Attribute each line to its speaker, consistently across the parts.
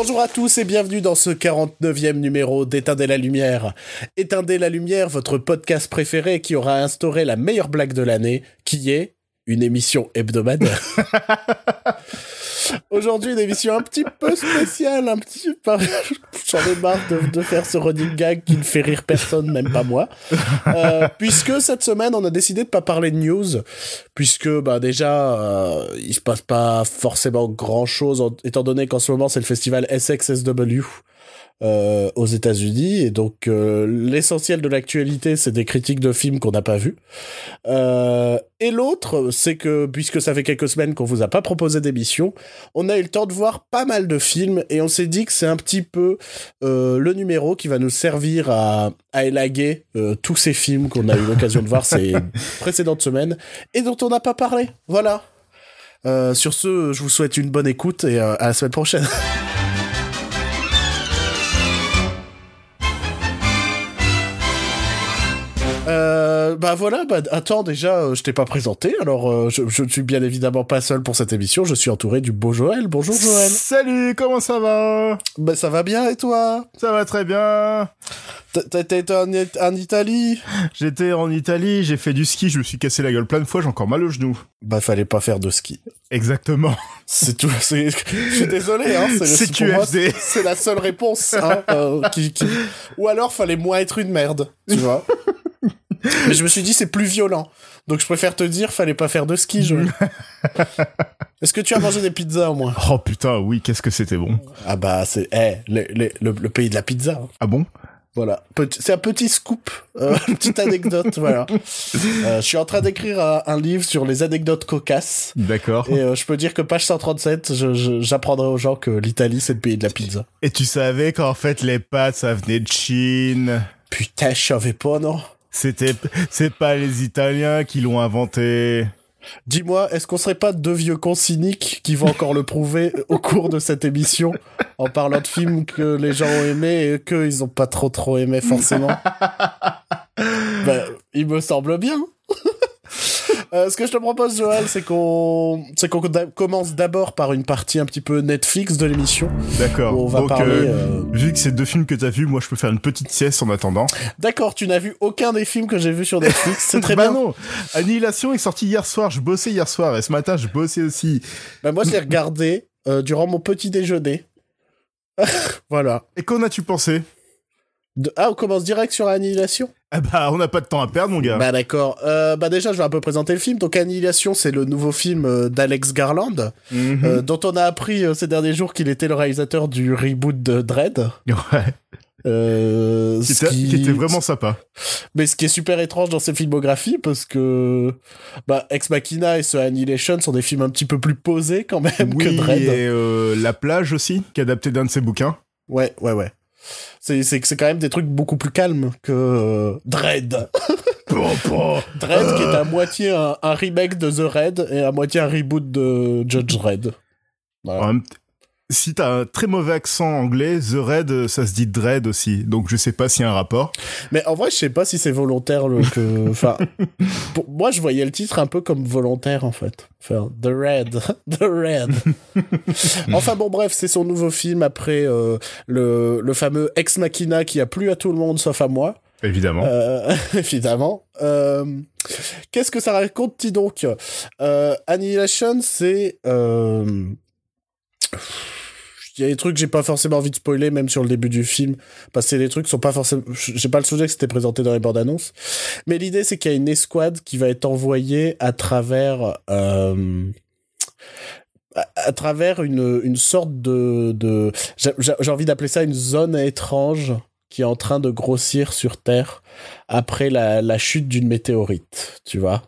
Speaker 1: Bonjour à tous et bienvenue dans ce 49e numéro d'Éteindez la lumière. Éteindez la lumière, votre podcast préféré qui aura instauré la meilleure blague de l'année, qui est une émission hebdomadaire. Aujourd'hui, une émission un petit peu spéciale, un petit peu... J'en ai marre de, de, faire ce running gag qui ne fait rire personne, même pas moi. Euh, puisque cette semaine, on a décidé de pas parler de news, puisque bah déjà, euh, il se passe pas forcément grand-chose, étant donné qu'en ce moment, c'est le festival SXSW euh, aux États-Unis. Et donc euh, l'essentiel de l'actualité c'est des critiques de films qu'on n'a pas vus. Euh, et l'autre c'est que puisque ça fait quelques semaines qu'on vous a pas proposé d'émission on a eu le temps de voir pas mal de films et on s'est dit que c'est un petit peu le numéro qui va nous servir à, à élaguer tous ces films qu'on a eu l'occasion de voir ces précédentes semaines et dont on n'a pas parlé. Voilà. Euh, sur ce je vous souhaite une bonne écoute et à la semaine prochaine Euh, bah voilà, bah attends déjà, euh, je t'ai pas présenté, alors euh, je, je ne suis bien évidemment pas seul pour cette émission, je suis entouré du beau Joël. Bonjour Joël.
Speaker 2: Salut, comment ça va?
Speaker 1: Bah ça va bien et toi?
Speaker 2: Ça va très bien.
Speaker 1: T'as été en, en, Italie?
Speaker 2: J'étais en Italie, j'ai fait du ski, je me suis cassé la gueule plein de fois, j'ai encore mal au genou.
Speaker 1: Bah fallait pas faire de ski.
Speaker 2: Exactement.
Speaker 1: C'est tout. Je suis désolé. Hein,
Speaker 2: c'est QFD.
Speaker 1: C'est la seule réponse. Hein, euh, qui, qui... Ou alors fallait moins être une merde, tu vois. Mais je me suis dit c'est plus violent. Donc je préfère te dire fallait pas faire de ski, je. Est-ce que tu as mangé des pizzas au moins?
Speaker 2: Oh putain, oui, qu'est-ce que c'était bon.
Speaker 1: Ah bah c'est eh le, le, le, le, pays de la pizza.
Speaker 2: Ah bon?
Speaker 1: Voilà, c'est un petit scoop, euh, une petite anecdote, voilà. Euh, je suis en train d'écrire un, un, livre sur les anecdotes cocasses.
Speaker 2: D'accord.
Speaker 1: Et euh, je peux dire que page 137, j'apprendrai aux gens que l'Italie c'est le pays de la pizza.
Speaker 2: Et tu savais qu'en fait les pâtes ça venait de Chine?
Speaker 1: Putain, je savais pas, non
Speaker 2: C'était, c'est pas les Italiens qui l'ont inventé.
Speaker 1: Dis-moi, est-ce qu'on serait pas deux vieux cons cyniques qui vont encore le prouver au cours de cette émission en parlant de films que les gens ont aimés et qu'eux ils ont pas trop trop aimé forcément? Ben, il me semble bien. Euh, ce que je te propose, Joël, c'est qu'on, c'est qu'on commence d'abord par une partie un petit peu Netflix de l'émission.
Speaker 2: D'accord.
Speaker 1: On va
Speaker 2: Donc,
Speaker 1: parler.
Speaker 2: euh,
Speaker 1: euh,
Speaker 2: Vu que c'est deux films que t'as vus, moi je peux faire une petite sieste en attendant.
Speaker 1: D'accord, tu n'as vu aucun des films que j'ai vus sur Netflix. C'est très
Speaker 2: bah
Speaker 1: bien.
Speaker 2: non. Annihilation est sorti hier soir. Je bossais hier soir et ce matin je bossais aussi.
Speaker 1: Bah moi, je l'ai regardé euh, durant mon petit déjeuner. voilà.
Speaker 2: Et qu'en as-tu pensé?
Speaker 1: De... Ah, on commence direct sur Annihilation?
Speaker 2: Ah bah on n'a pas de temps à perdre mon gars.
Speaker 1: Bah d'accord. Euh, bah déjà, je vais un peu présenter le film. Donc Annihilation, c'est le nouveau film euh, d'Alex Garland,
Speaker 2: Mhm.
Speaker 1: euh, dont on a appris euh, ces derniers jours qu'il était le réalisateur du reboot de Dread.
Speaker 2: Ouais.
Speaker 1: Euh,
Speaker 2: Qui était, qui était vraiment sympa.
Speaker 1: Mais ce qui est super étrange dans ses filmographies, parce que bah, Ex Machina et ce Annihilation sont des films un petit peu plus posés quand même que
Speaker 2: Oui,
Speaker 1: Dread.
Speaker 2: et La plage aussi, qui est adapté d'un de ses bouquins.
Speaker 1: Ouais, ouais, ouais. C'est, c'est, c'est quand même des trucs beaucoup plus calmes que euh, Dread. Dread qui est à moitié un, un remake de The Red et à moitié un reboot de Judge Red. Voilà.
Speaker 2: Si t'as un très mauvais accent anglais, The Red, euh, ça se dit Dread aussi. Donc je sais pas s'il y a un rapport.
Speaker 1: Mais en vrai, je sais pas si c'est volontaire le, que. Enfin, pour moi, je voyais le titre un peu comme volontaire en fait. Enfin, The Red, The Red. enfin bon, bref, c'est son nouveau film après euh, le le fameux Ex Machina qui a plu à tout le monde sauf à moi.
Speaker 2: Évidemment.
Speaker 1: Euh, évidemment. Euh, Qu'est-ce que ça raconte, dis donc? Annihilation, c'est... Il y a des trucs que j'ai pas forcément envie de spoiler, même sur le début du film, parce que c'est des trucs qui sont pas forcément... J'ai pas le souvenir que c'était présenté dans les bandes annonces. Mais l'idée, c'est qu'il y a une escouade qui va être envoyée à travers... Euh à, à travers une, une sorte de, de j'ai envie d'appeler ça une zone étrange qui est en train de grossir sur Terre après la, la chute d'une météorite, tu vois.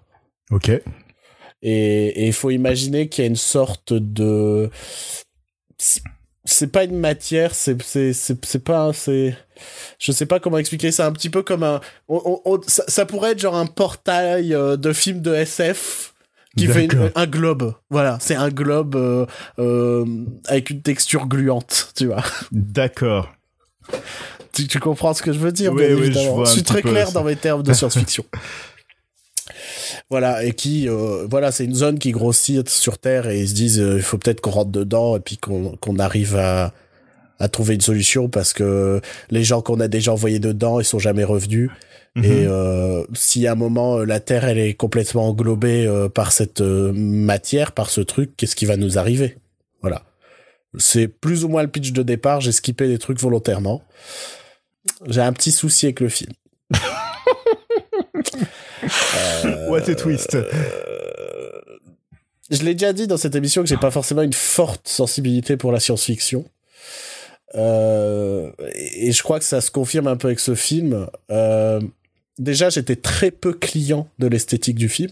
Speaker 2: Ok.
Speaker 1: Et il faut imaginer qu'il y a une sorte de c'est- c'est pas une matière, c'est c'est c'est c'est pas c'est je sais pas comment expliquer ça, un petit peu comme un on, on- on- ça, ça pourrait être genre un portail euh, de film de SF qui fait une- un globe. Voilà, c'est un globe euh, euh, avec une texture gluante, tu vois.
Speaker 2: D'accord.
Speaker 1: Tu, tu comprends ce que je veux dire
Speaker 2: Oui,
Speaker 1: bien
Speaker 2: oui, je
Speaker 1: évidemment. Je suis très clair
Speaker 2: ça.
Speaker 1: dans mes termes de science-fiction. voilà, et qui, euh, voilà, c'est une zone qui grossit sur Terre et ils se disent, euh, il faut peut-être qu'on rentre dedans et puis qu'on qu'on arrive à, à trouver une solution parce que les gens qu'on a déjà envoyés dedans, ils sont jamais revenus. Et
Speaker 2: Mhm.
Speaker 1: euh, si à un moment euh, la Terre elle est complètement englobée euh, par cette euh, matière, par ce truc, qu'est-ce qui va nous arriver? Voilà. C'est plus ou moins le pitch de départ. J'ai skippé des trucs volontairement. J'ai un petit souci avec le film. Euh,
Speaker 2: What a twist.
Speaker 1: je l'ai déjà dit dans cette émission que j'ai pas forcément une forte sensibilité pour la science-fiction. Euh, et je crois que ça se confirme un peu avec ce film. Euh, déjà, j'étais très peu client de l'esthétique du film.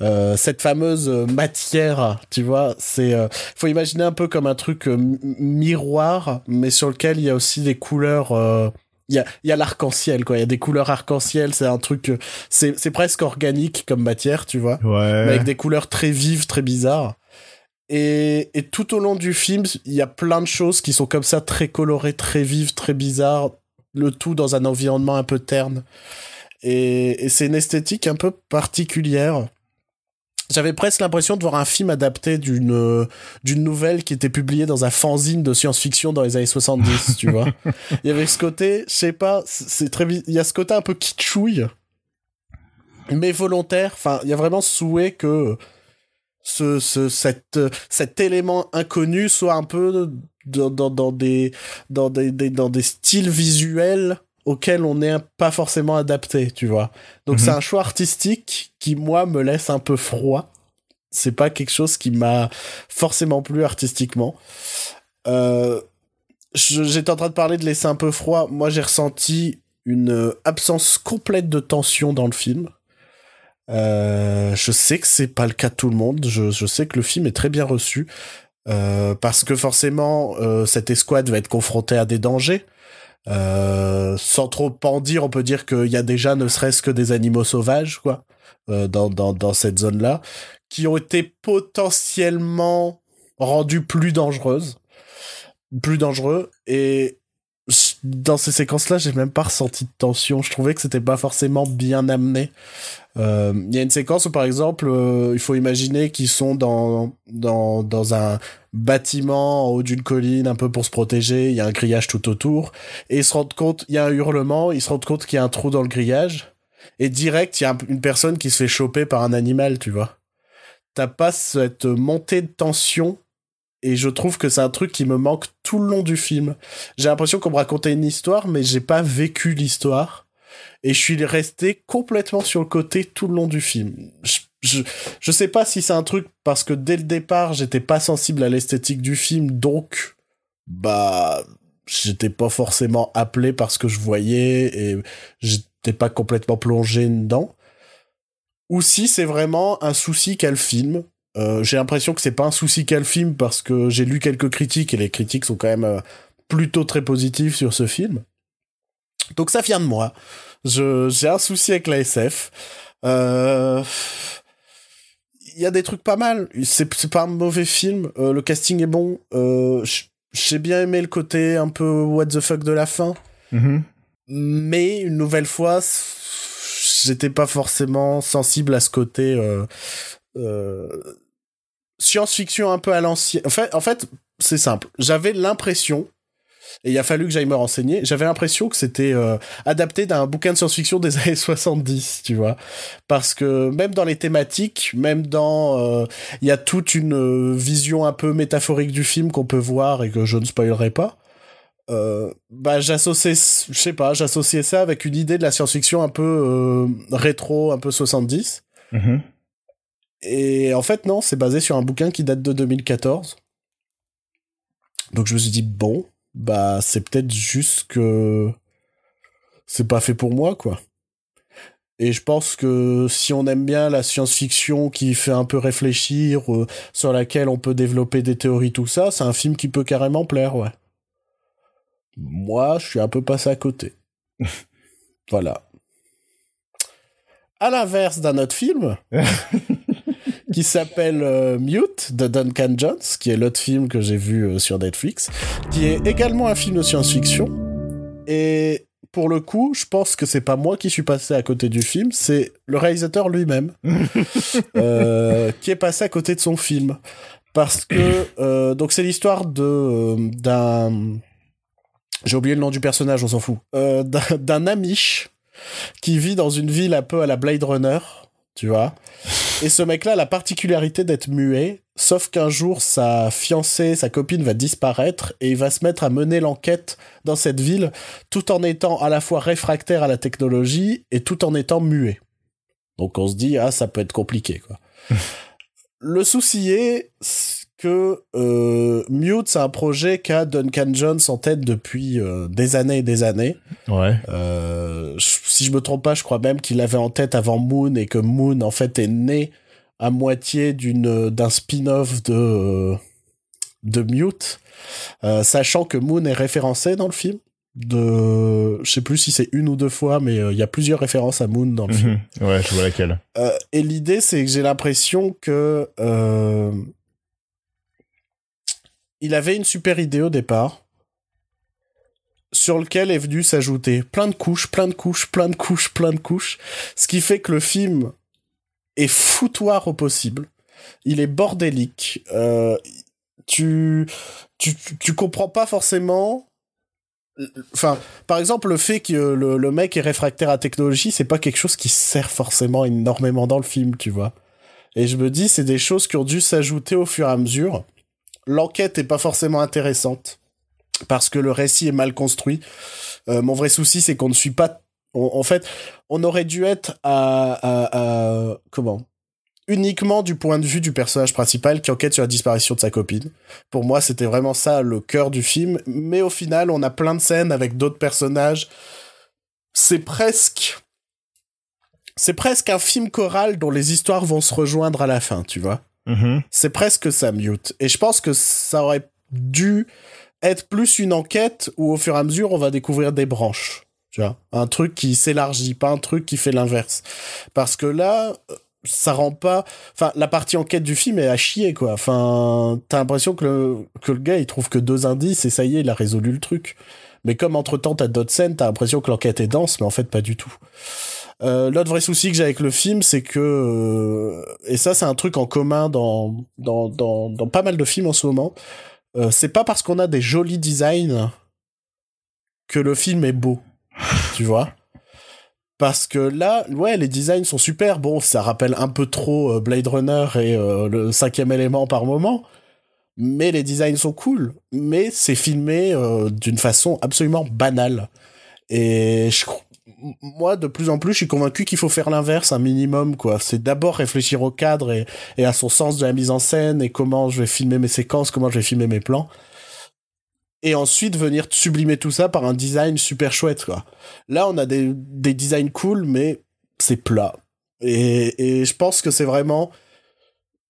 Speaker 1: Euh, cette fameuse matière, tu vois, c'est, euh, faut imaginer un peu comme un truc euh, miroir, mais sur lequel il y a aussi des couleurs. Il y a, il y a l'arc-en-ciel, quoi. Il y a des couleurs arc-en-ciel. C'est un truc, euh, c'est, c'est presque organique comme matière, tu vois
Speaker 2: Ouais.
Speaker 1: mais avec des couleurs très vives, très bizarres. Et, et tout au long du film, il y a plein de choses qui sont comme ça, très colorées, très vives, très bizarres, le tout dans un environnement un peu terne. Et, et c'est une esthétique un peu particulière. J'avais presque l'impression de voir un film adapté d'une euh, d'une nouvelle qui était publiée dans un fanzine de science-fiction dans les années 70, tu vois. Il y avait ce côté, je sais pas, c'est très il y a ce côté un peu kitschouille mais volontaire. Enfin, il y a vraiment ce souhait que ce, ce, cet, euh, cet élément inconnu soit un peu dans, dans, dans des, dans, des, des- dans des styles visuels auxquels on n'est pas forcément adapté, tu vois. Donc
Speaker 2: Mhm.
Speaker 1: c'est un choix artistique qui, moi, me laisse un peu froid. C'est pas quelque chose qui m'a forcément plu artistiquement. Euh, J'étais en train de parler de laisser un peu froid. Moi, j'ai ressenti une absence complète de tension dans le film. Euh, je sais que c'est pas le cas de tout le monde. Je, je sais que le film est très bien reçu euh, parce que forcément cette escouade va être confrontée à des dangers. Euh, sans trop en dire, on peut dire qu'il y a déjà ne serait-ce que des animaux sauvages quoi euh, dans, cette zone-là qui ont été potentiellement rendues plus dangereuses, plus dangereux et dans ces séquences-là, j'ai même pas ressenti de tension. Je trouvais que c'était pas forcément bien amené. Euh, Il y a une séquence où, par exemple, euh, il faut imaginer qu'ils sont dans, dans, dans un bâtiment en haut d'une colline, un peu pour se protéger. Il y a un grillage tout autour. Et ils se rendent compte, il y a un hurlement, ils se rendent compte qu'il y a un trou dans le grillage. Et direct, il y a un- une personne qui se fait choper par un animal, tu vois. T'as pas cette montée de tension. Et je trouve que c'est un truc qui me manque tout le long du film. J'ai l'impression qu'on me racontait une histoire, mais j'ai pas vécu l'histoire et je suis resté complètement sur le côté tout le long du film. Je, je, je sais pas si c'est un truc parce que dès le départ, j'étais pas sensible à l'esthétique du film, donc bah j'étais pas forcément appelé par ce que je voyais et j'étais pas complètement plongé dedans. Ou si c'est vraiment un souci qu'a le film. Euh, j'ai l'impression que c'est pas un souci qu'a le film parce que j'ai lu quelques critiques et les critiques sont quand même euh, plutôt très positives sur ce film. Donc ça vient de moi. Je j'ai un souci avec la SF. Euh, Il y a des trucs pas mal. C'est c'est pas un mauvais film. Euh, le casting est bon. Euh, J'ai bien aimé le côté un peu what the fuck de la fin.
Speaker 2: Mhm.
Speaker 1: Mais une nouvelle fois, j'étais pas forcément sensible à ce côté euh, science-fiction un peu à l'ancienne. En fait, en fait c'est simple. J'avais l'impression, et il a fallu que j'aille me renseigner, j'avais l'impression que c'était euh, adapté d'un bouquin de science-fiction des années 70, tu vois. Parce que même dans les thématiques, même dans... euh, Il y a toute une euh, vision un peu métaphorique du film qu'on peut voir et que je ne spoilerai pas. Euh, bah j'associais je sais pas j'associais ça avec une idée de la science-fiction un peu rétro un peu 70
Speaker 2: Mhm.
Speaker 1: et en fait non c'est basé sur un bouquin qui date de 2014 donc je me suis dit bon bah c'est peut-être juste que c'est pas fait pour moi quoi et je pense que si on aime bien la science-fiction qui fait un peu réfléchir euh, sur laquelle on peut développer des théories tout ça c'est un film qui peut carrément plaire ouais moi, je suis un peu passé à côté. voilà. À l'inverse d'un autre film qui s'appelle euh, Mute de Duncan Jones, qui est l'autre film que j'ai vu euh, sur Netflix, qui est également un film de science-fiction. Et pour le coup, je pense que c'est pas moi qui suis passé à côté du film, c'est le réalisateur lui-même euh, qui est passé à côté de son film. Parce que, donc c'est l'histoire de, d'un, j'ai oublié le nom du personnage, on s'en fout, d'un Amish qui vit dans une ville un peu à la Blade Runner, tu vois. Et ce mec-là a la particularité d'être muet, sauf qu'un jour sa fiancée, sa copine va disparaître et il va se mettre à mener l'enquête dans cette ville tout en étant à la fois réfractaire à la technologie et tout en étant muet. Donc on se dit ah ça peut être compliqué quoi. Le souci est que euh, Mute, c'est un projet qu'a Duncan Jones en tête depuis euh, des années et des années.
Speaker 2: Ouais.
Speaker 1: Euh, si je me trompe pas, je crois même qu'il avait en tête avant Moon et que Moon en fait est né à moitié d'une d'un spin-off de euh, de Mute, euh, sachant que Moon est référencé dans le film. De, je sais plus si c'est une ou deux fois, mais il y a plusieurs références à Moon dans le film.
Speaker 2: Mhm. Ouais, je vois laquelle.
Speaker 1: et l'idée, c'est que j'ai l'impression que il avait une super idée au départ sur lequel est venu s'ajouter plein de couches, plein de couches, plein de couches, plein de couches, ce qui fait que le film est foutoir au possible. Il est bordélique. Euh, tu, tu, tu comprends pas forcément. Enfin, par exemple, le fait que le, le mec est réfractaire à la technologie, c'est pas quelque chose qui sert forcément énormément dans le film, tu vois. Et je me dis, c'est des choses qui ont dû s'ajouter au fur et à mesure l'enquête est pas forcément intéressante parce que le récit est mal construit. Euh, mon vrai souci, c'est qu'on ne suit pas. en fait, on aurait dû être à, comment? Uniquement du point de vue du personnage principal qui enquête sur la disparition de sa copine. Pour moi, c'était vraiment ça le cœur du film. Mais au final, on a plein de scènes avec d'autres personnages. C'est presque, c'est presque un film choral dont les histoires vont se rejoindre à la fin, tu vois.
Speaker 2: Mhm.
Speaker 1: C'est presque ça, Mute. Et je pense que ça aurait dû être plus une enquête où au fur et à mesure on va découvrir des branches. Tu vois, un truc qui s'élargit, pas un truc qui fait l'inverse. Parce que là, ça rend pas. Enfin, la partie enquête du film est à chier, quoi. Enfin, t'as l'impression que le, que le gars il trouve que deux indices et ça y est, il a résolu le truc. Mais comme entre temps t'as d'autres scènes, t'as l'impression que l'enquête est dense, mais en fait pas du tout. Euh, L'autre vrai souci que j'ai avec le film, c'est que euh, et ça c'est un truc en commun dans dans dans, pas mal de films en ce moment. Euh, c'est pas parce qu'on a des jolis designs que le film est beau, tu vois. Parce que là, ouais, les designs sont super. Bon, ça rappelle un peu trop euh, Blade Runner et le cinquième élément par moment. Mais les designs sont cool. Mais c'est filmé d'une façon absolument banale. Et je, moi, de plus en plus, je suis convaincu qu'il faut faire l'inverse, un minimum, quoi. C'est d'abord réfléchir au cadre et, à son sens de la mise en scène et comment je vais filmer mes séquences, comment je vais filmer mes plans. Et ensuite venir sublimer tout ça par un design super chouette, quoi. Là, on a des, des designs cool, mais c'est plat. Et, et je pense que c'est vraiment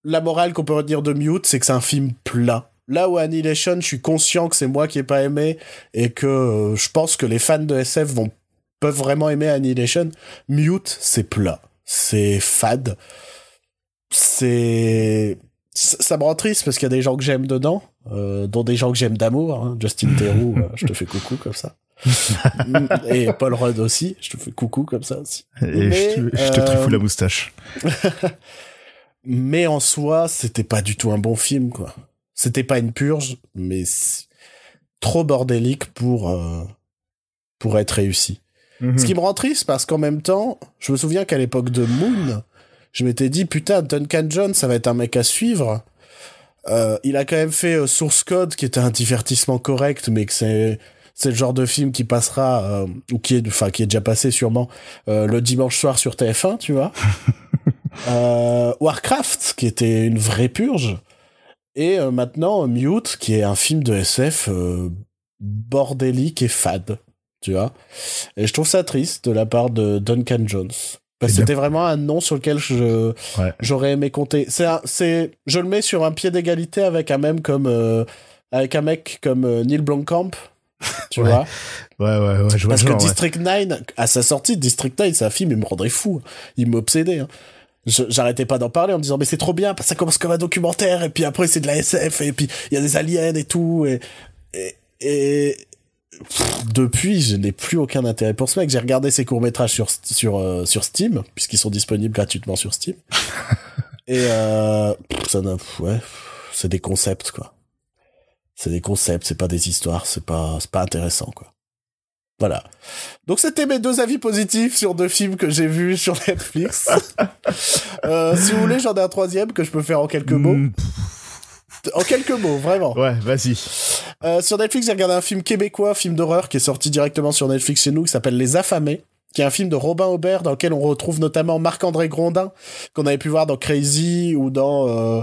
Speaker 1: la morale qu'on peut redire de Mute, c'est que c'est un film plat. Là où Annihilation, je suis conscient que c'est moi qui ai pas aimé et que euh, je pense que les fans de SF vont peuvent vraiment aimer Annihilation. Mute, c'est plat, c'est fade, c'est ça me rend triste parce qu'il y a des gens que j'aime dedans, euh, dont des gens que j'aime d'amour. Hein. Justin Theroux, euh, je te fais coucou comme ça. et Paul Rudd aussi, je te fais coucou comme ça aussi.
Speaker 2: Et je te, je te trifouille la moustache.
Speaker 1: mais en soi, c'était pas du tout un bon film, quoi. C'était pas une purge, mais trop bordélique pour euh, pour être réussi. Ce qui me rend triste parce qu'en même temps, je me souviens qu'à l'époque de Moon, je m'étais dit putain Duncan Jones, ça va être un mec à suivre. Euh, il a quand même fait euh, Source Code, qui était un divertissement correct, mais que c'est c'est le genre de film qui passera euh, ou qui est enfin qui est déjà passé sûrement euh, le dimanche soir sur TF1, tu vois. Euh, Warcraft, qui était une vraie purge, et maintenant Mute, qui est un film de SF bordélique et fade tu vois. Et je trouve ça triste de la part de Duncan Jones. Parce que c'était vraiment un nom sur lequel je j'aurais aimé compter. C'est c'est je le mets sur un pied d'égalité avec un même comme euh, avec un mec comme euh, Neil Blomkamp. Tu vois
Speaker 2: Ouais ouais ouais, je vois
Speaker 1: Parce que District 9 à sa sortie District 9 c'est un film il me rendrait fou. Il m'obsédait hein. J'arrêtais pas d'en parler en me disant mais c'est trop bien, ça commence comme un documentaire et puis après c'est de la SF et puis il y a des aliens et tout et, et, et depuis, je n'ai plus aucun intérêt pour ce mec. J'ai regardé ses courts-métrages sur, sur, euh, sur Steam, puisqu'ils sont disponibles gratuitement sur Steam. Et euh, ça ouais, c'est des concepts, quoi. C'est des concepts, c'est pas des histoires, c'est pas, c'est pas intéressant, quoi. Voilà. Donc c'était mes deux avis positifs sur deux films que j'ai vus sur Netflix. euh, si vous voulez, j'en ai un troisième que je peux faire en quelques mots.
Speaker 2: Mm,
Speaker 1: En quelques mots, vraiment.
Speaker 2: ouais, vas-y.
Speaker 1: Euh, sur Netflix, j'ai regardé un film québécois, film d'horreur, qui est sorti directement sur Netflix chez nous, qui s'appelle Les Affamés, qui est un film de Robin Aubert, dans lequel on retrouve notamment Marc-André Grondin, qu'on avait pu voir dans Crazy, ou dans... euh,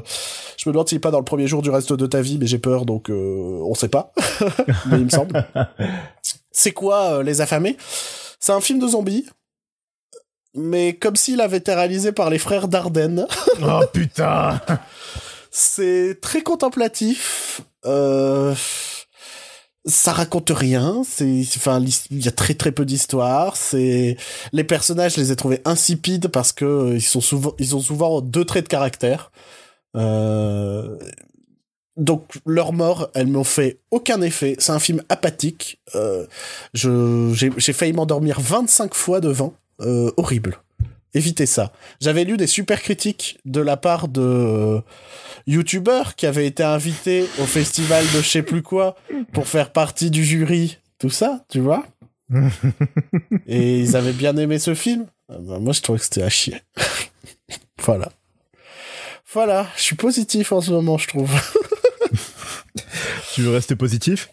Speaker 1: je me demande s'il est pas dans le premier jour du reste de ta vie, mais j'ai peur, donc euh, on sait pas. mais il me semble. C'est quoi euh, Les Affamés? C'est un film de zombies, mais comme s'il avait été réalisé par les frères Dardenne.
Speaker 2: Oh putain
Speaker 1: C'est très contemplatif. Euh, ça raconte rien. C'est, enfin, il y a très très peu d'histoire. C'est les personnages, je les ai trouvés insipides parce que euh, ils sont souvent, ils ont souvent deux traits de caractère. Euh, donc leur mort, elles m'ont fait aucun effet. C'est un film apathique. Euh, je, j'ai, failli m'endormir 25 fois devant. Horrible. Évitez ça. J'avais lu des super critiques de la part de euh, youtubeurs qui avaient été invités au festival de je sais plus quoi pour faire partie du jury, tout ça, tu vois. Et ils avaient bien aimé ce film. Ah bah, moi, je trouvais que c'était à chier. voilà. Voilà, je suis positif en ce moment, je trouve.
Speaker 2: Tu veux rester positif?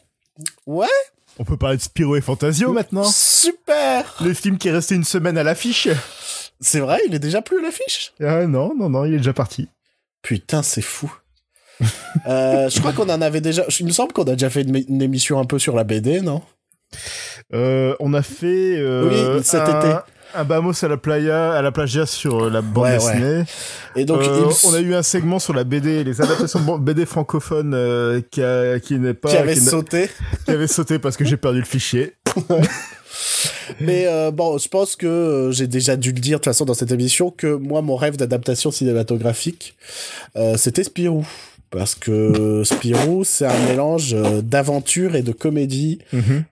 Speaker 1: Ouais,
Speaker 2: On peut parler de Spiro et Fantasio maintenant
Speaker 1: super.
Speaker 2: Le film qui est resté une semaine à l'affiche
Speaker 1: C'est vrai, il est déjà plus à l'affiche.
Speaker 2: Ah non, non, non, il est déjà parti.
Speaker 1: Putain, c'est fou. Euh, je crois qu'on en avait déjà. Il me semble qu'on a déjà fait une, une émission un peu sur la BD, non?
Speaker 2: Euh, on a fait euh,
Speaker 1: Oui, cet
Speaker 2: un,
Speaker 1: été.
Speaker 2: un Bamos à la playa, à la plagia sur la bande
Speaker 1: Ouais,
Speaker 2: dessinée.
Speaker 1: Et donc, il
Speaker 2: on a eu un segment sur la BD, les adaptations de BD francophones qui, a- qui n'est pas
Speaker 1: qui avait
Speaker 2: qui
Speaker 1: sauté.
Speaker 2: qui avait sauté parce que j'ai perdu le fichier.
Speaker 1: Mais euh, bon, je pense que euh, j'ai déjà dû le dire de toute façon dans cette émission que moi, mon rêve d'adaptation cinématographique, euh, c'était Spirou. Parce que Spirou, c'est un mélange euh, d'aventure et de comédie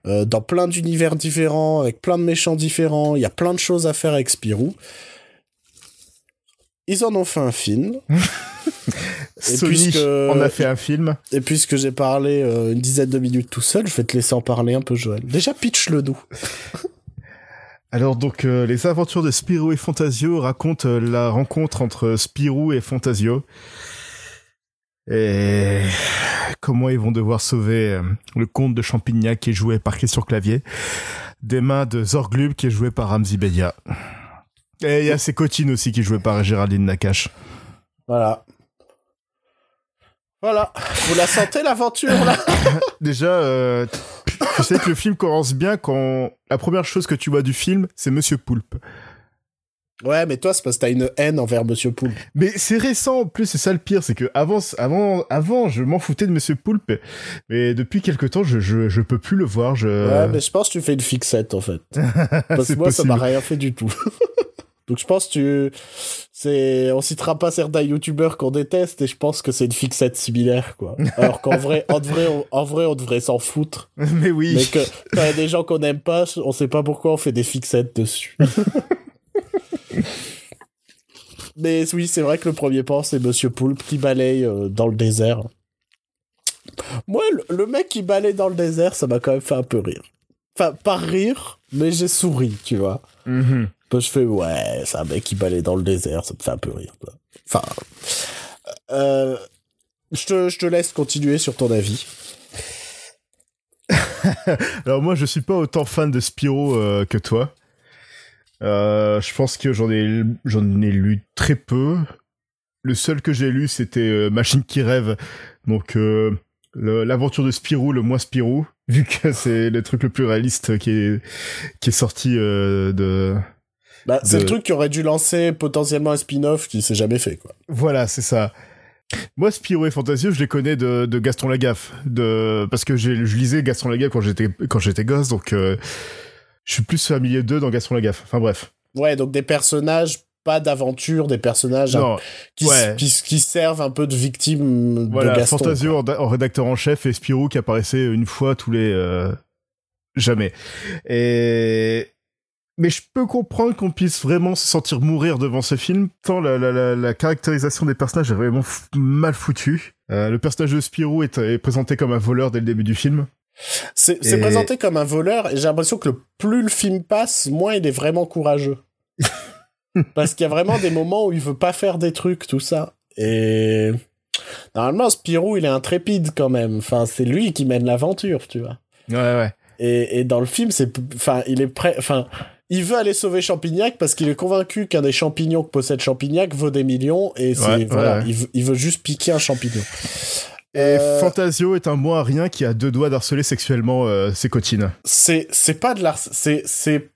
Speaker 1: euh, dans plein d'univers différents, avec plein de méchants différents. Il y a plein de choses à faire avec Spirou. Ils en ont fait un film. Et
Speaker 2: Sony
Speaker 1: puisque-
Speaker 2: on a fait un film.
Speaker 1: Et puisque j'ai parlé euh, une dizaine de minutes tout seul, je vais te laisser en parler un peu, Joël. Déjà, pitch le nous.
Speaker 2: Alors donc euh, les aventures de Spirou et Fantasio racontent euh, la rencontre entre Spirou et Fantasio et comment ils vont devoir sauver le comte de Champignac qui est joué par Christian Clavier des mains de Zorglub qui est joué par Ramzi Bedia. Et il y a ses cotines aussi qui jouée par Géraldine Nakache.
Speaker 1: Voilà. Voilà. Vous la sentez, l'aventure, là
Speaker 2: Déjà, euh, tu sais que le film commence bien quand la première chose que tu vois du film, c'est Monsieur Poulpe.
Speaker 1: Ouais, mais toi, c'est parce que t'as une haine envers Monsieur Poulpe.
Speaker 2: Mais c'est récent en plus, c'est ça le pire, c'est que avant, avant, avant, je m'en foutais de Monsieur Poulpe, mais depuis quelque temps, je, je, je peux plus le voir. Je...
Speaker 1: Ouais, mais je pense que tu fais une fixette, en fait. Parce
Speaker 2: C'est
Speaker 1: que moi, ça m'a
Speaker 2: possible.
Speaker 1: rien fait du tout. Donc, je pense que tu... C'est... On citera pas certains youtubeurs qu'on déteste, et je pense que c'est une fixette similaire, quoi. Alors qu'en vrai, en vrai, on, en vrai, on devrait s'en foutre.
Speaker 2: mais oui.
Speaker 1: Mais que quand il y a des gens qu'on aime pas, on sait pas pourquoi on fait des fixettes dessus. Mais oui, c'est vrai que le premier pan, c'est Monsieur Poulpe qui balaye euh, dans le désert. Moi, le, le mec qui balaye dans le désert, ça m'a quand même fait un peu rire. Enfin, pas rire, mais j'ai souri, tu vois.
Speaker 2: Mhm.
Speaker 1: Que je fais, ouais, c'est un mec qui balaye dans le désert, ça me fait un peu rire. Enfin, euh, je, te, je te laisse continuer sur ton avis.
Speaker 2: Alors moi, je suis pas autant fan de Spiro euh, que toi. Euh, je pense que j'en ai, lu très peu. Le seul que j'ai lu, c'était euh, Machine qui rêve. Donc l'aventure de Spirou, le moins Spirou, vu que c'est le truc le plus réaliste qui est qui est sorti de.
Speaker 1: Bah, c'est le truc qui aurait dû lancer potentiellement un spin-off qui s'est jamais fait, quoi.
Speaker 2: Voilà, c'est ça. Moi, Spirou et Fantasio, je les connais de, de Gaston Lagaffe, de parce que j'ai, je lisais Gaston Lagaffe quand j'étais quand j'étais gosse, donc euh, je suis plus familier d'eux dans Gaston Lagaffe. Enfin bref.
Speaker 1: Ouais, donc des personnages, pas d'aventure, des personnages
Speaker 2: Non,
Speaker 1: qui,
Speaker 2: ouais.
Speaker 1: qui, qui servent un peu de victimes
Speaker 2: voilà,
Speaker 1: de Gaston.
Speaker 2: Fantasio en, en rédacteur en chef et Spirou qui apparaissait une fois tous les euh, jamais. Et mais je peux comprendre qu'on puisse vraiment se sentir mourir devant ce film, tant la, la, la, la caractérisation des personnages est vraiment mal foutue. Euh, le personnage de Spirou est, est, présenté comme un voleur dès le début du film.
Speaker 1: C'est et... présenté comme un voleur, et j'ai l'impression que le, plus le film passe, moins il est vraiment courageux. Parce qu'il y a vraiment des moments où il veut pas faire des trucs, tout ça. Et normalement, Spirou, il est intrépide quand même. Enfin, c'est lui qui mène l'aventure, tu vois.
Speaker 2: Ouais, ouais.
Speaker 1: Et, et dans le film, c'est, enfin, il est prêt, enfin, il veut aller sauver Champignac parce qu'il est convaincu qu'un des champignons que possède Champignac vaut des millions et c'est,
Speaker 2: Ouais,
Speaker 1: voilà,
Speaker 2: ouais.
Speaker 1: Il, veut, il veut juste piquer un champignon.
Speaker 2: Et
Speaker 1: Euh,
Speaker 2: Fantasio est un mot à rien qui a deux doigts d'harceler sexuellement euh, ses cotines.
Speaker 1: c'est, c'est pas de l'har, c'est, c'est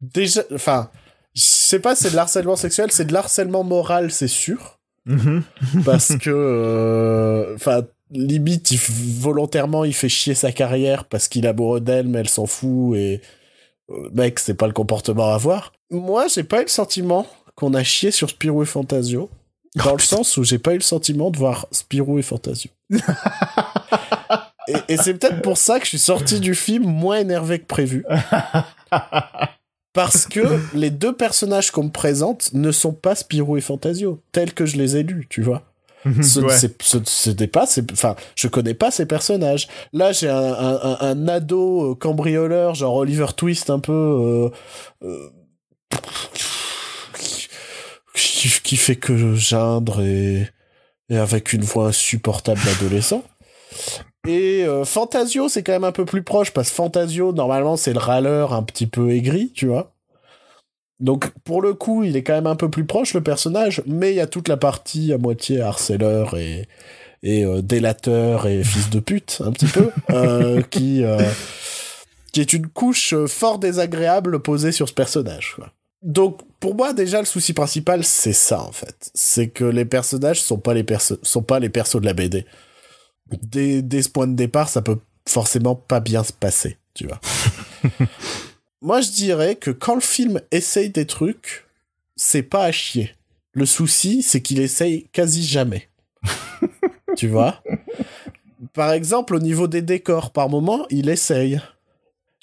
Speaker 1: déjà, enfin, je sais pas, c'est de l'harcèlement sexuel, c'est de l'harcèlement moral, c'est sûr.
Speaker 2: Mhm.
Speaker 1: parce que euh, enfin limite il, f- volontairement il fait chier sa carrière parce qu'il est amoureux d'elle mais elle s'en fout et euh, mec c'est pas le comportement à avoir. Moi j'ai pas eu le sentiment qu'on a chié sur Spirou et Fantasio. Dans le sens où j'ai pas eu le sentiment de voir Spirou et Fantasio. Et, et c'est peut-être pour ça que je suis sorti du film moins énervé que prévu. Parce que les deux personnages qu'on me présente ne sont pas Spirou et Fantasio, tels que je les ai lus, tu vois.
Speaker 2: Ouais.
Speaker 1: ce, ce n'est pas, c'est- enfin, je connais pas ces personnages. Là, j'ai un, un, un- un ado euh, cambrioleur, genre Oliver Twist, un peu, euh, euh, qui, qui fait que geindre et, et avec une voix insupportable d'adolescent. Et euh, Fantasio, c'est quand même un peu plus proche parce que Fantasio, normalement, c'est le râleur un petit peu aigri, tu vois. Donc, pour le coup, il est quand même un peu plus proche, le personnage, mais il y a toute la partie à moitié harceleur et, et euh, délateur et fils de pute, un petit peu, euh, qui, euh, qui est une couche fort désagréable posée sur ce personnage. Quoi. Donc, pour moi, déjà, le souci principal, c'est ça, en fait. C'est que les personnages sont pas les, perso sont pas les persos de la BD. Dès, dès ce point de départ, ça peut forcément pas bien se passer, tu vois. Moi, je dirais que quand le film essaye des trucs, c'est pas à chier. Le souci, c'est qu'il essaye quasi jamais. tu vois? Par exemple, au niveau des décors, par moment, il essaye.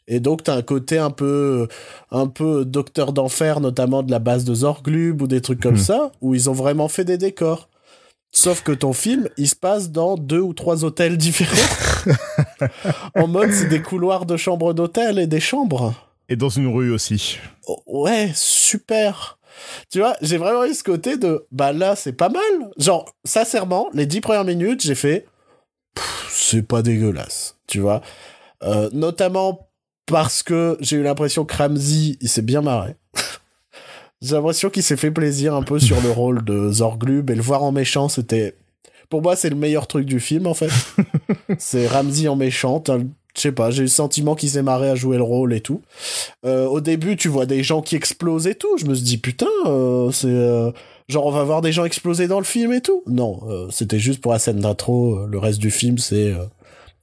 Speaker 1: Et donc, t'as un côté un peu, un peu docteur d'enfer, notamment de la base de Zorglub ou des trucs comme
Speaker 2: Hmm.
Speaker 1: ça, où ils ont vraiment fait des décors. Sauf que ton film, il se passe dans deux ou trois hôtels différents. en mode, c'est des couloirs de chambres d'hôtel et des chambres.
Speaker 2: Et dans une rue aussi.
Speaker 1: Oh, ouais, super. Tu vois, j'ai vraiment eu ce côté de, bah là, c'est pas mal. Genre, sincèrement, les dix premières minutes, j'ai fait, c'est pas dégueulasse, tu vois. Euh, notamment parce que j'ai eu l'impression que Ramsey, il s'est bien marré. j'ai l'impression qu'il s'est fait plaisir un peu sur le rôle de Zorglub et le voir en méchant, c'était, pour moi, c'est le meilleur truc du film, en fait. c'est Ramsey en méchant. T'as Je sais pas, j'ai eu le sentiment qu'il s'est marré à jouer le rôle et tout. Euh, au début, tu vois des gens qui explosent et tout. Je me suis dit, putain, euh, c'est. euh, genre, on va voir des gens exploser dans le film et tout. Non, euh, c'était juste pour la scène d'intro. Le reste du film, c'est. euh,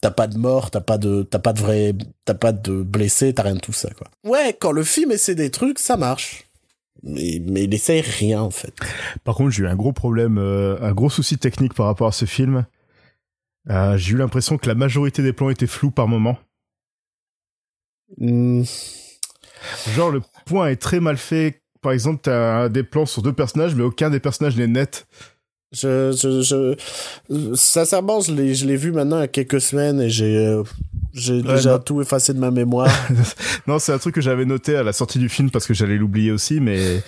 Speaker 1: T'as pas de mort, t'as pas de, t'as pas de vrai, t'as pas de blessé, t'as rien de tout ça, quoi. Ouais, quand le film essaie des trucs, ça marche. Mais, mais il essaie rien, en fait.
Speaker 2: Par contre, j'ai eu un gros problème, euh, un gros souci technique par rapport à ce film. Euh, j'ai eu l'impression que la majorité des plans étaient flous par moment.
Speaker 1: Hmm,
Speaker 2: Genre, le point est très mal fait. Par exemple, t'as des plans sur deux personnages, mais aucun des personnages n'est net.
Speaker 1: Je, je, je, sincèrement, je l'ai, je l'ai vu maintenant il y a quelques semaines et j'ai, euh, j'ai
Speaker 2: Ouais,
Speaker 1: déjà
Speaker 2: non.
Speaker 1: tout effacé de ma mémoire.
Speaker 2: non, c'est un truc que j'avais noté à la sortie du film parce que j'allais l'oublier aussi, mais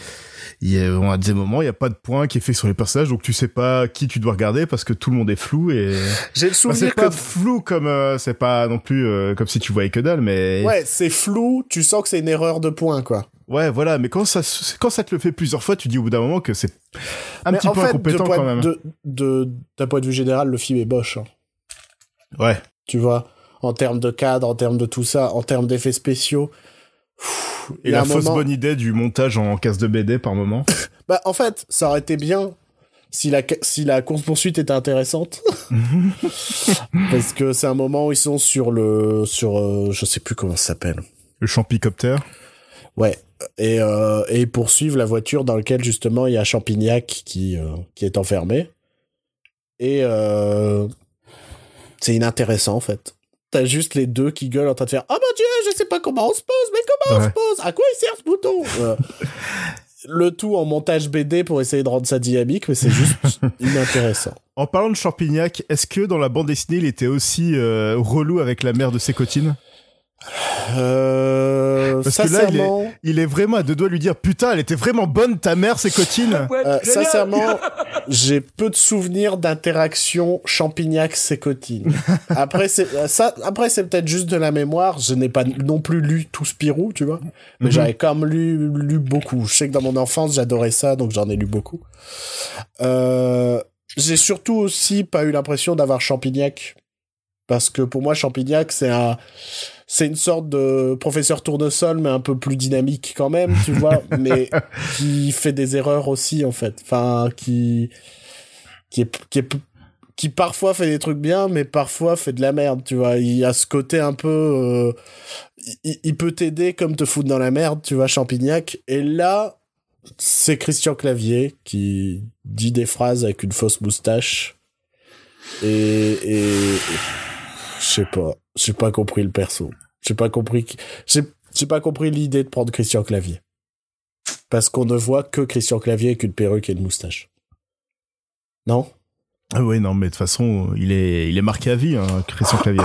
Speaker 2: il y a, on a des moments, il n'y a pas de point qui est fait sur les personnages, donc tu sais pas qui tu dois regarder parce que tout le monde est flou et
Speaker 1: J'ai le
Speaker 2: Bah,
Speaker 1: souvenir
Speaker 2: c'est pas flou comme euh, c'est pas non plus euh, comme si tu voyais que dalle, mais
Speaker 1: ouais, c'est flou. Tu sens que c'est une erreur de point, quoi.
Speaker 2: ouais, voilà. Mais quand ça quand ça te le fait plusieurs fois, tu dis au bout d'un moment que c'est un
Speaker 1: Mais
Speaker 2: petit peu
Speaker 1: fait,
Speaker 2: incompétent quand même.
Speaker 1: De, de, d'un point de vue général, le film est boche. hein.
Speaker 2: Ouais.
Speaker 1: Tu vois, en termes de cadre, en termes de tout ça, en termes d'effets spéciaux. Pff,
Speaker 2: Et la fausse
Speaker 1: moment-
Speaker 2: bonne idée du montage en casse de BD par moment.
Speaker 1: Bah, en fait, ça aurait été bien si la, si la course-poursuite était intéressante. Parce que c'est un moment où ils sont sur le, sur, euh, je sais plus comment ça s'appelle.
Speaker 2: Le champicoptère.
Speaker 1: Ouais. Et, euh, et ils poursuivent la voiture dans laquelle justement il y a Champignac qui, euh, qui est enfermé. Et euh, c'est inintéressant en fait. T'as juste les deux qui gueulent en train de faire Oh mon dieu, je sais pas comment on se pose, mais comment on se pose? À quoi il sert ce bouton Euh, Le tout en montage BD pour essayer de rendre ça dynamique, mais c'est juste inintéressant.
Speaker 2: En parlant de Champignac, est-ce que dans la bande dessinée, il était aussi euh, relou avec la mère de ses cotines
Speaker 1: Euh,
Speaker 2: Parce que là, il est-
Speaker 1: sincèrement,
Speaker 2: Il est vraiment à deux doigts de lui dire Putain, elle était vraiment bonne ta mère, ses cotines
Speaker 1: euh, sincèrement, j'ai peu de souvenirs d'interaction Champignac-Sécotine. Après, c'est euh, ça. Après, c'est peut-être juste de la mémoire. Je n'ai pas non plus lu tout Spirou, tu vois. Mais
Speaker 2: Mhm.
Speaker 1: j'avais quand même lu, lu beaucoup. Je sais que dans mon enfance, j'adorais ça, donc j'en ai lu beaucoup. Euh, j'ai surtout aussi pas eu l'impression d'avoir Champignac. Parce que pour moi, Champignac, c'est un, c'est une sorte de professeur tournesol, mais un peu plus dynamique quand même, tu vois, mais qui fait des erreurs aussi, en fait. Enfin, qui, qui est, qui est, qui parfois fait des trucs bien, mais parfois fait de la merde, tu vois. Il a ce côté un peu, euh, il, il peut t'aider comme te foutre dans la merde, tu vois, Champignac. Et là, c'est Christian Clavier qui dit des phrases avec une fausse moustache. Et, et, et- je sais pas, j'ai pas compris le perso. J'ai pas compris, j'ai, pas compris l'idée de prendre Christian Clavier. Parce qu'on ne voit que Christian Clavier avec une perruque et une moustache. Non?
Speaker 2: Ah ouais, non, mais de toute façon, il est, il est marqué à vie, hein, Christian Clavier.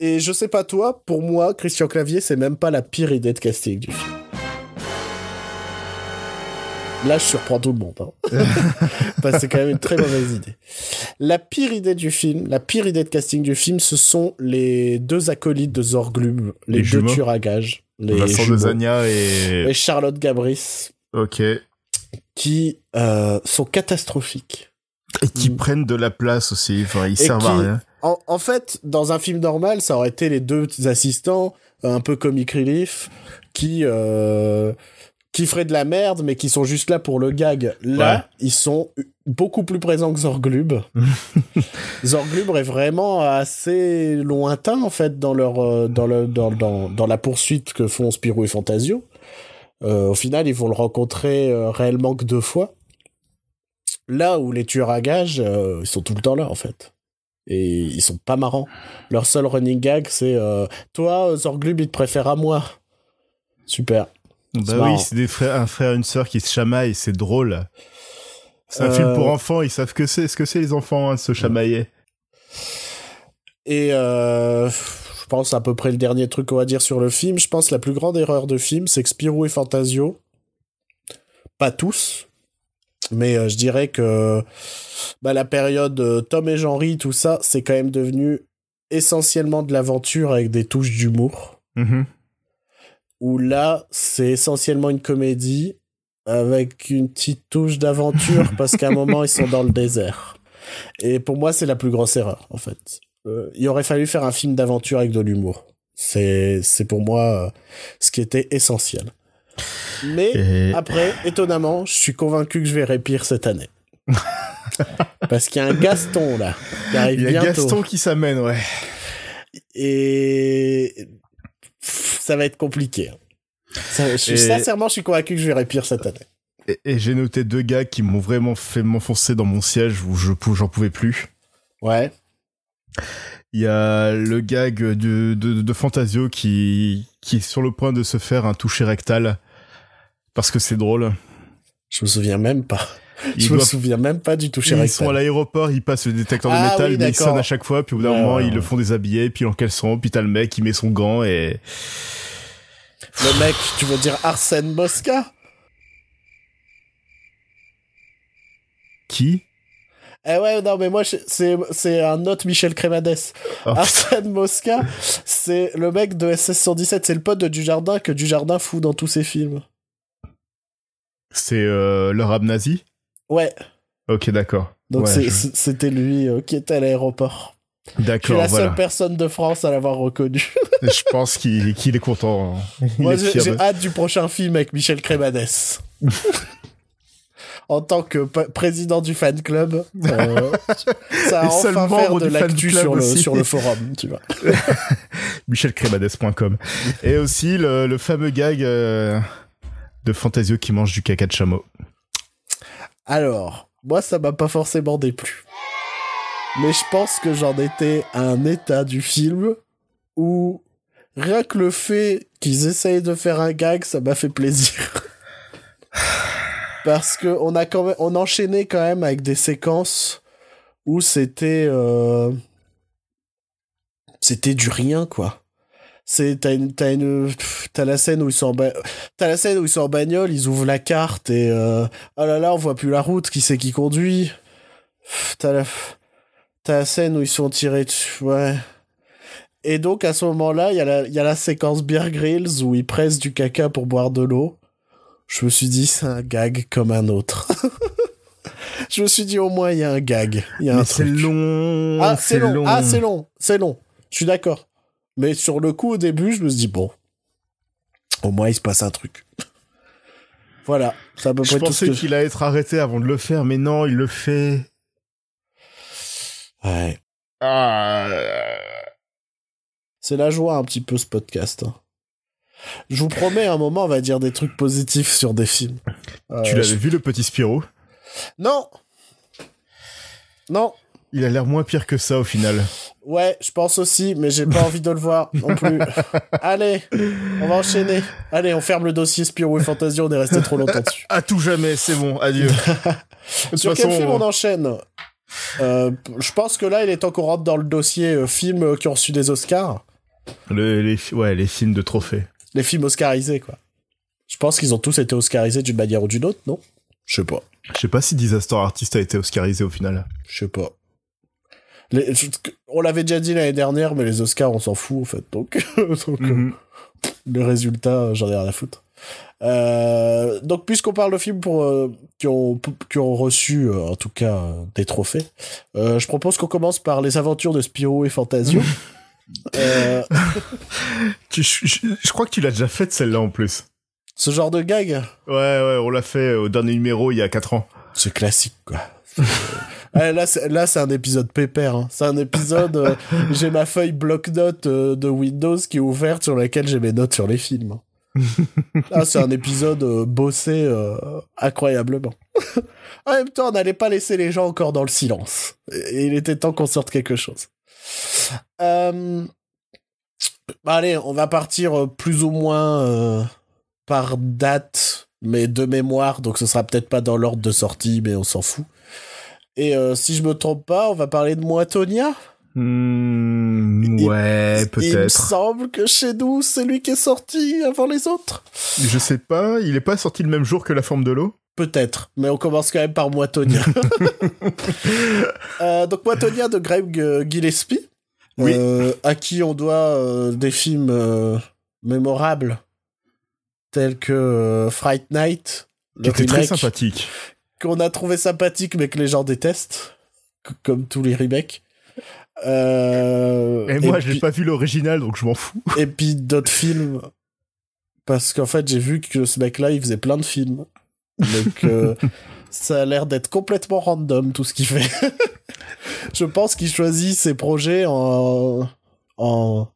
Speaker 1: Et je sais pas toi, pour moi, Christian Clavier, c'est même pas la pire idée de casting du film. Là, je surprends tout le monde. Hein. Parce que c'est quand même une très mauvaise idée. La pire idée du film, la pire idée de casting du film, ce sont les deux acolytes de Zorglum, les,
Speaker 2: Les
Speaker 1: deux tueurs à gages, les
Speaker 2: Vincent Dezania et...
Speaker 1: et Charlotte Gabris,
Speaker 2: Ok. Et
Speaker 1: qui euh, sont catastrophiques.
Speaker 2: qui
Speaker 1: Mm.
Speaker 2: prennent de la place aussi, enfin, ils servent à rien.
Speaker 1: En, en fait, dans un film normal, ça aurait été les deux assistants, un peu comic relief, qui euh, qui feraient de la merde, mais qui sont juste là pour le gag. Là,
Speaker 2: Ouais.
Speaker 1: ils sont beaucoup plus présents que Zorglub. Zorglub est vraiment assez lointain en fait dans leur euh, dans le dans, dans dans la poursuite que font Spirou et Fantasio. Euh, au final, ils vont le rencontrer euh, réellement que deux fois. Là où les tueurs à gages, euh, ils sont tout le temps là en fait. Et ils sont pas marrants. Leur seul running gag, c'est toi, Zorglub, il te préfère à moi. Super.
Speaker 2: Bah oui, c'est des frères, un frère et une sœur qui se chamaillent, c'est drôle. C'est un
Speaker 1: Euh,
Speaker 2: film pour enfants, ils savent que c'est, ce que c'est les enfants, hein, de se chamailler.
Speaker 1: Et euh, je pense à peu près le dernier truc qu'on va dire sur le film. Je pense la plus grande erreur de film, c'est que Spirou et Fantasio, pas tous, mais euh, je dirais que bah, la période euh, Tom et Jean-Ry, tout ça, c'est quand même devenu essentiellement de l'aventure avec des touches d'humour.
Speaker 2: Mhm.
Speaker 1: Où là, c'est essentiellement une comédie avec une petite touche d'aventure parce qu'à un moment, ils sont dans le désert. Et pour moi, c'est la plus grosse erreur, en fait. Euh, il aurait fallu faire un film d'aventure avec de l'humour. C'est, c'est pour moi euh, ce qui était essentiel. Mais
Speaker 2: Et...
Speaker 1: après, étonnamment, je suis convaincu que je verrai pire cette année. Parce qu'il y a un Gaston là, qui arrive
Speaker 2: Il y a
Speaker 1: bientôt.
Speaker 2: Gaston qui s'amène, ouais.
Speaker 1: Et ça va être compliqué. Ça- je suis,
Speaker 2: Et-
Speaker 1: Sincèrement, je suis convaincu que je verrai pire cette année.
Speaker 2: Et, et j'ai noté deux gars qui m'ont vraiment fait m'enfoncer dans mon siège où je j'en pouvais plus.
Speaker 1: Ouais.
Speaker 2: Il y a le gag de, de, de Fantasio qui, qui est sur le point de se faire un toucher rectal parce que c'est drôle.
Speaker 1: Je me souviens même pas.
Speaker 2: Ils,
Speaker 1: je me
Speaker 2: doivent-
Speaker 1: souviens même pas du toucher
Speaker 2: ils sont à l'aéroport, ils passent le détecteur de
Speaker 1: Ah
Speaker 2: métal,
Speaker 1: oui,
Speaker 2: mais ils sonnent à chaque fois, puis au bout d'un
Speaker 1: Ouais,
Speaker 2: moment,
Speaker 1: ouais,
Speaker 2: ils
Speaker 1: ouais.
Speaker 2: le font déshabiller, puis en caleçon, puis t'as le mec, il met son gant et...
Speaker 1: Le mec, tu veux dire Arsène Mosca
Speaker 2: Qui?
Speaker 1: Eh ouais, non, mais moi, c'est, c'est un autre Michel Crémades.
Speaker 2: Oh,
Speaker 1: Arsène Mosca, c'est le mec de SS-117, c'est le pote de Dujardin que Dujardin fout dans tous ses films.
Speaker 2: C'est euh, le rab nazi
Speaker 1: Ouais,
Speaker 2: Ok, d'accord.
Speaker 1: donc
Speaker 2: Ouais, je-
Speaker 1: c'était lui euh, qui était à l'aéroport. Je suis
Speaker 2: D'accord,
Speaker 1: la
Speaker 2: voilà.
Speaker 1: seule personne de France à l'avoir reconnu.
Speaker 2: je pense qu'il est content. hein.
Speaker 1: Moi, j'ai hâte du prochain film avec Michel Crémades. en tant que président du fan club, euh, ça
Speaker 2: seul
Speaker 1: enfin faire
Speaker 2: membre
Speaker 1: de l'actu sur le,
Speaker 2: aussi.
Speaker 1: sur le forum, tu vois.
Speaker 2: michelcremades.com. Et aussi le, le fameux gag euh, de Fantasio qui mange du caca de chameau.
Speaker 1: Alors, moi, ça m'a pas forcément déplu. mais je pense que j'en étais à un état du film où rien que le fait qu'ils essayent de faire un gag, ça m'a fait plaisir. Parce que on a quand enchaînait quand même avec des séquences où c'était, euh, c'était du rien quoi. C'est t'as une t'as une t'as la scène où ils sont en ba- t'as la scène où ils sont en bagnole, ils ouvrent la carte et euh, oh là là on voit plus la route, qui c'est qui conduit. T'as la t'as la scène où ils sont tirés dessus, ouais. Et donc à ce moment-là, il y a la il y a la séquence Beer Grylls où ils pressent du caca pour boire de l'eau. Je me suis dit c'est un gag comme un autre. Je me suis dit au moins il y a un gag, il y a un
Speaker 2: Mais c'est
Speaker 1: truc.
Speaker 2: long.
Speaker 1: Ah, c'est long. Ah, c'est long. C'est long. Je suis d'accord. Mais sur le coup, au début, je me suis dit, bon, au moins, il se passe un truc. voilà. C'est à peu
Speaker 2: Je
Speaker 1: près tout ce
Speaker 2: pensais qu'il allait être arrêté avant de le faire, mais non, il le fait.
Speaker 1: Ouais.
Speaker 2: Ah.
Speaker 1: C'est la joie, un petit peu, ce podcast. hein. Je vous promets, à un moment, on va dire des trucs positifs sur des films. Euh,
Speaker 2: Tu l'avais
Speaker 1: je-
Speaker 2: vu le petit Spirou?
Speaker 1: Non Non
Speaker 2: Il a l'air moins pire que ça au final.
Speaker 1: Ouais, je pense aussi, mais j'ai pas envie de le voir non plus. Allez, on va enchaîner. Allez, on ferme le dossier Spirou et Fantasy, on est resté trop longtemps dessus.
Speaker 2: À tout jamais, c'est bon, adieu.
Speaker 1: Sur
Speaker 2: façon,
Speaker 1: quel film on enchaîne Euh, Je pense que là, il est temps qu'on rentre dans le dossier euh, films euh, qui ont reçu des Oscars.
Speaker 2: le- les, ouais, les films de trophées.
Speaker 1: Les films oscarisés, quoi. Je pense qu'ils ont tous été oscarisés d'une manière ou d'une autre, non? Je sais pas.
Speaker 2: Je sais pas si Disaster Artist a été oscarisé au final.
Speaker 1: Je sais pas. Les- on l'avait déjà dit l'année dernière, mais les Oscars, on s'en fout, en fait. Donc, donc, euh,
Speaker 2: Mhm.
Speaker 1: les résultats, euh, j'en ai rien à foutre. Euh, donc, puisqu'on parle de films pour, euh, qui, ont, qui ont reçu, euh, en tout cas, des trophées, je propose qu'on commence par les aventures de Spiro et Fantasio.
Speaker 2: Tu- je, je- je crois que tu l'as déjà faite celle-là en plus.
Speaker 1: ce genre de gag,
Speaker 2: Ouais, ouais, on l'a fait au dernier numéro il y a 4 ans.
Speaker 1: c'est classique, quoi. Ouais, là, c'est, là, c'est un épisode pépère. hein. C'est un épisode. euh, j'ai ma feuille bloc-notes euh, de Windows qui est ouverte sur laquelle j'ai mes notes sur les films. Ah, c'est un épisode euh, bossé incroyablement. en même temps, on n'allait pas laisser les gens encore dans le silence. Et il était temps qu'on sorte quelque chose. Bah, allez, on va partir plus ou moins par date, mais de mémoire, donc ce sera peut-être pas dans l'ordre de sortie, mais on s'en fout. Et euh, si je me trompe pas, on va parler de Moitonia. Il-
Speaker 2: ouais,
Speaker 1: Il me
Speaker 2: peut-être.
Speaker 1: semble que chez nous, c'est lui qui est sorti avant les autres.
Speaker 2: Je sais pas, il est pas sorti le même jour que La Forme de l'eau?
Speaker 1: Peut-être, mais on commence quand même par Moitonia. Euh, donc Moitonia de Greg Gillespie,
Speaker 2: Oui.
Speaker 1: euh, à qui on doit euh, des films mémorables tels que Fright Night,
Speaker 2: Qui était très sympathique.
Speaker 1: Qu'on a trouvé sympathique mais que les gens détestent, comme tous les remakes. Euh,
Speaker 2: Et moi, j'ai pas vu l'original, donc je m'en fous.
Speaker 1: et puis d'autres films parce qu'en fait j'ai vu que ce mec là il faisait plein de films donc euh, ça a l'air d'être complètement random tout ce qu'il fait je pense qu'il choisit ses projets en en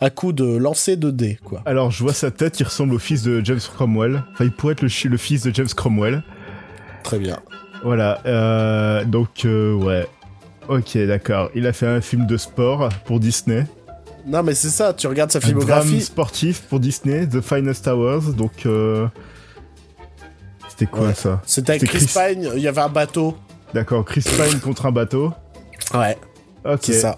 Speaker 1: à coup de lancer de dés quoi
Speaker 2: Alors, je vois sa tête, il ressemble au fils de James Cromwell. Enfin, il pourrait être le fils de James Cromwell.
Speaker 1: Très bien
Speaker 2: Voilà, euh, donc, euh, ouais. Ok, d'accord. Il a fait un film de sport pour Disney.
Speaker 1: non mais c'est ça tu regardes sa
Speaker 2: Un drame
Speaker 1: filmographie
Speaker 2: sportif pour Disney, The Finest Hours. Donc, euh... c'était quoi
Speaker 1: Ouais.
Speaker 2: ça?
Speaker 1: C'était avec Chris- Pine il y avait un bateau
Speaker 2: D'accord, Chris Pine contre un bateau.
Speaker 1: ouais
Speaker 2: Ok.
Speaker 1: c'est ça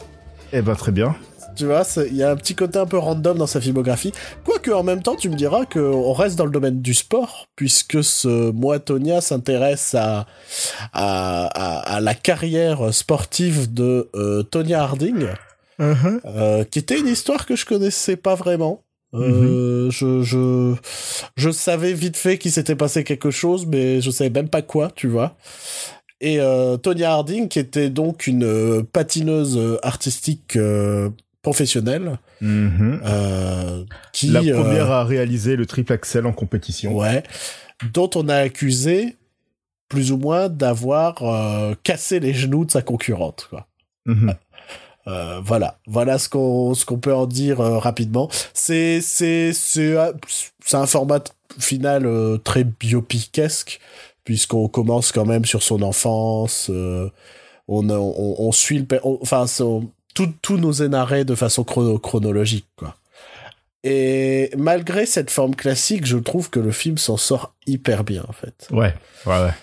Speaker 2: Eh ben, très bien.
Speaker 1: Tu vois, il y a un petit côté un peu random dans sa filmographie. Quoique, en même temps, tu me diras qu'on reste dans le domaine du sport, puisque ce Moitonia s'intéresse à, à, à, à la carrière sportive de euh, Tonya Harding,
Speaker 2: Uh-huh.
Speaker 1: euh, qui était une histoire que je connaissais pas vraiment. Euh, je, je, je savais vite fait qu'il s'était passé quelque chose, mais je savais même pas quoi, tu vois. Et euh, Tonya Harding, qui était donc une euh, patineuse artistique professionnelle,
Speaker 2: Mhm.
Speaker 1: euh, qui
Speaker 2: La
Speaker 1: euh,
Speaker 2: première à réaliser le triple axel en compétition.
Speaker 1: ouais, dont on a accusé plus ou moins d'avoir euh, cassé les genoux de sa concurrente. Quoi.
Speaker 2: Mhm.
Speaker 1: Euh, voilà, voilà ce qu'on ce qu'on peut en dire rapidement. C'est c'est c'est un format final très biopiquesque puisqu'on commence quand même sur son enfance. on, on, on suit le, enfin, tout, nous est narré de façon chronologique, quoi. Et malgré cette forme classique, je trouve que le film s'en sort hyper bien, en fait.
Speaker 2: Ouais, ouais, ouais.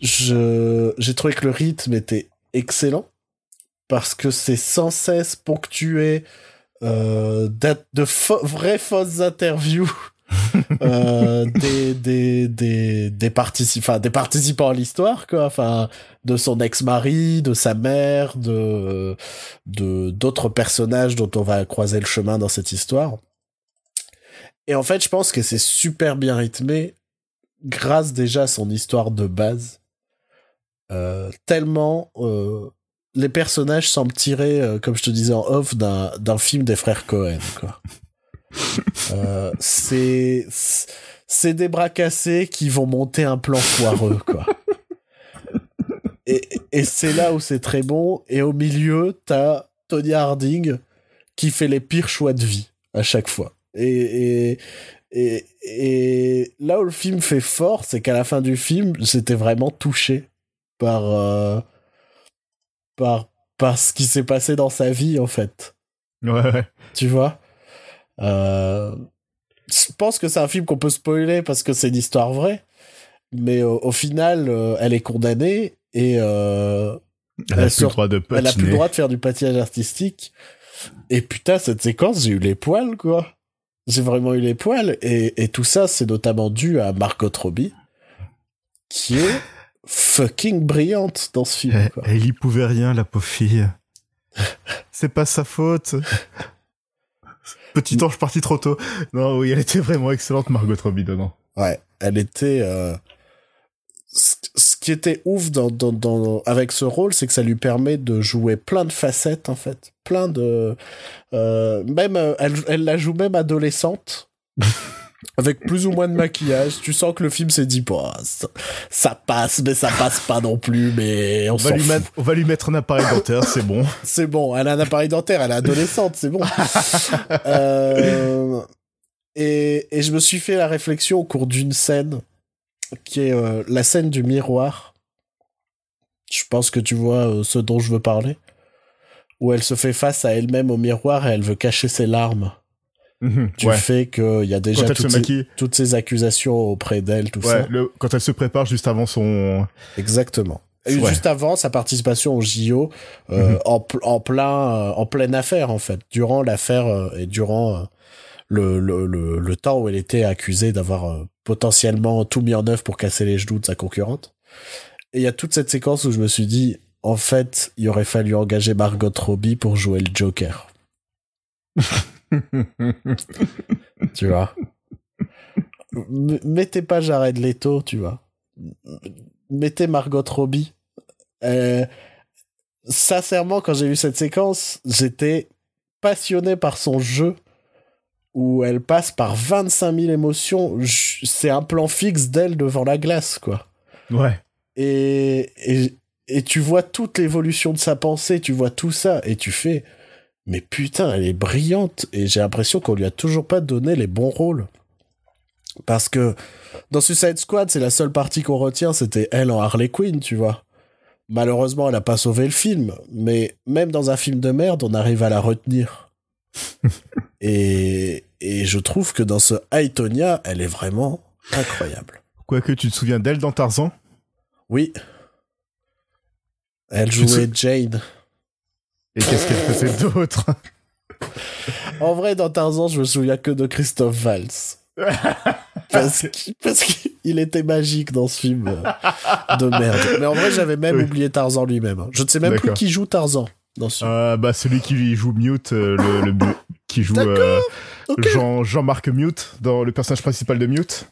Speaker 1: Je, j'ai trouvé que le rythme était excellent parce que c'est sans cesse ponctué euh, de vraies fausses interviews euh, des des des des participants des participants à l'histoire quoi. Enfin de son ex-mari de sa mère de de d'autres personnages dont on va croiser le chemin dans cette histoire. Et en fait je pense que c'est super bien rythmé grâce déjà à son histoire de base. Euh, tellement euh, les personnages semblent euh, comme je te disais en off, d'un, d'un film des frères Cohen, quoi. Euh, c'est, c'est des bras cassés qui vont monter un plan foireux, quoi. Et, et c'est là où c'est très bon. Et au milieu, t'as Tony Harding qui fait les pires choix de vie à chaque fois. Et, et, et, et là où le film fait fort, c'est qu'à la fin du film, j'étais vraiment touché par, euh, par, par ce qui s'est passé dans sa vie, en fait.
Speaker 2: Ouais, ouais.
Speaker 1: Tu vois? Euh, Je pense que c'est un film qu'on peut spoiler parce que c'est une histoire vraie. Mais au final, euh, elle est condamnée et euh,
Speaker 2: elle, a plus le droit de
Speaker 1: elle a plus le droit de faire du patinage artistique. Et putain, cette séquence, j'ai eu les poils, quoi. J'ai vraiment eu les poils. Et, et tout ça, c'est notamment dû à Margot Robbie, qui est fucking brillante dans ce film.
Speaker 2: Elle, quoi. elle y pouvait rien, la pauvre fille. C'est pas sa faute. Petit ange parti trop tôt. Non, oui, elle était vraiment excellente, Margot Robbie, dedans.
Speaker 1: Ouais, elle était... Euh... Ce qui était ouf dans, dans, dans, avec ce rôle, c'est que ça lui permet de jouer plein de facettes, en fait. Plein de... Euh, même, euh, elle, elle la joue même adolescente. avec plus ou moins de maquillage. Tu sens que le film s'est dit, bah, ça, ça, passe, mais ça passe pas non plus, mais on,
Speaker 2: on va, lui mettre, on va lui mettre un appareil dentaire, c'est bon.
Speaker 1: c'est bon, elle a un appareil dentaire, elle est adolescente, c'est bon. euh, et, et je me suis fait la réflexion au cours d'une scène, qui est euh, la scène du miroir. Je pense que tu vois euh, ce dont je veux parler. Où elle se fait face à elle-même au miroir et elle veut cacher ses larmes.
Speaker 2: Mmh,
Speaker 1: du
Speaker 2: ouais.
Speaker 1: fait qu'il y a déjà toutes ces,
Speaker 2: maquille.
Speaker 1: toutes ces accusations auprès d'elle, tout
Speaker 2: Ouais,
Speaker 1: ça.
Speaker 2: le, quand elle se prépare juste avant son...
Speaker 1: Exactement. Et
Speaker 2: Ouais.
Speaker 1: juste avant sa participation au JO, euh,
Speaker 2: Mhm.
Speaker 1: en, pl- en plein, euh, en pleine affaire en fait, durant l'affaire euh, et durant euh, le, le, le, le temps où elle était accusée d'avoir euh, potentiellement tout mis en œuvre pour casser les genoux de sa concurrente. Et il y a toute cette séquence où je me suis dit, en fait, il aurait fallu engager Margot Robbie pour jouer le Joker. tu vois. Mettez pas Jared Leto, tu vois. Mettez Margot Robbie. Euh, sincèrement, quand j'ai vu cette séquence, j'étais passionné par son jeu où elle passe par 25 000 émotions. C'est un plan fixe d'elle devant la glace, quoi.
Speaker 2: ouais.
Speaker 1: Et, et, et tu vois toute l'évolution de sa pensée, tu vois tout ça, et tu fais, mais putain, elle est brillante, et j'ai l'impression qu'on lui a toujours pas donné les bons rôles. Parce que dans Suicide Squad, c'est la seule partie qu'on retient, c'était elle en Harley Quinn, tu vois. Malheureusement, elle a pas sauvé le film, mais même dans un film de merde, on arrive à la retenir. et, et je trouve que dans ce Aitonia, elle est vraiment incroyable.
Speaker 2: Quoique tu te souviens d'elle dans Tarzan?
Speaker 1: Oui. Elle jouait Jane.
Speaker 2: Et qu'est-ce qu'elle faisait d'autre
Speaker 1: En vrai, dans Tarzan, je me souviens que de Christophe Valls. Parce qu'il était magique dans ce film de merde. Mais en vrai, j'avais même
Speaker 2: Oui.
Speaker 1: oublié Tarzan lui-même. Je ne sais même plus qui joue Tarzan dans ce film.
Speaker 2: euh, Bah celui qui joue Mute, euh, le, le mu- qui joue euh. Jean Jean-Marc Mute dans le personnage principal de Mute.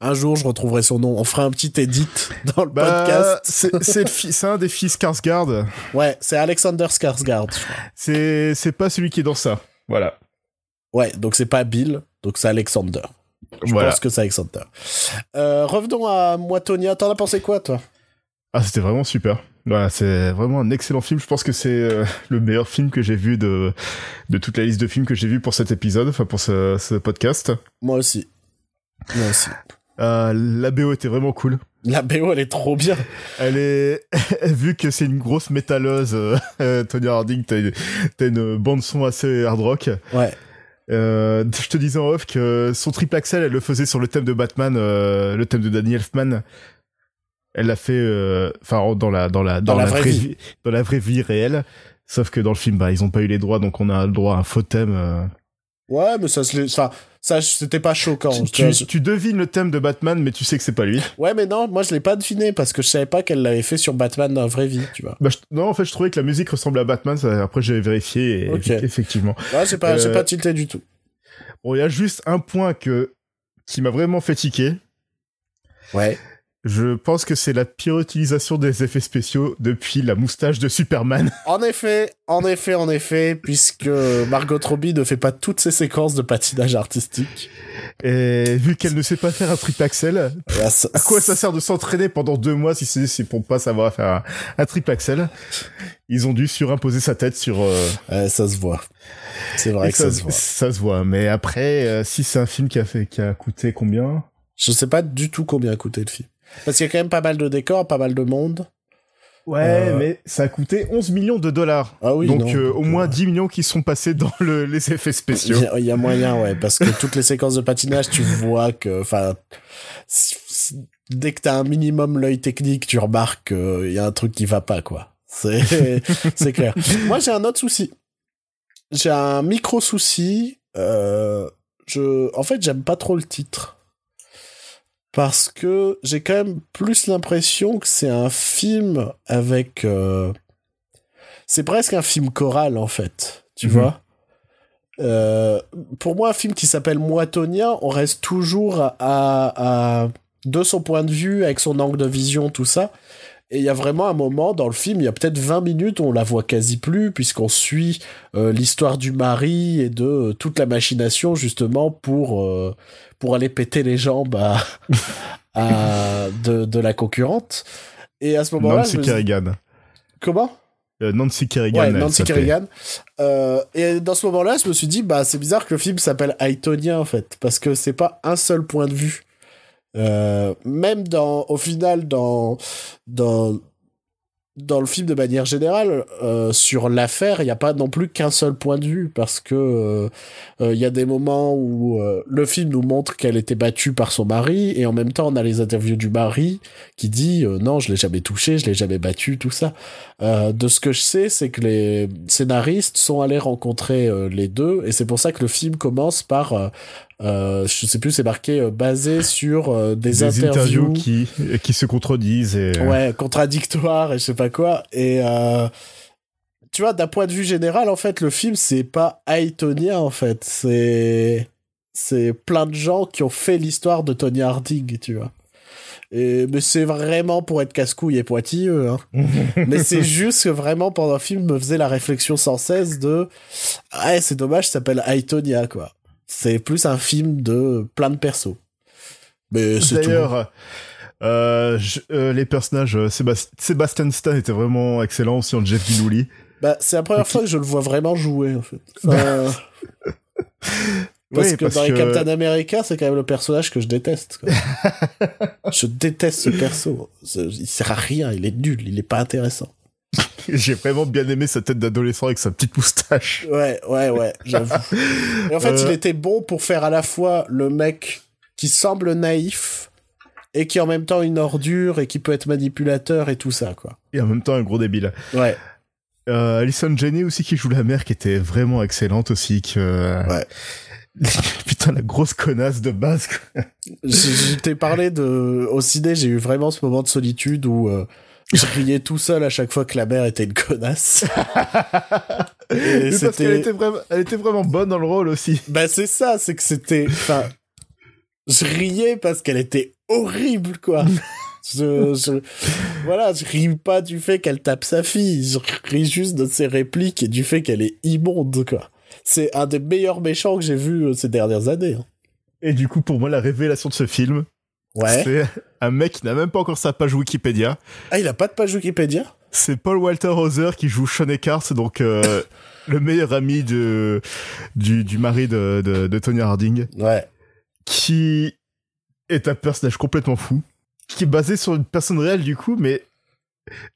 Speaker 1: Un jour, je retrouverai son nom. On fera un petit edit dans le
Speaker 2: Bah,
Speaker 1: podcast.
Speaker 2: c'est un des fils Skarsgård.
Speaker 1: Ouais, c'est Alexander Skarsgård.
Speaker 2: C'est pas celui qui est dans ça. Voilà.
Speaker 1: Ouais, donc c'est pas Bill, donc c'est Alexander. Je
Speaker 2: voilà.
Speaker 1: pense que c'est Alexander. Euh, revenons à moi, Tonya. T'en as pensé quoi, toi?
Speaker 2: Ah, c'était vraiment super. Voilà, c'est vraiment un excellent film. Je pense que c'est euh, le meilleur film que j'ai vu de, de toute la liste de films que j'ai vu pour cet épisode, enfin pour ce, ce podcast.
Speaker 1: Moi aussi. Aussi.
Speaker 2: Euh, la BO était vraiment cool.
Speaker 1: La BO, elle est trop bien.
Speaker 2: Elle est, vu que c'est une grosse métalleuse, euh, Tony Harding, t'as une, bande son assez hard rock.
Speaker 1: Ouais.
Speaker 2: Euh, je te disais en off que son triple axel, elle le faisait sur le thème de Batman, euh, le thème de Danny Elfman. Elle l'a fait, euh, enfin dans la dans la
Speaker 1: Dans la vraie vie.
Speaker 2: dans la vraie vie réelle. Sauf que dans le film, bah ils ont pas eu les droits, donc on a le droit à un faux thème.
Speaker 1: Ouais, mais ça enfin, ça, c'était pas choquant.
Speaker 2: Tu,
Speaker 1: tu
Speaker 2: tu- devines le thème de Batman, mais tu sais que c'est pas lui.
Speaker 1: Ouais, mais non, moi je l'ai pas deviné parce que je savais pas qu'elle l'avait fait sur Batman dans la vraie vie, tu vois.
Speaker 2: Bah, je- non, en fait, je trouvais que la musique ressemblait à Batman. ça- après, j'ai vérifié et effectivement.
Speaker 1: Ouais, j'ai pas,
Speaker 2: Euh,
Speaker 1: pas tilté du tout.
Speaker 2: Bon, il y a juste un point que qui m'a vraiment fait tiquer.
Speaker 1: Ouais.
Speaker 2: Je pense que c'est la pire utilisation des effets spéciaux depuis la moustache de Superman.
Speaker 1: En effet, en effet, en effet, puisque Margot Robbie ne fait pas toutes ses séquences de patinage artistique.
Speaker 2: Et vu qu'elle ne sait pas faire un triple axel,
Speaker 1: Et à, ça-
Speaker 2: à quoi ça sert de s'entraîner pendant deux mois si c'est c'est pour pas savoir faire un, un triple axel? Ils ont dû surimposer sa tête sur. euh,
Speaker 1: Ouais, ça se voit. C'est vrai
Speaker 2: et
Speaker 1: que ça, se voit.
Speaker 2: ça se voit. Mais après, euh, si c'est un film qui a fait, qui a coûté combien?
Speaker 1: Je sais pas du tout combien a coûté le film. Parce qu'il y a quand même pas mal de décors, pas mal de monde.
Speaker 2: Ouais,
Speaker 1: Euh,
Speaker 2: mais ça a coûté 11 millions de dollars.
Speaker 1: Ah oui,
Speaker 2: donc
Speaker 1: non,
Speaker 2: euh, au moins
Speaker 1: euh,
Speaker 2: 10 millions qui sont passés dans le, les effets spéciaux.
Speaker 1: il y a moyen, ouais, parce que toutes les séquences de patinage, tu vois que, enfin, dès que t'as un minimum l'œil technique, tu remarques qu'il y a un truc qui va pas, quoi. C'est, c'est clair. Moi, j'ai un autre souci. J'ai un micro souci. Euh, je, en fait, j'aime pas trop le titre. Parce que j'ai quand même plus l'impression que c'est un film avec, euh, c'est presque un film choral, en fait. Tu
Speaker 2: Mhm.
Speaker 1: vois? Euh, pour moi, un film qui s'appelle Moitonien, on reste toujours à, à- de son point de vue, avec son angle de vision, tout ça. Et il y a vraiment un moment dans le film, il y a peut-être 20 minutes où on la voit quasi plus, puisqu'on suit euh, l'histoire du mari et de euh, toute la machination, justement, pour, euh, pour aller péter les jambes à, à- de, de la concurrente. Et à ce moment-là,
Speaker 2: Nancy
Speaker 1: dis-
Speaker 2: Kerrigan.
Speaker 1: comment?
Speaker 2: Nancy Kerrigan.
Speaker 1: Ouais, Nancy. Kerrigan. Et dans ce moment-là, je me suis dit, bah, c'est bizarre que le film s'appelle Aitonia, en fait, parce que c'est pas un seul point de vue. Euh, même dans, au final, dans, dans, dans le film de manière générale, euh, sur l'affaire, il n'y a pas non plus qu'un seul point de vue, parce que euh, euh, il y a des moments où le film nous montre qu'elle était battue par son mari, et en même temps, on a les interviews du mari qui dit non, je l'ai jamais touché, je l'ai jamais battu, tout ça. De ce que je sais, c'est que les scénaristes sont allés rencontrer les deux, et c'est pour ça que le film commence par, euh, euh, je sais plus, c'est marqué euh, basé sur euh, des,
Speaker 2: Des
Speaker 1: interviews,
Speaker 2: interviews qui, qui se contredisent. Et...
Speaker 1: ouais, contradictoires et je sais pas quoi. Et euh, tu vois, d'un point de vue général, en fait, le film c'est pas Aitonia, en fait, c'est c'est plein de gens qui ont fait l'histoire de Tony Harding, tu vois. Et, mais c'est vraiment pour être casse-couille et pointilleux. Hein. mais c'est juste que vraiment pendant le film me faisait la réflexion sans cesse de ouais c'est dommage ça s'appelle Aitonia quoi c'est plus un film de plein de persos. Mais c'est tout.
Speaker 2: D'ailleurs, euh, je- euh, les personnages, euh, Sébast- Sébastien Stan était vraiment excellent aussi en Jeff Gillouli.
Speaker 1: bah, c'est la première fois que je le vois vraiment jouer en fait. Enfin, parce
Speaker 2: Oui,
Speaker 1: que dans les Captain America c'est quand même le personnage que je déteste quoi. je déteste ce perso. Il sert à rien il est nul il est pas intéressant
Speaker 2: J'ai vraiment bien aimé sa tête d'adolescent avec sa petite moustache.
Speaker 1: Ouais, ouais, ouais, j'avoue. Et en fait,
Speaker 2: Euh.
Speaker 1: il était bon pour faire à la fois le mec qui semble naïf et qui est en même temps une ordure et qui peut être manipulateur et tout ça, quoi.
Speaker 2: Et en même temps un gros débile.
Speaker 1: Ouais.
Speaker 2: Euh, Alison Janney aussi qui joue la mère qui était vraiment excellente aussi. Que...
Speaker 1: Ouais.
Speaker 2: Putain, la grosse connasse de base.
Speaker 1: Je, je t'ai parlé de, au ciné, j'ai eu vraiment ce moment de solitude où euh, je riais tout seul à chaque fois que la mère était une connasse. Et
Speaker 2: Mais parce qu'elle était, vraiment, elle était vraiment bonne dans le rôle aussi.
Speaker 1: Bah c'est ça, c'est que c'était, enfin, je riais parce qu'elle était horrible quoi. Je, je- voilà, je ris pas du fait qu'elle tape sa fille, je ris juste de ses répliques et du fait qu'elle est immonde quoi. C'est un des meilleurs méchants que j'ai vu euh, ces dernières années. hein.
Speaker 2: Et du coup, pour moi, la révélation de ce film,
Speaker 1: Ouais.
Speaker 2: c'est un mec qui n'a même pas encore sa page Wikipédia.
Speaker 1: Ah, il a pas de page Wikipédia?
Speaker 2: C'est Paul Walter Hauser qui joue Sean Eckhart, donc euh, le meilleur ami de, du, du mari de, de, de Tony Harding,
Speaker 1: Ouais.
Speaker 2: qui est un personnage complètement fou. qui est basé sur une personne réelle du coup, mais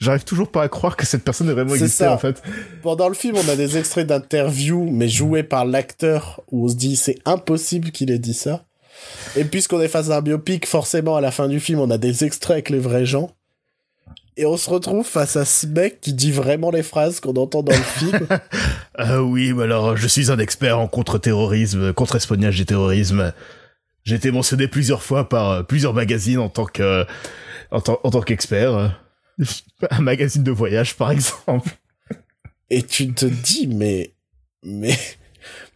Speaker 2: j'arrive toujours pas à croire que cette personne est vraiment existé
Speaker 1: ça.
Speaker 2: en fait.
Speaker 1: Pendant le film, on a des extraits d'interviews, mais joués par l'acteur, où on se dit c'est impossible qu'il ait dit ça. Et puisqu'on est face à un biopic, forcément, à la fin du film, on a des extraits avec les vrais gens. Et on se retrouve face à ce mec qui dit vraiment les phrases qu'on entend dans le film.
Speaker 2: Ah oui, mais alors je suis un expert en contre-terrorisme, contre-espionnage et terrorisme. J'ai été mentionné plusieurs fois par euh, plusieurs magazines en tant que en, tant- en tant qu'expert. euh. Un magazine de voyage par exemple.
Speaker 1: Et tu te dis, mais, mais,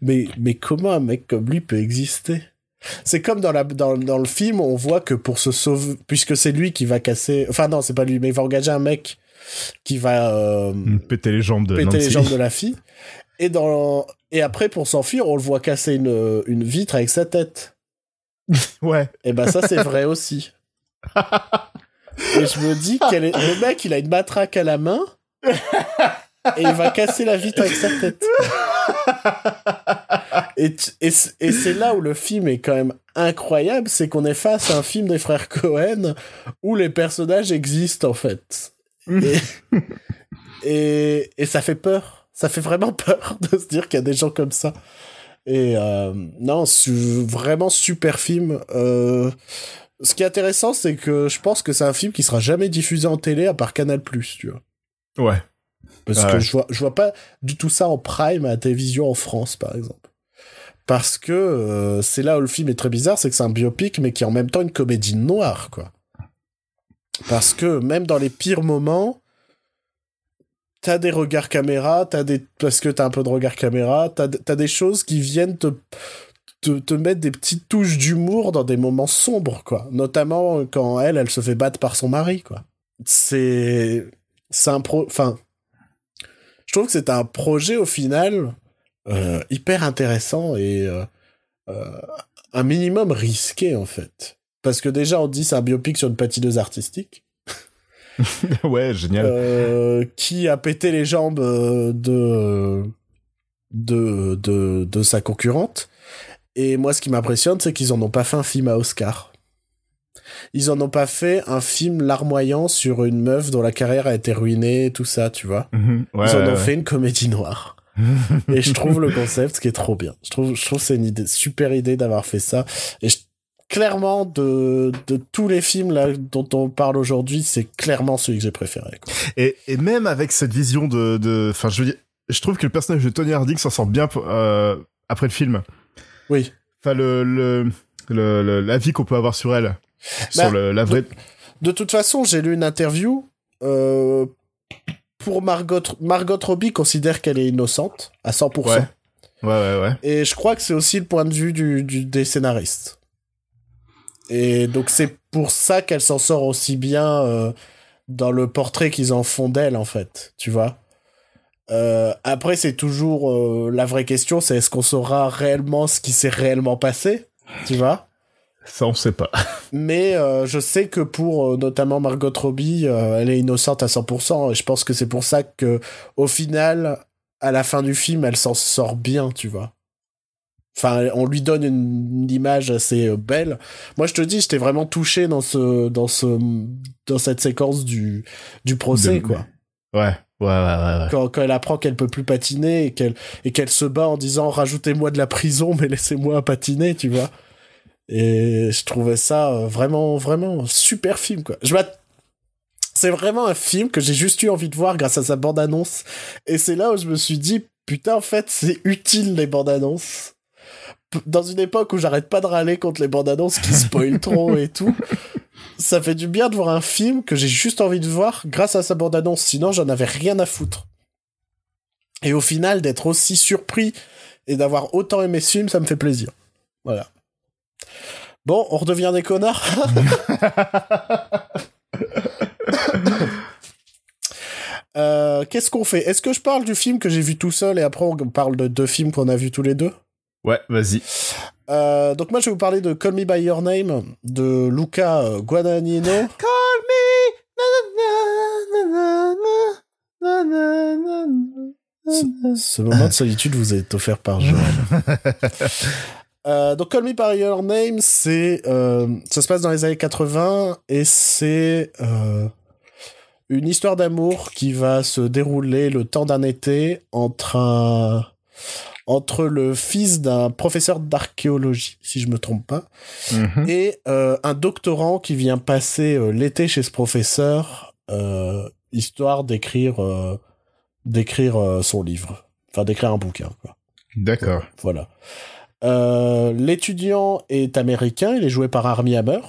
Speaker 1: mais, mais comment un mec comme lui peut exister? C'est comme dans, la, dans, dans le film, on voit que pour se sauver, puisque c'est lui qui va casser, enfin non, c'est pas lui, mais il va engager un mec qui va euh,
Speaker 2: Péter les jambes de
Speaker 1: péter
Speaker 2: Nancy.
Speaker 1: les jambes de la fille. Et, dans, et après, pour s'enfuir, on le voit casser une, une vitre avec sa tête.
Speaker 2: Ouais.
Speaker 1: Et ben ça, c'est vrai aussi. Et je me dis, est... le mec, il a une matraque à la main et il va casser la vitre avec sa tête. Et, et, c'est là où le film est quand même incroyable, c'est qu'on est face à un film des frères Cohen où les personnages existent en fait. Et, et, et ça fait peur. Ça fait vraiment peur de se dire qu'il y a des gens comme ça. Et euh, non, su- vraiment super film. Euh, ce qui est intéressant, c'est que je pense que c'est un film qui sera jamais diffusé en télé à part Canal+, tu vois.
Speaker 2: Ouais.
Speaker 1: Parce
Speaker 2: Ah
Speaker 1: que je vois, je vois pas du tout ça en prime à la télévision en France, par exemple. Parce que euh, c'est là où le film est très bizarre, c'est que c'est un biopic, mais qui est en même temps une comédie noire, quoi. Parce que même dans les pires moments, t'as des regards caméra, t'as des parce que t'as un peu de regard caméra, t'as t'as des choses qui viennent te, te te mettre des petites touches d'humour dans des moments sombres, quoi. Notamment quand elle, elle se fait battre par son mari, quoi. C'est c'est un pro, enfin, je trouve que c'est un projet au final euh, hyper intéressant et euh, euh, un minimum risqué en fait. Parce que déjà on dit c'est un biopic sur une patineuse artistique
Speaker 2: ouais, génial.
Speaker 1: euh, qui a pété les jambes euh, de de de, de sa concurrente. Et moi ce qui m'impressionne c'est qu'ils en ont pas fait un film à Oscar. Ils en ont pas fait un film larmoyant sur une meuf dont la carrière a été ruinée, tout ça, tu vois.
Speaker 2: Mhm. Ouais,
Speaker 1: Ils en ont
Speaker 2: ouais.
Speaker 1: fait une comédie noire. Et je trouve le concept qui est trop bien. Je trouve, je trouve c'est une idée, super idée d'avoir fait ça. Et je- clairement, de, de tous les films là, dont on parle aujourd'hui, c'est clairement celui que j'ai préféré. quoi.
Speaker 2: Et, et même avec cette vision de, de, enfin, je veux dire, je trouve que le personnage de Tony Harding s'en sort bien euh, après le film.
Speaker 1: Oui.
Speaker 2: Enfin, le, le, le, le- la vie qu'on peut avoir sur elle,
Speaker 1: Bah,
Speaker 2: sur le, la vraie.
Speaker 1: De toute façon, j'ai lu une interview. Euh, pour Margot, Margot Robbie considère qu'elle est innocente à 100%.
Speaker 2: Ouais. Ouais, ouais, ouais.
Speaker 1: Et je crois que c'est aussi le point de vue du, du- des scénaristes. Et donc c'est pour ça qu'elle s'en sort aussi bien euh, dans le portrait qu'ils en font d'elle, en fait. Tu vois Euh, Après, c'est toujours euh, la vraie question, c'est est-ce qu'on saura réellement ce qui s'est réellement passé Tu vois
Speaker 2: Ça, on sait pas.
Speaker 1: mais euh, je sais que pour euh, notamment Margot Robbie, euh, elle est innocente à 100%. Et je pense que c'est pour ça que au final, à la fin du film, elle s'en sort bien, tu vois. Enfin, on lui donne une, une image assez belle. Moi, je te dis, j'étais vraiment touché dans ce, dans ce, dans cette séquence du, du procès,
Speaker 2: De-
Speaker 1: quoi.
Speaker 2: Ouais, ouais, ouais, ouais. ouais.
Speaker 1: Quand, quand elle apprend qu'elle peut plus patiner et qu'elle, et qu'elle se bat en disant, rajoutez-moi de la prison, mais laissez-moi patiner, tu vois. Et je trouvais ça euh, vraiment, vraiment super film, quoi. Je c'est vraiment un film que j'ai juste eu envie de voir grâce à sa bande-annonce. Et c'est là où je me suis dit, putain, en fait, c'est utile, les bandes-annonces. Dans une époque où j'arrête pas de râler contre les bandes-annonces qui spoilent trop et tout, ça fait du bien de voir un film que j'ai juste envie de voir grâce à sa bande-annonce. Sinon, j'en avais rien à foutre. Et au final, d'être aussi surpris et d'avoir autant aimé ce film, ça me fait plaisir. Voilà. Bon, on redevient des connards. Euh, Qu'est-ce qu'on fait? Est-ce que je parle du film que j'ai vu tout seul et après on parle de deux films qu'on a vus tous les deux?
Speaker 2: Ouais, vas-y.
Speaker 1: Euh, Donc moi je vais vous parler de Call Me By Your Name de Luca euh, Guadagnino.
Speaker 2: Call
Speaker 1: Ce, ce moment de solitude vous est offert par Joël. Euh, donc Call Me By Your Name, c'est euh, ça se passe dans les années 80 et c'est euh, une histoire d'amour qui va se dérouler le temps d'un été entre un entre le fils d'un professeur d'archéologie, si je me trompe pas,
Speaker 2: Mhm.
Speaker 1: et euh, un doctorant qui vient passer euh, l'été chez ce professeur, euh, histoire d'écrire euh, d'écrire son livre, enfin d'écrire un bouquin. Quoi.
Speaker 2: D'accord.
Speaker 1: Voilà. Euh, L'étudiant est américain, il est joué par Armie Hammer.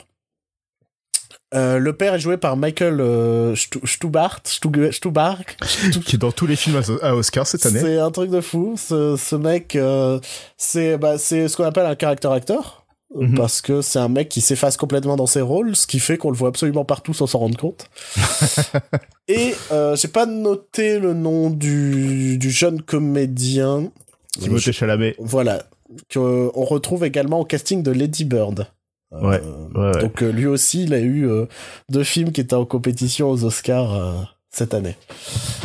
Speaker 1: Euh, le père est joué par Michael euh, Stu- Stubart.
Speaker 2: Qui est dans tous les films à Oscar cette année.
Speaker 1: C'est un truc de fou. Ce, ce mec, euh, c'est bah, c'est ce qu'on appelle un character actor. euh,
Speaker 2: Mhm.
Speaker 1: Parce que c'est un mec qui s'efface complètement dans ses rôles, ce qui fait qu'on le voit absolument partout sans s'en rendre compte. Et j'ai pas noté le nom du, du jeune comédien.
Speaker 2: Timothée Chalamet.
Speaker 1: Voilà. Qu'on retrouve également au casting de Lady Bird. Euh,
Speaker 2: Ouais, ouais.
Speaker 1: Donc euh, lui aussi, il a eu euh, deux films qui étaient en compétition aux Oscars cette année.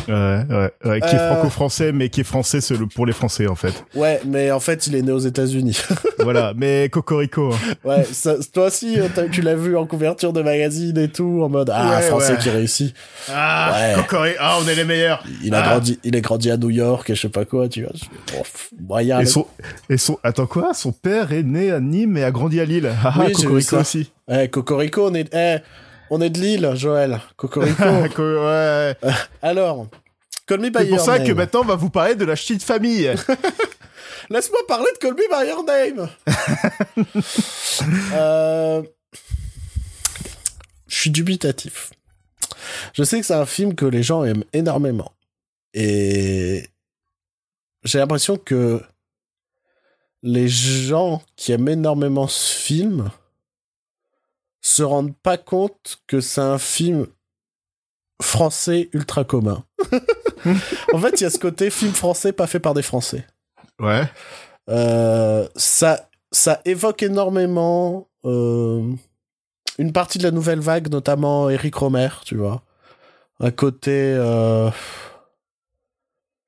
Speaker 2: Ouais, ouais, ouais, qui est
Speaker 1: Euh.
Speaker 2: franco-français, mais qui est français pour les Français, en fait.
Speaker 1: Ouais, mais en fait, il est né aux États-Unis.
Speaker 2: voilà, mais Cocorico. hein.
Speaker 1: ouais, ça, toi aussi, euh, tu l'as vu en couverture de magazine et tout, en mode ah
Speaker 2: Ouais,
Speaker 1: français
Speaker 2: ouais.
Speaker 1: qui réussit.
Speaker 2: Ah,
Speaker 1: Ouais.
Speaker 2: Cocorico, ah, on est les meilleurs.
Speaker 1: Il a
Speaker 2: Ah.
Speaker 1: grandi, il est grandi à New York et je sais pas quoi, tu vois. Pff, moyen.
Speaker 2: Et son, et son, attends quoi? Son père est né à Nîmes et a grandi à Lille. Ah,
Speaker 1: Oui,
Speaker 2: Cocorico aussi.
Speaker 1: Eh, Cocorico, on est, eh, on est de Lille, Joël. Cocorico.
Speaker 2: Co- ouais.
Speaker 1: Alors, Call Me By
Speaker 2: C'est pour ça
Speaker 1: Name.
Speaker 2: que maintenant on va vous parler de la petite famille.
Speaker 1: Laisse-moi parler de Call Me By Your Name. Euh, Je suis dubitatif. Je sais que c'est un film que les gens aiment énormément. Et j'ai l'impression que les gens qui aiment énormément ce film se rendent pas compte que c'est un film français ultra commun. en fait, il y a ce côté film français pas fait par des Français.
Speaker 2: Ouais.
Speaker 1: Euh, ça, ça évoque énormément euh, une partie de la nouvelle vague, notamment Eric Romer, tu vois. Un côté. euh,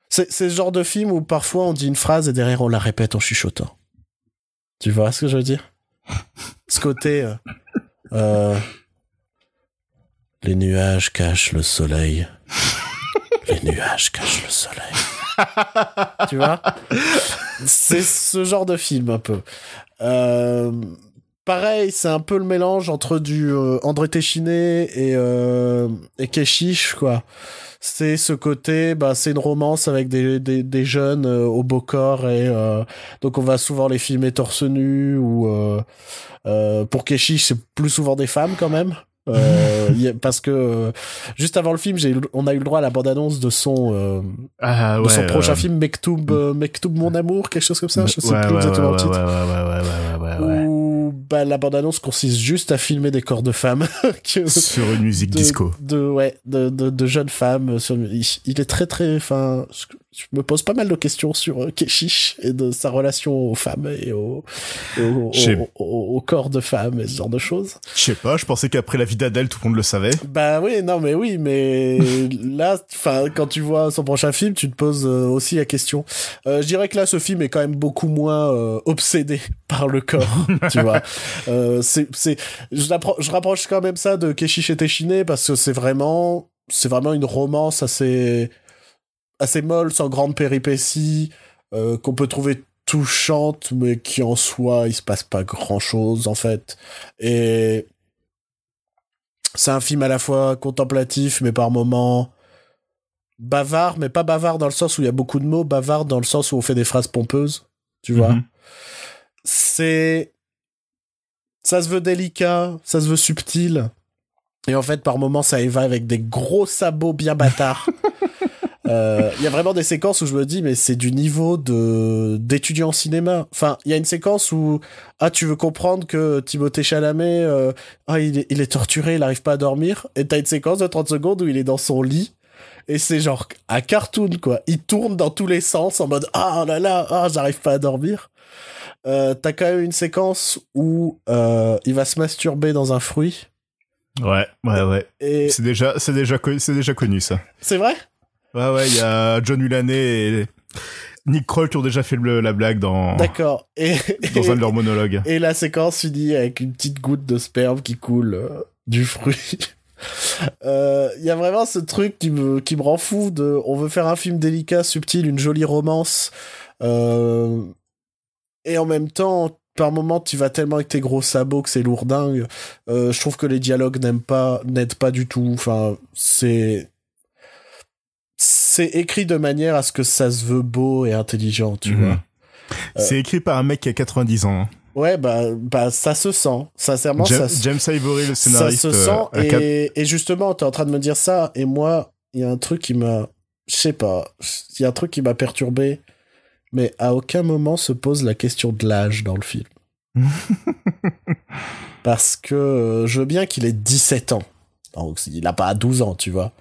Speaker 1: C'est ce genre de film où parfois on dit une phrase et derrière on la répète en chuchotant. Tu vois ce que je veux dire? Ce côté. Euh, Les nuages cachent le soleil. Les nuages cachent le soleil. tu vois? C'est ce genre de film un peu. Euh, pareil, c'est un peu le mélange entre du euh, André Téchiné et euh, et Keshish quoi. C'est ce côté, bah c'est une romance avec des des, des jeunes euh, au beau corps et euh, donc on va souvent les filmer torse nu ou euh, euh, pour Keshish c'est plus souvent des femmes quand même. Euh, y a- parce que juste avant le film, j'ai on a eu le droit à la bande-annonce de son euh,
Speaker 2: Ah
Speaker 1: de son prochain film Mektoub, Mektoub mon amour, quelque chose comme ça, je sais
Speaker 2: ouais,
Speaker 1: plus
Speaker 2: ouais,
Speaker 1: exactement
Speaker 2: ouais,
Speaker 1: le titre. Bah, la bande-annonce consiste juste à filmer des corps de femmes. que-
Speaker 2: Sur une musique
Speaker 1: de,
Speaker 2: disco.
Speaker 1: De, ouais, de, de, de jeunes femmes. Sur, il, il est très très. Enfin, je, me pose pas mal de questions sur euh, Keshish et de sa relation aux femmes et au, au, corps de femmes et ce genre de choses.
Speaker 2: Je sais pas, je pensais qu'après la vie d'Adèle, tout le monde le savait.
Speaker 1: Bah oui, non, mais oui, mais là, enfin, quand tu vois son prochain film, tu te poses euh, aussi la question. Euh, je dirais que là, ce film est quand même beaucoup moins euh, obsédé par le corps, tu vois. Euh, c'est, c'est, je rapproche quand même ça de Keshish et Téchiné parce que c'est vraiment, c'est vraiment une romance assez, assez molle, sans grande péripétie, euh, qu'on peut trouver touchante, mais qui en soi, il se passe pas grand chose, en fait. Et c'est un film à la fois contemplatif, mais par moments bavard, mais pas bavard dans le sens où il y a beaucoup de mots, bavard dans le sens où on fait des phrases pompeuses, tu vois.
Speaker 2: Mhm.
Speaker 1: C'est. Ça se veut délicat, ça se veut subtil. Et en fait, par moments, ça y va avec des gros sabots bien bâtards. Euh, Il y a vraiment des séquences où je me dis, mais c'est du niveau de d'étudiant en cinéma. Enfin, il y a une séquence où ah, tu veux comprendre que Timothée Chalamet, euh, ah, il est, il est torturé, il arrive pas à dormir. Et t'as une séquence de 30 secondes où il est dans son lit. Et c'est genre un cartoon, quoi. Il tourne dans tous les sens en mode ah là là, ah, j'arrive pas à dormir. Euh, t'as quand même une séquence où il va se masturber dans un fruit.
Speaker 2: Ouais, ouais, ouais.
Speaker 1: Et
Speaker 2: C'est déjà, c'est déjà, c'est déjà connu ça.
Speaker 1: c'est vrai?
Speaker 2: Ouais, ouais, il y a John Mulaney et, Nick Kroll qui ont déjà fait le- la blague dans,
Speaker 1: D'accord. Et,
Speaker 2: dans un de leurs monologues.
Speaker 1: et la séquence finit avec une petite goutte de sperme qui coule euh, du fruit. Euh, Il y a vraiment ce truc qui me, qui me rend fou de, on veut faire un film délicat, subtil, une jolie romance, euh, et en même temps, par moment, tu vas tellement avec tes gros sabots que c'est lourdingue. Euh, je trouve que les dialogues n'aiment pas, n'aident pas du tout. Enfin, c'est, c'est écrit de manière à ce que ça se veut beau et intelligent, tu
Speaker 2: Mhm.
Speaker 1: vois.
Speaker 2: C'est écrit par un mec qui a 90 ans. hein.
Speaker 1: Ouais, bah, bah, ça se sent. Sincèrement,
Speaker 2: James,
Speaker 1: ça, se-
Speaker 2: James Ivory, le
Speaker 1: ça
Speaker 2: scénariste.
Speaker 1: se
Speaker 2: euh,
Speaker 1: sent.
Speaker 2: cap-
Speaker 1: et, justement, t'es en train de me dire ça, et moi, il y a un truc qui m'a, je sais pas, il y a un truc qui m'a perturbé, mais à aucun moment se pose la question de l'âge dans le film. Parce que euh, je veux bien qu'il ait 17 ans. Donc, il a pas 12 ans, tu vois.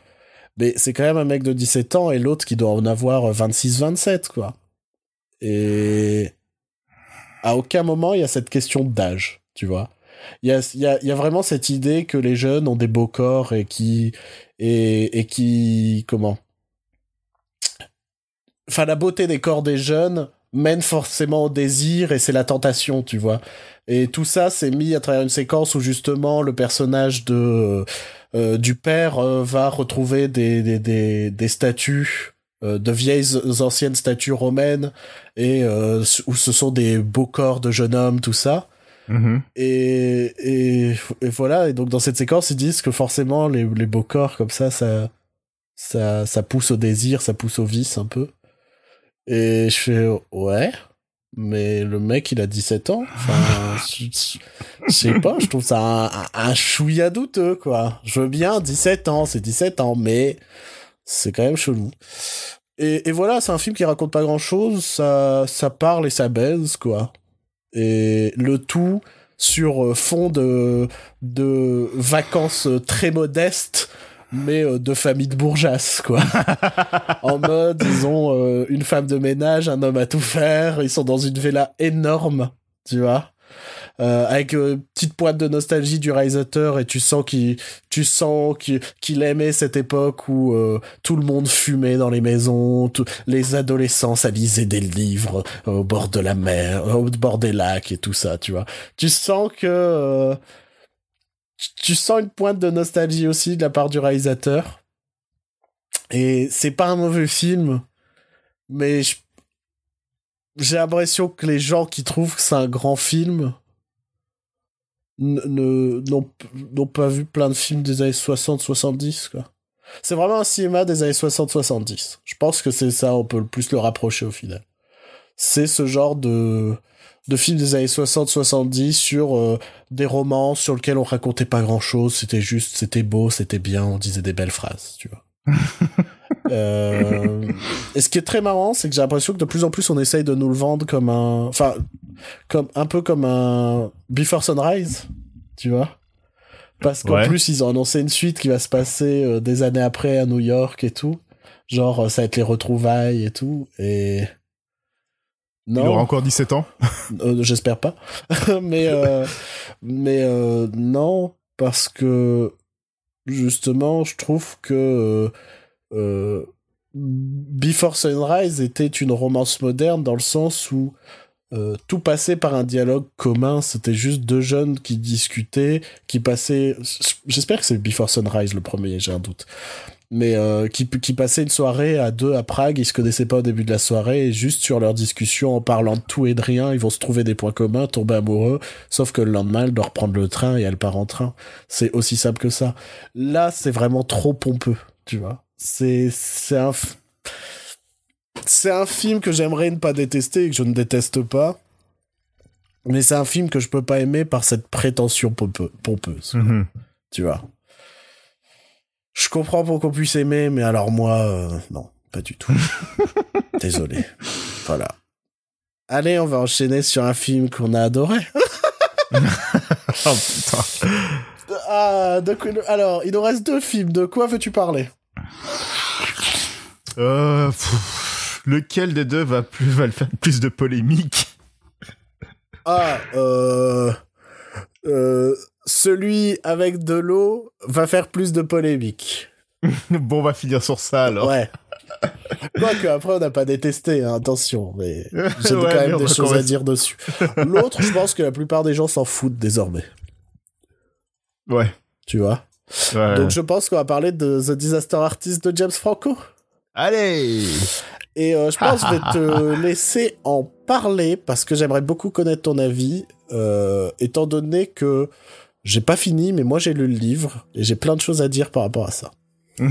Speaker 1: Mais c'est quand même un mec de 17 ans et l'autre qui doit en avoir 26-27, quoi. Et à aucun moment il y a cette question d'âge, tu vois. Il y a, y, a, y a vraiment cette idée que les jeunes ont des beaux corps et qui. Et, et qui. Comment? Enfin, la beauté des corps des jeunes mène forcément au désir et c'est la tentation, tu vois. Et tout ça, c'est mis à travers une séquence où justement le personnage de euh, du père euh, va retrouver des des des, des statues euh, de vieilles anciennes statues romaines et euh, où ce sont des beaux corps de jeunes hommes, tout ça.
Speaker 2: Mhm.
Speaker 1: Et, et, et voilà, et donc dans cette séquence, ils disent que forcément, les, les beaux corps comme ça, ça, ça, ça pousse au désir, ça pousse au vice un peu. Et je fais, ouais, mais le mec, il a 17 ans. Enfin, je je sais pas, je trouve ça un, un, un chouïa douteux, quoi. Je veux bien 17 ans, c'est 17 ans, mais c'est quand même chelou. Et, et voilà, c'est un film qui raconte pas grand chose, ça, ça parle et ça baise, quoi. Et le tout sur euh, fond de, de vacances euh, très modestes, mais euh, de famille de bourgeasses, quoi. en mode, ils ont euh, une femme de ménage, un homme à tout faire, ils sont dans une villa énorme, tu vois. Euh, avec euh, une petite pointe de nostalgie du réalisateur et tu sens qu'il tu sens qu'il aimait cette époque où euh, tout le monde fumait dans les maisons tout- les adolescents ça lisait des livres euh, au bord de la mer au bord des lacs et tout ça tu vois tu sens que euh, tu- sens une pointe de nostalgie aussi de la part du réalisateur et c'est pas un mauvais film mais j'ai l'impression que les gens qui trouvent que c'est un grand film n'ont pas vu plein de films des années 60-70 quoi. C'est vraiment un cinéma des années 60-70. Je pense que c'est ça, on peut le plus le rapprocher au final. C'est ce genre de de film des années 60-70 sur euh, des romans sur lesquels on racontait pas grand chose, c'était juste, c'était beau, c'était bien, on disait des belles phrases, tu vois. Euh, et ce qui est très marrant, c'est que j'ai l'impression que de plus en plus on essaye de nous le vendre comme un, enfin, comme un peu comme un Before Sunrise, tu vois. Parce qu'en
Speaker 2: Ouais.
Speaker 1: plus ils ont annoncé une suite qui va se passer euh, des années après à New York et tout. Genre euh, ça va être les retrouvailles et tout. Et
Speaker 2: Il
Speaker 1: non,
Speaker 2: aura encore 17 ans.
Speaker 1: euh, j'espère pas. mais euh, mais euh, non parce que justement je trouve que Before Sunrise était une romance moderne dans le sens où tout passait par un dialogue commun. C'était juste deux jeunes qui discutaient, qui passaient. J'espère que c'est Before Sunrise le premier, j'ai un doute. Mais euh, qui, qui passaient une soirée à deux à Prague, ils se connaissaient pas au début de la soirée, et juste sur leur discussion, en parlant de tout et de rien, ils vont se trouver des points communs, tomber amoureux, sauf que le lendemain, elle doit reprendre le train et elle part en train. C'est aussi simple que ça. Là, c'est vraiment trop pompeux, tu vois. C'est c'est un f- c'est un film que j'aimerais ne pas détester et que je ne déteste pas. Mais c'est un film que je peux pas aimer par cette prétention pompe- pompeuse,
Speaker 2: Mhm.
Speaker 1: tu vois. Je comprends pour qu'on puisse aimer, mais alors moi, euh, non, pas du tout. Désolé. Voilà. Allez, on va enchaîner sur un film qu'on a adoré.
Speaker 2: Oh putain.
Speaker 1: Ah, de quoi- alors, il nous reste deux films. De quoi veux-tu parler?
Speaker 2: Euh, pff, lequel des deux va plus va le faire plus de polémique?
Speaker 1: Ah, euh, euh, celui avec de l'eau va faire plus de polémique.
Speaker 2: Bon, on va finir sur ça alors.
Speaker 1: Ouais. Quoique, après, on n'a pas détesté, hein, attention, mais j'ai
Speaker 2: Ouais,
Speaker 1: quand même des choses à dire dessus. L'autre, je pense que la plupart des gens s'en foutent désormais,
Speaker 2: Ouais.
Speaker 1: tu vois?
Speaker 2: ouais.
Speaker 1: Donc je pense qu'on va parler de The Disaster Artist de James Franco.
Speaker 2: Allez
Speaker 1: Et euh, je pense que je vais te laisser en parler parce que j'aimerais beaucoup connaître ton avis, euh, étant donné que j'ai pas fini, mais moi j'ai lu le livre et j'ai plein de choses à dire par rapport à ça.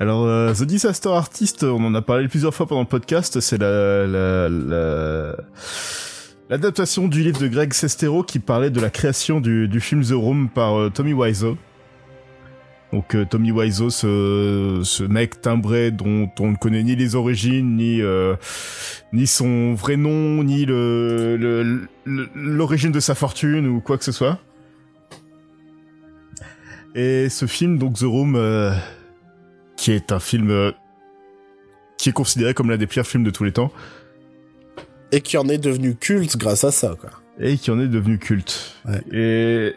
Speaker 2: Alors, euh, The Disaster Artist, on en a parlé plusieurs fois pendant le podcast, c'est la, la, la- l'adaptation du livre de Greg Sestero qui parlait de la création du, du film The Room par euh, Tommy Wiseau. Donc euh, Tommy Wiseau, ce, ce mec timbré dont on ne connaît ni les origines, ni euh, ni son vrai nom, ni le le- le- l'origine de sa fortune ou quoi que ce soit. Et ce film, donc The Room, euh, qui est un film euh, qui est considéré comme l'un des pires films de tous les temps,
Speaker 1: Et qui en est devenu culte grâce à ça, quoi.
Speaker 2: et qui en est devenu culte.
Speaker 1: Ouais.
Speaker 2: Et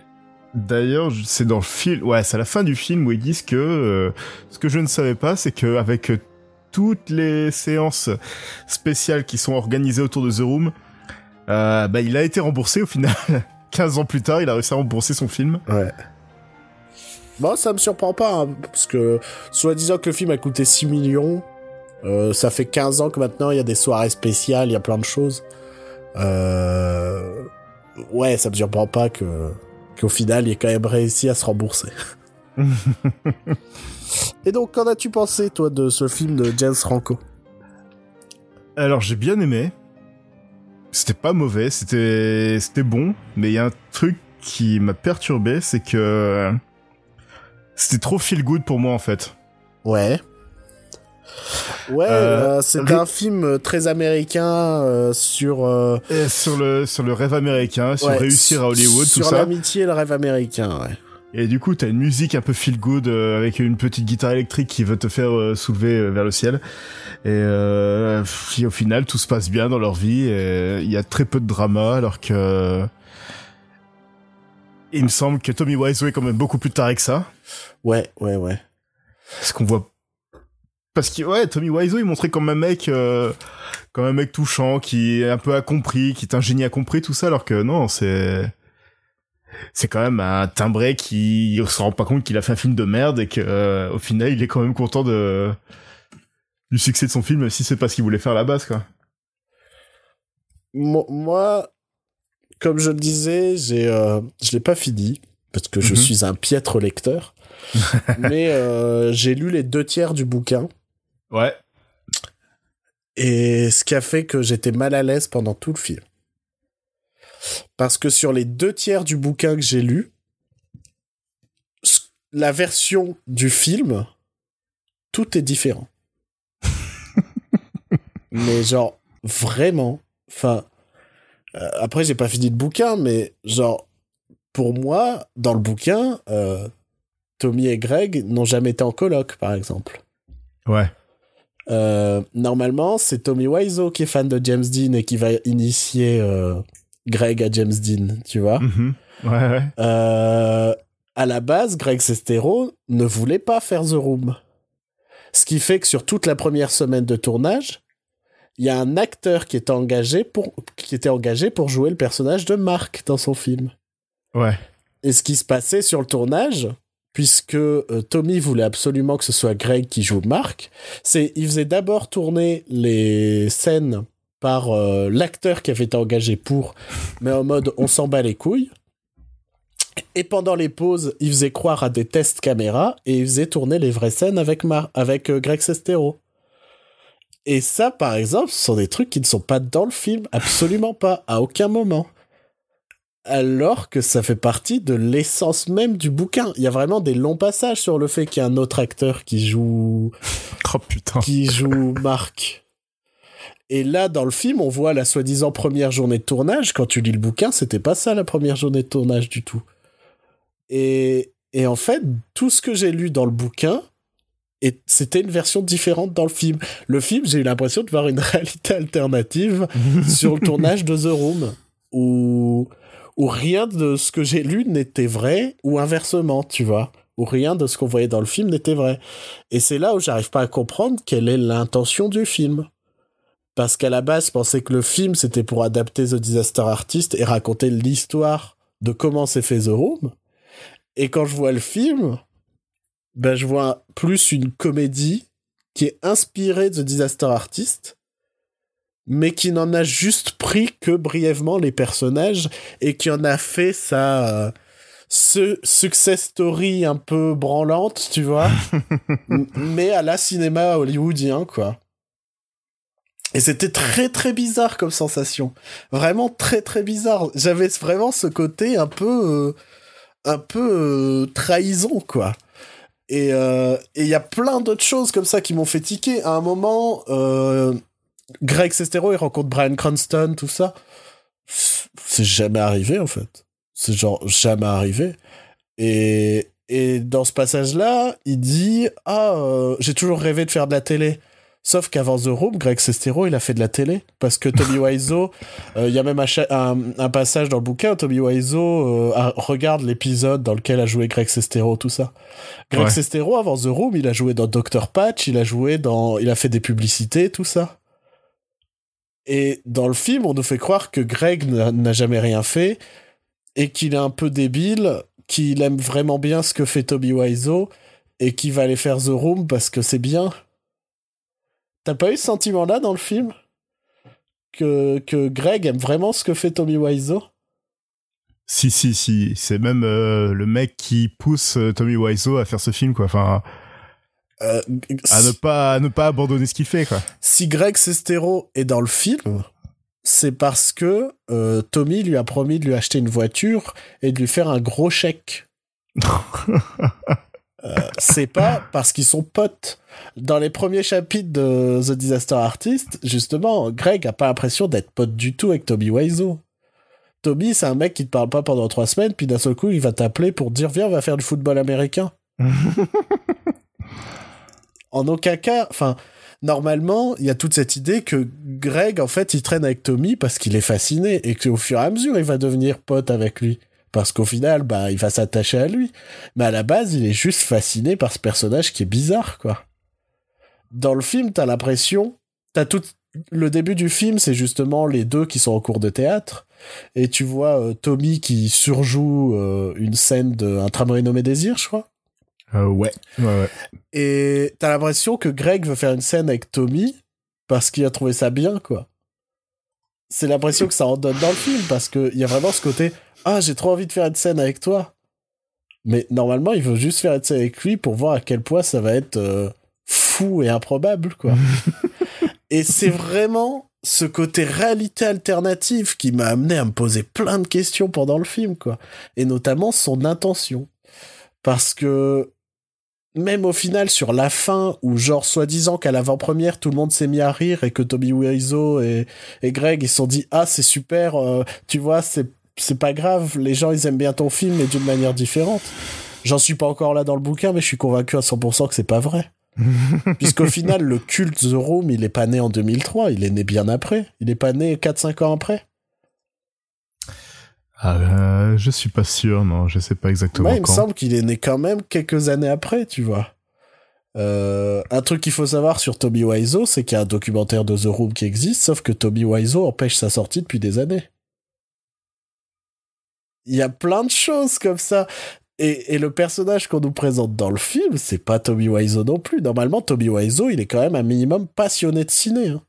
Speaker 2: d'ailleurs, c'est dans le film, ouais, c'est à la fin du film où ils disent que euh, ce que je ne savais pas, c'est que avec euh, toutes les séances spéciales qui sont organisées autour de The Room, euh, bah, il a été remboursé au final. 15 ans plus tard, il a réussi à rembourser son film.
Speaker 1: Ouais. Bon, ça me surprend pas, hein, parce que, soi-disant que le film a coûté 6 millions, euh, ça fait 15 ans que maintenant il y a des soirées spéciales, il y a plein de choses. Euh... Ouais, ça me surprend pas que qu'au final il ait quand même réussi à se rembourser. Et donc, qu'en as-tu pensé, toi, de ce film de James Franco?
Speaker 2: Alors j'ai bien aimé. C'était pas mauvais, c'était c'était bon, mais il y a un truc qui m'a perturbé, c'est que c'était trop feel good pour moi en fait.
Speaker 1: Ouais. Ouais,
Speaker 2: Euh,
Speaker 1: euh, c'est un film très américain euh, sur euh,
Speaker 2: Et sur le sur le rêve américain, sur
Speaker 1: ouais,
Speaker 2: réussir à Hollywood,
Speaker 1: sur
Speaker 2: tout ça.
Speaker 1: l'amitié et le rêve américain, ouais.
Speaker 2: Et du coup, t'as une musique un peu feel good euh, avec une petite guitare électrique qui veut te faire euh, soulever vers le ciel. Et euh, puis au final, tout se passe bien dans leur vie. et Il y a très peu de drama, alors que il me semble que Tommy Wiseau est quand même beaucoup plus taré que ça.
Speaker 1: Ouais, ouais, ouais.
Speaker 2: Parce qu'on voit. Parce que, ouais, Tommy Wiseau, il montrait comme un mec, euh, comme un mec touchant, qui est un peu incompris, qui est un génie incompris, tout ça, alors que non, c'est. C'est quand même un timbré qui se rend pas compte qu'il a fait un film de merde et que, euh, au final, il est quand même content de. du succès de son film, même si c'est pas ce qu'il voulait faire à la base, quoi.
Speaker 1: Mo- Moi, comme je le disais, j'ai, euh, je l'ai pas fini parce que je
Speaker 2: Mhm.
Speaker 1: suis un piètre lecteur. mais euh, j'ai lu les deux tiers du bouquin
Speaker 2: Ouais.
Speaker 1: et ce qui a fait que j'étais mal à l'aise pendant tout le film. Parce que sur les deux tiers du bouquin que j'ai lu, la version du film, tout est différent. mais genre, vraiment, enfin, euh, après j'ai pas fini le bouquin, mais genre, pour moi, dans le bouquin, euh, Tommy et Greg n'ont jamais été en coloc, par exemple.
Speaker 2: Ouais.
Speaker 1: Euh, normalement, c'est Tommy Wiseau qui est fan de James Dean et qui va initier euh, Greg à James Dean, tu vois.
Speaker 2: Mhm. Ouais, ouais.
Speaker 1: Euh, à la base, Greg Sestero ne voulait pas faire The Room. Ce qui fait que sur toute la première semaine de tournage, il y a un acteur qui est engagé pour, qui était engagé pour jouer le personnage de Mark dans son film.
Speaker 2: Ouais.
Speaker 1: Et ce qui se passait sur le tournage, puisque euh, Tommy voulait absolument que ce soit Greg qui joue Mark, c'est il faisait d'abord tourner les scènes par euh, l'acteur qui avait été engagé pour, mais en mode on s'en bat les couilles. Et pendant les pauses, il faisait croire à des tests caméra et il faisait tourner les vraies scènes avec, Mar avec euh, Greg Sestero. Et ça, par exemple, ce sont des trucs qui ne sont pas dans le film, absolument pas, à aucun moment alors que ça fait partie de l'essence même du bouquin. Il y a vraiment des longs passages sur le fait qu'il y a un autre acteur qui joue
Speaker 2: Oh putain.
Speaker 1: qui joue Marc. Et là, dans le film, on voit la soi-disant première journée de tournage. Quand tu lis le bouquin, c'était pas ça la première journée de tournage du tout. Et, et en fait, tout ce que j'ai lu dans le bouquin, et c'était une version différente dans le film. Le film, j'ai eu l'impression de voir une réalité alternative sur le tournage de The Room, où, où rien de ce que j'ai lu n'était vrai, ou inversement, tu vois. où rien de ce qu'on voyait dans le film n'était vrai. Et c'est là où j'arrive pas à comprendre quelle est l'intention du film. Parce qu'à la base, je pensais que le film, c'était pour adapter The Disaster Artist et raconter l'histoire de comment s'est fait The Room. Et quand je vois le film, ben, je vois plus une comédie qui est inspirée de The Disaster Artist, mais qui n'en a juste pris que brièvement les personnages et qui en a fait sa, euh, ce success story un peu branlante, tu vois, mais à la cinéma hollywoodien, quoi. Et c'était très très bizarre comme sensation. Vraiment très très bizarre. J'avais vraiment ce côté un peu... Euh, un peu euh, trahison, quoi. Et euh, il y a plein d'autres choses comme ça qui m'ont fait tiquer. À un moment, Greg Sestero, il rencontre Brian Cranston, tout ça. C'est jamais arrivé, en fait. C'est genre jamais arrivé. Et, et dans ce passage-là, il dit Ah, j'ai toujours rêvé de faire de la télé. Sauf qu'avant The Room, Greg Sestero, il a fait de la télé. Parce que Tommy Wiseau, euh, il y a même un, passage dans le bouquin, Tommy Wiseau euh, regarde l'épisode dans lequel a joué Greg Sestero, tout ça. Greg Sestero, avant The Room, il a joué dans Dr. Patch, il a joué dans... Il a fait des publicités, tout ça. Et dans le film, on nous fait croire que Greg n'a jamais rien fait et qu'il est un peu débile, qu'il aime vraiment bien ce que fait Tommy Wiseau et qu'il va aller faire The Room parce que c'est bien. T'as pas eu ce sentiment-là dans le film? Que, que Greg aime vraiment ce que fait Tommy Wiseau?
Speaker 2: Si, si, si. C'est même euh, le mec qui pousse euh, Tommy Wiseau à faire ce film, quoi. Enfin. Euh, à ne pas à ne pas abandonner ce qu'il fait quoi.
Speaker 1: Si Greg Sestero est dans le film, c'est parce que Tommy lui a promis de lui acheter une voiture et de lui faire un gros chèque. Euh, c'est pas parce qu'ils sont potes. Dans les premiers chapitres de The Disaster Artist, justement, Greg a pas l'impression d'être pote du tout avec Toby Wiseau. Toby, c'est un mec qui te parle pas pendant trois semaines, puis d'un seul coup, il va t'appeler pour dire viens, on va faire du football américain. en aucun cas, enfin, normalement, il y a toute cette idée que Greg, en fait, il traîne avec Tommy parce qu'il est fasciné et qu'au fur et à mesure, il va devenir pote avec lui parce qu'au final, bah, il va s'attacher à lui. Mais à la base, il est juste fasciné par ce personnage qui est bizarre, quoi. Dans le film, t'as l'impression, t'as tout le début du film, c'est justement les deux qui sont en cours de théâtre, et tu vois euh, Tommy qui surjoue euh, une scène d'un tramway nommé Désir, je crois.
Speaker 2: Euh, ouais, ouais, ouais.
Speaker 1: Et t'as l'impression que Greg veut faire une scène avec Tommy parce qu'il a trouvé ça bien, quoi. C'est l'impression que ça en donne dans le film parce qu'il y a vraiment ce côté ah, j'ai trop envie de faire une scène avec toi. Mais normalement, il veut juste faire une scène avec lui pour voir à quel point ça va être euh, fou et improbable, quoi. et c'est vraiment ce côté réalité alternative qui m'a amené à me poser plein de questions pendant le film, quoi. Et notamment son intention. Parce que même au final, sur la fin, où genre, soi-disant qu'à l'avant-première, tout le monde s'est mis à rire et que Toby Wiseau et, et Greg, ils se sont dit, ah, c'est super, euh, tu vois, c'est c'est pas grave, les gens ils aiment bien ton film mais d'une manière différente. J'en suis pas encore là dans le bouquin, mais je suis convaincu à 100% que c'est pas vrai. Puisqu'au final, le culte The Room, il est pas né en 2003, il est né bien après. Il est pas né 4-5 ans après.
Speaker 2: Ah, euh, je suis pas sûr, non, je sais pas exactement.
Speaker 1: il me semble qu'il est né quand même quelques années après, tu vois. Euh, un truc qu'il faut savoir sur Toby Wiseau, c'est qu'il y a un documentaire de The Room qui existe, sauf que Toby Wiseau empêche sa sortie depuis des années. Il y a plein de choses comme ça. Et, le personnage qu'on nous présente dans le film, c'est pas Toby Wiseau non plus. Normalement, Toby Wiseau, il est quand même un minimum passionné de ciné. Hein.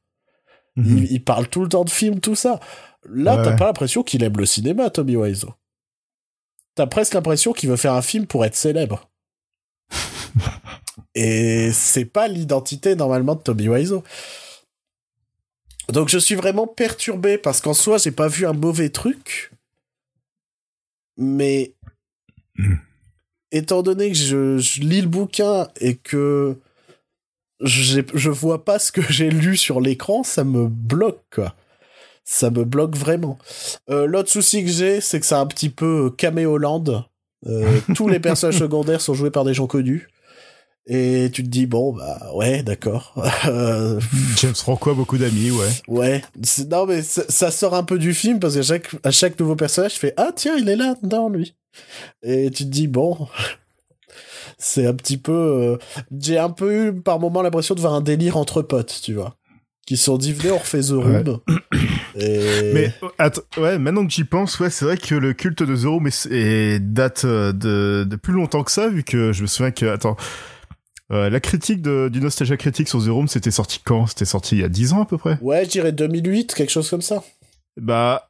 Speaker 1: Mhm. il, parle tout le temps de films, tout ça. Là, t'as pas l'impression qu'il aime le cinéma, Toby Wiseau. T'as presque l'impression qu'il veut faire un film pour être célèbre. Et c'est pas l'identité normalement de Toby Wiseau. Donc je suis vraiment perturbé parce qu'en soi, j'ai pas vu un mauvais truc mais hmm. étant donné que je, lis le bouquin et que je vois pas ce que j'ai lu sur l'écran, ça me bloque, quoi. Ça me bloque vraiment. Euh, l'autre souci que j'ai, c'est que c'est un petit peu caméoland. Euh, tous les personnages secondaires sont joués par des gens connus. Et tu te dis, bon, bah ouais, d'accord.
Speaker 2: James Franco a beaucoup d'amis, ouais.
Speaker 1: Ouais. Non, mais ça, sort un peu du film parce qu'à chaque, à chaque nouveau personnage, tu fais, ah tiens, il est là dedans, lui. Et tu te dis, bon. C'est un petit peu. euh, J'ai un peu eu par moment l'impression de voir un délire entre potes, tu vois. Qui se sont dit, venez, on refait The Room. Et...
Speaker 2: Mais attends, ouais, maintenant que j'y pense, ouais, c'est vrai que le culte de The Room est, est- date euh, de, de plus longtemps que ça, vu que je me souviens que attends, euh, la critique de, du Nostalgia Critique sur The Room, c'était sorti quand? C'était sorti il y a 10 ans à peu près?
Speaker 1: Ouais, je dirais 2008, quelque chose comme ça.
Speaker 2: Bah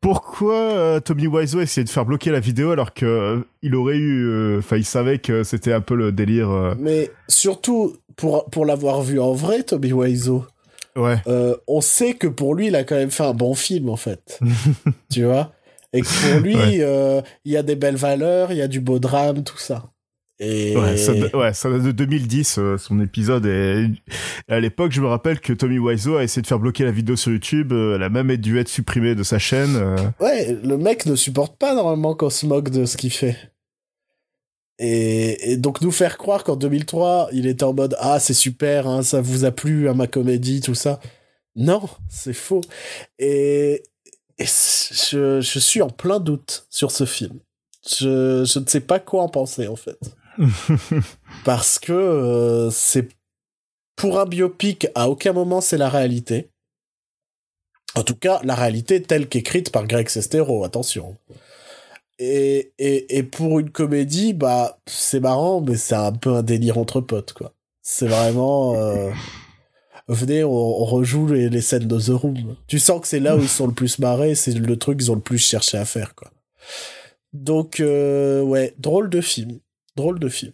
Speaker 2: pourquoi euh, Tommy Wiseau a essayé de faire bloquer la vidéo alors que euh, il aurait eu, euh, enfin, il savait que c'était un peu le délire. euh,
Speaker 1: Mais surtout, pour, pour l'avoir vu en vrai, Toby Wiseau,
Speaker 2: Ouais.
Speaker 1: euh, on sait que pour lui, il a quand même fait un bon film, en fait. tu vois? Et que pour lui,
Speaker 2: Ouais.
Speaker 1: il y a des belles valeurs, il y a du beau drame, tout ça. Et...
Speaker 2: Ouais, ça, ouais, ça date de 2010, euh, son épisode. Et à l'époque, je me rappelle que Tommy Wiseau a essayé de faire bloquer la vidéo sur YouTube. euh, Elle a même dû être supprimée de sa chaîne. euh.
Speaker 1: Ouais, le mec ne supporte pas normalement qu'on se moque de ce qu'il fait. Et, et donc nous faire croire qu'en 2003, il était en mode ah c'est super, hein, ça vous a plu à ma comédie, tout ça. Non, c'est faux. Et, et je, je suis en plein doute sur ce film. Je, je ne sais pas quoi en penser en fait. Parce que euh, c'est pour un biopic, à aucun moment c'est la réalité. En tout cas, la réalité telle qu'écrite par Greg Sestero, attention. Et, et, et pour une comédie, bah, c'est marrant, mais c'est un peu un délire entre potes, quoi. C'est vraiment... euh, Venez, on, rejoue les, les scènes de The Room. Tu sens que c'est là où ils sont le plus marrés, c'est le truc qu'ils ont le plus cherché à faire, quoi. Donc, euh, ouais, drôle de film. Drôle de film.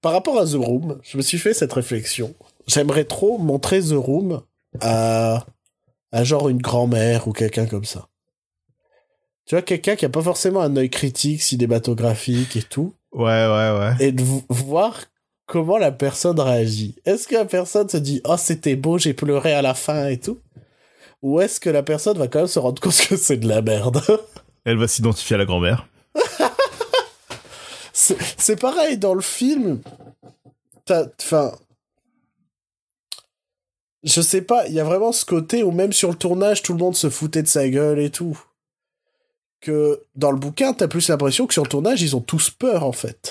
Speaker 1: Par rapport à The Room, je me suis fait cette réflexion. J'aimerais trop montrer The Room à, à genre une grand-mère ou quelqu'un comme ça. Tu vois, quelqu'un qui a pas forcément un œil critique, cinématographique et tout,
Speaker 2: Ouais, ouais, ouais.
Speaker 1: et de vo- voir comment la personne réagit. Est-ce que la personne se dit « Oh, c'était beau, j'ai pleuré à la fin et tout ?» Ou est-ce que la personne va quand même se rendre compte que c'est de la merde?
Speaker 2: Elle va s'identifier à la grand-mère.
Speaker 1: C'est pareil dans le film. Enfin. Je sais pas, il y a vraiment ce côté où même sur le tournage, tout le monde se foutait de sa gueule et tout. Que dans le bouquin, t'as plus l'impression que sur le tournage, ils ont tous peur en fait.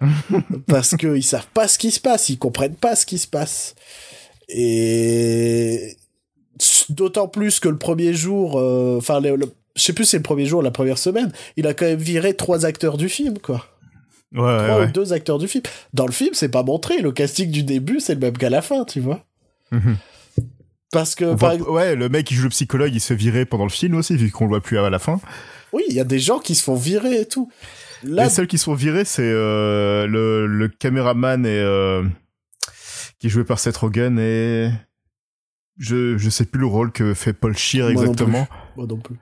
Speaker 1: Parce qu'ils savent pas ce qui se passe, ils comprennent pas ce qui se passe. Et. D'autant plus que le premier jour, euh, enfin, je sais plus si c'est le premier jour, ou la première semaine, il a quand même viré trois acteurs du film, quoi
Speaker 2: Ouais,
Speaker 1: trois
Speaker 2: ouais.
Speaker 1: ou deux acteurs du film. Dans le film, c'est pas montré. Le casting du début, c'est le même qu'à la fin, tu vois.
Speaker 2: Mhm.
Speaker 1: Parce que, par
Speaker 2: voit- ouais, le mec qui joue le psychologue, il se fait virer pendant le film aussi, vu qu'on le voit plus à la fin.
Speaker 1: oui, il y a des gens qui se font virer et tout. Là,
Speaker 2: Les seuls qui sont virés, c'est euh, le, le caméraman et euh, qui est joué par Seth Rogen et je je sais plus le rôle que fait Paul Scheer
Speaker 1: Moi non
Speaker 2: exactement.
Speaker 1: moi non plus.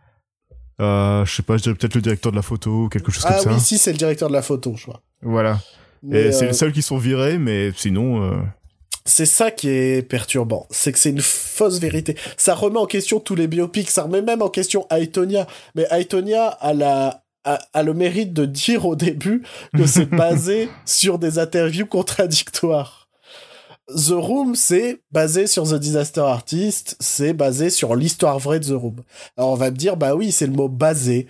Speaker 2: Euh, je sais pas, je dirais peut-être le directeur de la photo ou quelque chose
Speaker 1: Ah
Speaker 2: comme
Speaker 1: oui,
Speaker 2: ça.
Speaker 1: si, c'est le directeur de la photo, je crois.
Speaker 2: Voilà.
Speaker 1: Mais,
Speaker 2: et c'est
Speaker 1: euh,
Speaker 2: les seuls qui sont virés, mais sinon. euh,
Speaker 1: c'est ça qui est perturbant. C'est que c'est une fausse vérité. Ça remet en question tous les biopics. Ça remet même en question Aitonia. Mais Aitonia a la, a, a le mérite de dire au début que c'est basé sur des interviews contradictoires. The Room, c'est basé sur The Disaster Artist, c'est basé sur l'histoire vraie de The Room. Alors on va me dire, bah oui, c'est le mot basé.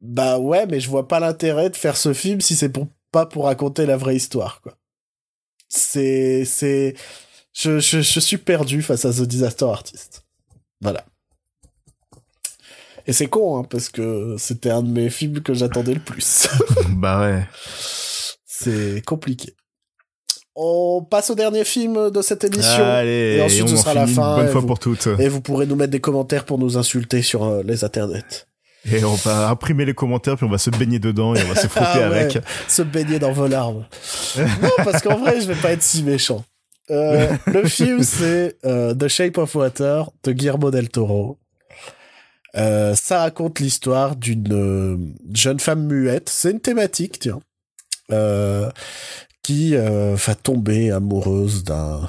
Speaker 1: Bah ouais, mais je vois pas l'intérêt de faire ce film si c'est pour, pas pour raconter la vraie histoire, quoi. C'est, c'est, je, je, je suis perdu face à The Disaster Artist. Voilà. Et c'est con, hein, parce que c'était un de mes films que j'attendais le plus.
Speaker 2: bah ouais.
Speaker 1: c'est compliqué. On passe au dernier film de cette émission.
Speaker 2: Allez,
Speaker 1: Et ensuite,
Speaker 2: on
Speaker 1: ce
Speaker 2: en
Speaker 1: sera la fin,
Speaker 2: bonne fois
Speaker 1: vous-
Speaker 2: pour toutes.
Speaker 1: Et vous pourrez nous mettre des commentaires pour nous insulter sur euh, les internets.
Speaker 2: Et on va imprimer les commentaires, puis on va se baigner dedans et on va se frotter
Speaker 1: Ah ouais,
Speaker 2: avec.
Speaker 1: Se baigner dans vos larmes. non, parce qu'en vrai, je vais pas être si méchant. Euh, le film, c'est euh, The Shape of Water de Guillermo del Toro. Euh, ça raconte l'histoire d'une jeune femme muette. C'est une thématique, tiens. Euh, qui euh, va tomber amoureuse d'un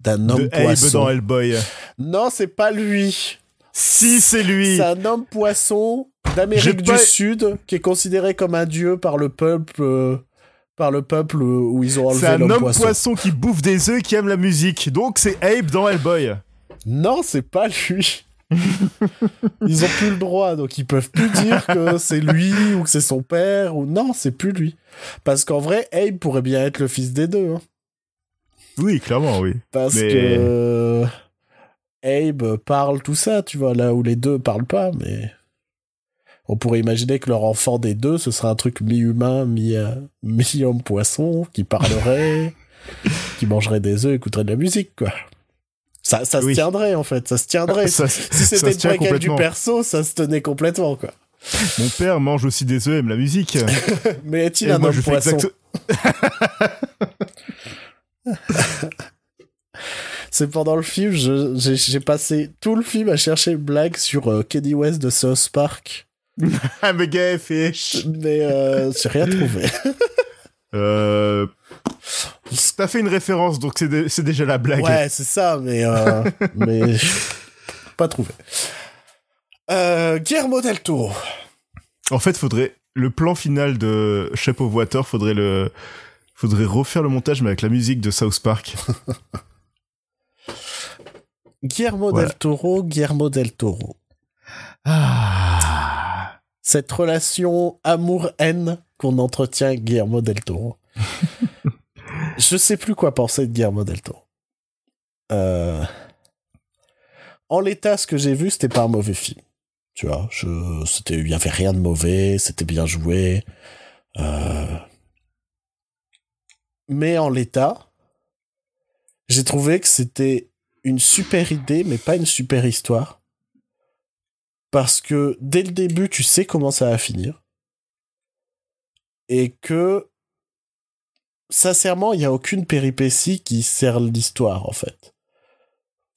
Speaker 1: d'un homme
Speaker 2: De Abe
Speaker 1: poisson.
Speaker 2: dans Hellboy.
Speaker 1: Non, c'est pas lui.
Speaker 2: Si, c'est lui
Speaker 1: C'est un homme poisson d'Amérique du
Speaker 2: pas-
Speaker 1: Sud qui est considéré comme un dieu par le peuple euh, par le peuple où ils ont
Speaker 2: C'est
Speaker 1: enlevé
Speaker 2: un
Speaker 1: l'homme
Speaker 2: homme
Speaker 1: poisson.
Speaker 2: poisson. qui bouffe des œufs et qui aime la musique. Donc c'est Abe dans Hellboy.
Speaker 1: Non, c'est pas lui. ils ont plus le droit, donc ils peuvent plus dire que c'est lui ou que c'est son père ou non, c'est plus lui. Parce qu'en vrai, Abe pourrait bien être le fils des deux. Hein.
Speaker 2: Oui, clairement, oui.
Speaker 1: Parce que Abe parle tout ça, tu vois, là où les deux parlent pas, mais on pourrait imaginer que leur enfant des deux, ce serait un truc mi-humain, mi-homme-poisson, qui parlerait, qui mangerait des œufs, écouterait de la musique, quoi. Ça, ça se tiendrait, en fait, ça se tiendrait. si c'était une préquelle du perso, ça se tenait complètement, quoi.
Speaker 2: Mon père mange aussi des œufs, aime la musique.
Speaker 1: Mais est-il un homme-poisson C'est pendant le film, j'ai passé tout le film à chercher une blague sur euh, Kenny West de South Park.
Speaker 2: A gay fish.
Speaker 1: Mais euh, j'ai rien trouvé.
Speaker 2: euh... T'as fait une référence, donc c'est déjà la blague.
Speaker 1: Ouais, c'est ça, mais... Euh, mais... Pas trouvé. Euh, Guillermo del Toro.
Speaker 2: En fait, faudrait... Le plan final de Shape of Water, faudrait le... Faudrait refaire le montage, mais avec la musique de South Park.
Speaker 1: Guillermo del Toro, Guillermo del Toro.
Speaker 2: Ah.
Speaker 1: Cette relation amour-haine qu'on entretient avec Guillermo del Toro. je sais plus quoi penser de Guillermo del Toro. Euh, en l'état, ce que j'ai vu, c'était pas un mauvais film. Tu vois, je... c'était, il y avait rien de mauvais, c'était bien joué. Euh, mais en l'état, j'ai trouvé que c'était une super idée, mais pas une super histoire. Parce que dès le début, tu sais comment ça va finir. Et que, sincèrement, il n'y a aucune péripétie qui sert l'histoire, en fait.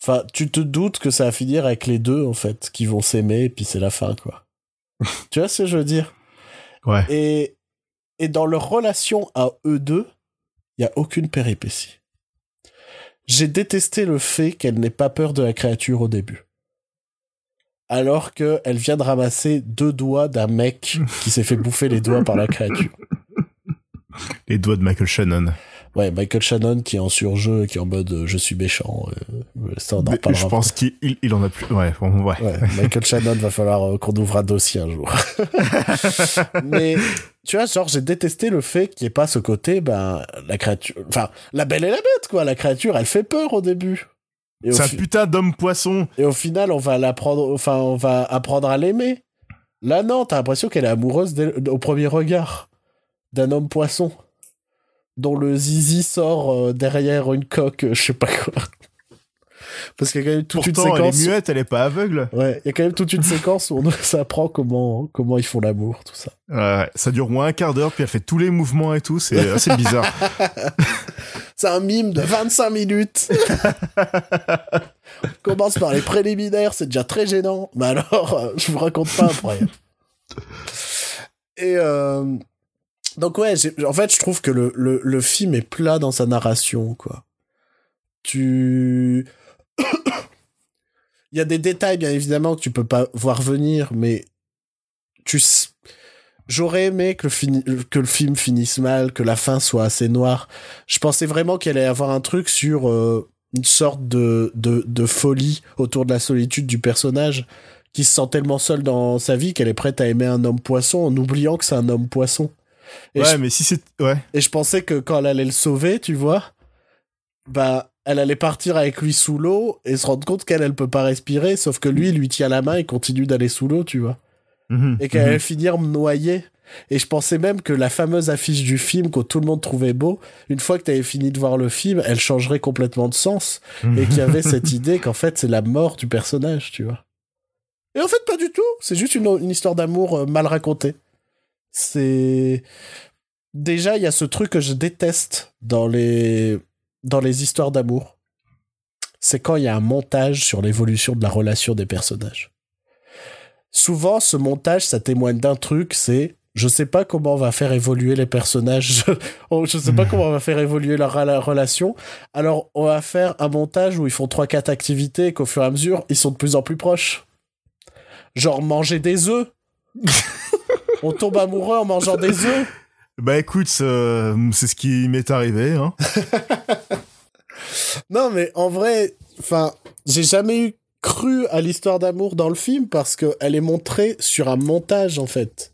Speaker 1: Enfin, tu te doutes que ça va finir avec les deux, en fait, qui vont s'aimer, et puis c'est la fin, quoi. tu vois ce que je veux dire?
Speaker 2: Ouais.
Speaker 1: Et, et dans leur relation à eux deux, il n'y a aucune péripétie. J'ai détesté le fait qu'elle n'ait pas peur de la créature au début. Alors qu'elle vient de ramasser deux doigts d'un mec qui s'est fait bouffer les doigts par la créature.
Speaker 2: Les doigts de Michael Shannon.
Speaker 1: Ouais, Michael Shannon qui est en surjeu, qui est en mode euh, je suis méchant. Euh, ça, on
Speaker 2: en Je pense qu'il il, en a plus. Ouais, bon, ouais.
Speaker 1: ouais Michael Shannon va falloir euh, qu'on ouvre un dossier un jour. Mais tu vois, genre j'ai détesté le fait qu'il n'y ait pas ce côté, ben la créature, enfin la belle et la bête quoi. La créature, elle fait peur au début.
Speaker 2: C'est un putain d'homme poisson.
Speaker 1: Et au final, on va l'apprendre, enfin on va apprendre à l'aimer. Là non, t'as l'impression qu'elle est amoureuse au premier regard d'un homme poisson dont le zizi sort euh, derrière une coque, je sais pas quoi. Parce qu'il y a quand même toute une séquence.
Speaker 2: Elle est muette, elle est pas aveugle.
Speaker 1: Ouais, il y a quand même toute une séquence où on s'apprend comment, comment ils font l'amour, tout ça.
Speaker 2: Ouais, ça dure moins un quart d'heure, puis elle fait tous les mouvements et tout, c'est assez bizarre.
Speaker 1: c'est un mime de 25 minutes. on commence par les préliminaires, c'est déjà très gênant. Mais alors, euh, je vous raconte pas après. Et, euh, donc ouais, en fait, je trouve que le, le, le, film est plat dans sa narration, quoi. Tu... Il y a des détails, bien évidemment, que tu peux pas voir venir, mais tu... J'aurais aimé que le, que le film finisse mal, que la fin soit assez noire. Je pensais vraiment qu'il allait y avoir un truc sur euh, une sorte de, de, de folie autour de la solitude du personnage qui se sent tellement seul dans sa vie qu'elle est prête à aimer un homme poisson en oubliant que c'est un homme poisson
Speaker 2: ouais, mais si c'est. Ouais.
Speaker 1: Et je pensais que quand elle allait le sauver, tu vois, bah, elle allait partir avec lui sous l'eau et se rendre compte qu'elle, elle peut pas respirer, sauf que lui, il lui tient la main et continue d'aller sous l'eau, tu vois.
Speaker 2: Mhm,
Speaker 1: et qu'elle allait
Speaker 2: mhm.
Speaker 1: finir noyée. Et je pensais même que la fameuse affiche du film que tout le monde trouvait beau, une fois que tu avais fini de voir le film, elle changerait complètement de sens. Et qu'il y avait cette idée qu'en fait, c'est la mort du personnage, tu vois. Et en fait, pas du tout. C'est juste une, une histoire d'amour euh, mal racontée. C'est déjà il y a ce truc que je déteste dans les dans les histoires d'amour. C'est quand il y a un montage sur l'évolution de la relation des personnages. Souvent, ce montage, ça témoigne d'un truc, c'est je sais pas comment on va faire évoluer les personnages, je sais pas comment on va faire évoluer leur relation. Alors, on va faire un montage où ils font trois quatre activités et qu'au fur et à mesure, ils sont de plus en plus proches. Genre manger des œufs. on tombe amoureux en mangeant des œufs.
Speaker 2: Bah écoute, c'est ce qui m'est arrivé. Hein.
Speaker 1: non, mais en vrai, enfin, j'ai jamais eu cru à l'histoire d'amour dans le film parce qu'elle est montrée sur un montage, en fait.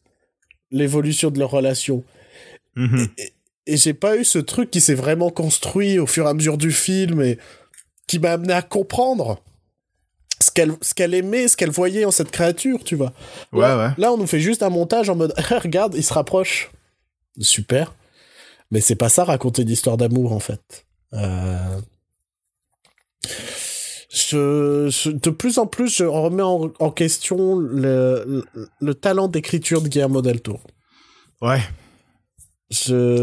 Speaker 1: L'évolution de leur relation.
Speaker 2: Mhm.
Speaker 1: Et, et j'ai pas eu ce truc qui s'est vraiment construit au fur et à mesure du film et qui m'a amené à comprendre ce qu'elle ce qu'elle aimait, ce qu'elle voyait en cette créature, tu vois.
Speaker 2: Ouais,
Speaker 1: là,
Speaker 2: ouais.
Speaker 1: là, on nous fait juste un montage en mode regarde, il se rapproche. Super. Mais c'est pas ça raconter une histoire d'amour en fait. Euh... Je, je- de plus en plus, je remets en, en question le, le, le talent d'écriture de Guillermo del Toro.
Speaker 2: Ouais.
Speaker 1: Je...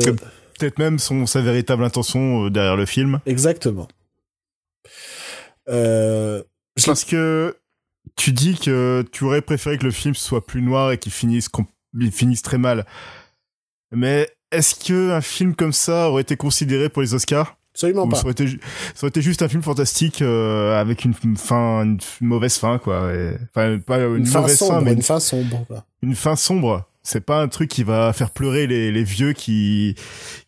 Speaker 2: Peut-être même son, sa véritable intention euh, derrière le film.
Speaker 1: Exactement. Euh,
Speaker 2: Parce que tu dis que tu aurais préféré que le film soit plus noir et qu'il finisse, il finisse très mal? Mais est-ce que un film comme ça aurait été considéré pour les Oscars?
Speaker 1: Absolument
Speaker 2: Ou
Speaker 1: pas.
Speaker 2: ça aurait, été, ju- ça aurait été juste un film fantastique euh, avec une fin, une mauvaise fin, quoi. et- Enfin, pas une,
Speaker 1: Une fin
Speaker 2: mauvaise
Speaker 1: sombre,
Speaker 2: fin, mais
Speaker 1: une
Speaker 2: une,
Speaker 1: fin sombre. quoi.
Speaker 2: une fin sombre. C'est pas un truc qui va faire pleurer les, les vieux qui,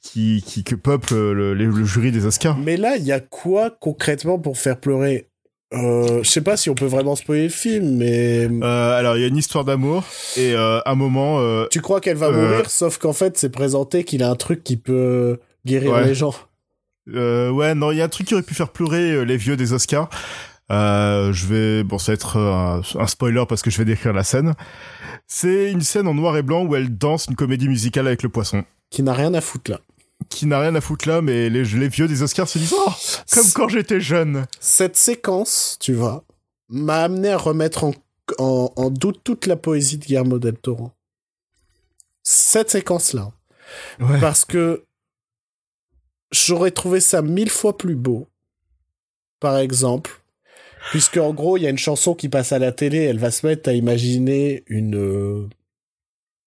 Speaker 2: qui, qui que peuple le, le- le jury des Oscars.
Speaker 1: Mais là, il y a quoi concrètement pour faire pleurer euh, Je sais pas si on peut vraiment spoiler le film, mais
Speaker 2: Euh, alors, il y a une histoire d'amour et euh, un moment. euh,
Speaker 1: tu crois qu'elle va mourir, sauf qu'en fait, c'est présenté qu'il a un truc qui peut guérir
Speaker 2: Ouais.
Speaker 1: les gens.
Speaker 2: Ouais, non, il y a un truc qui aurait pu faire pleurer les vieux des Oscars. Je vais, bon, ça va être un, un spoiler parce que je vais décrire la scène. C'est une scène en noir et blanc où elle danse une comédie musicale avec le poisson.
Speaker 1: Qui n'a rien à foutre là.
Speaker 2: Qui n'a rien à foutre là, mais les, les vieux des Oscars se disent, oh, comme quand j'étais jeune.
Speaker 1: Cette séquence, tu vois, m'a amené à remettre en, en, en doute toute la poésie de Guillermo del Toro. Cette séquence-là.
Speaker 2: Ouais.
Speaker 1: Parce que j'aurais trouvé ça mille fois plus beau. Par exemple, puisque en gros, il y a une chanson qui passe à la télé, elle va se mettre à imaginer une euh,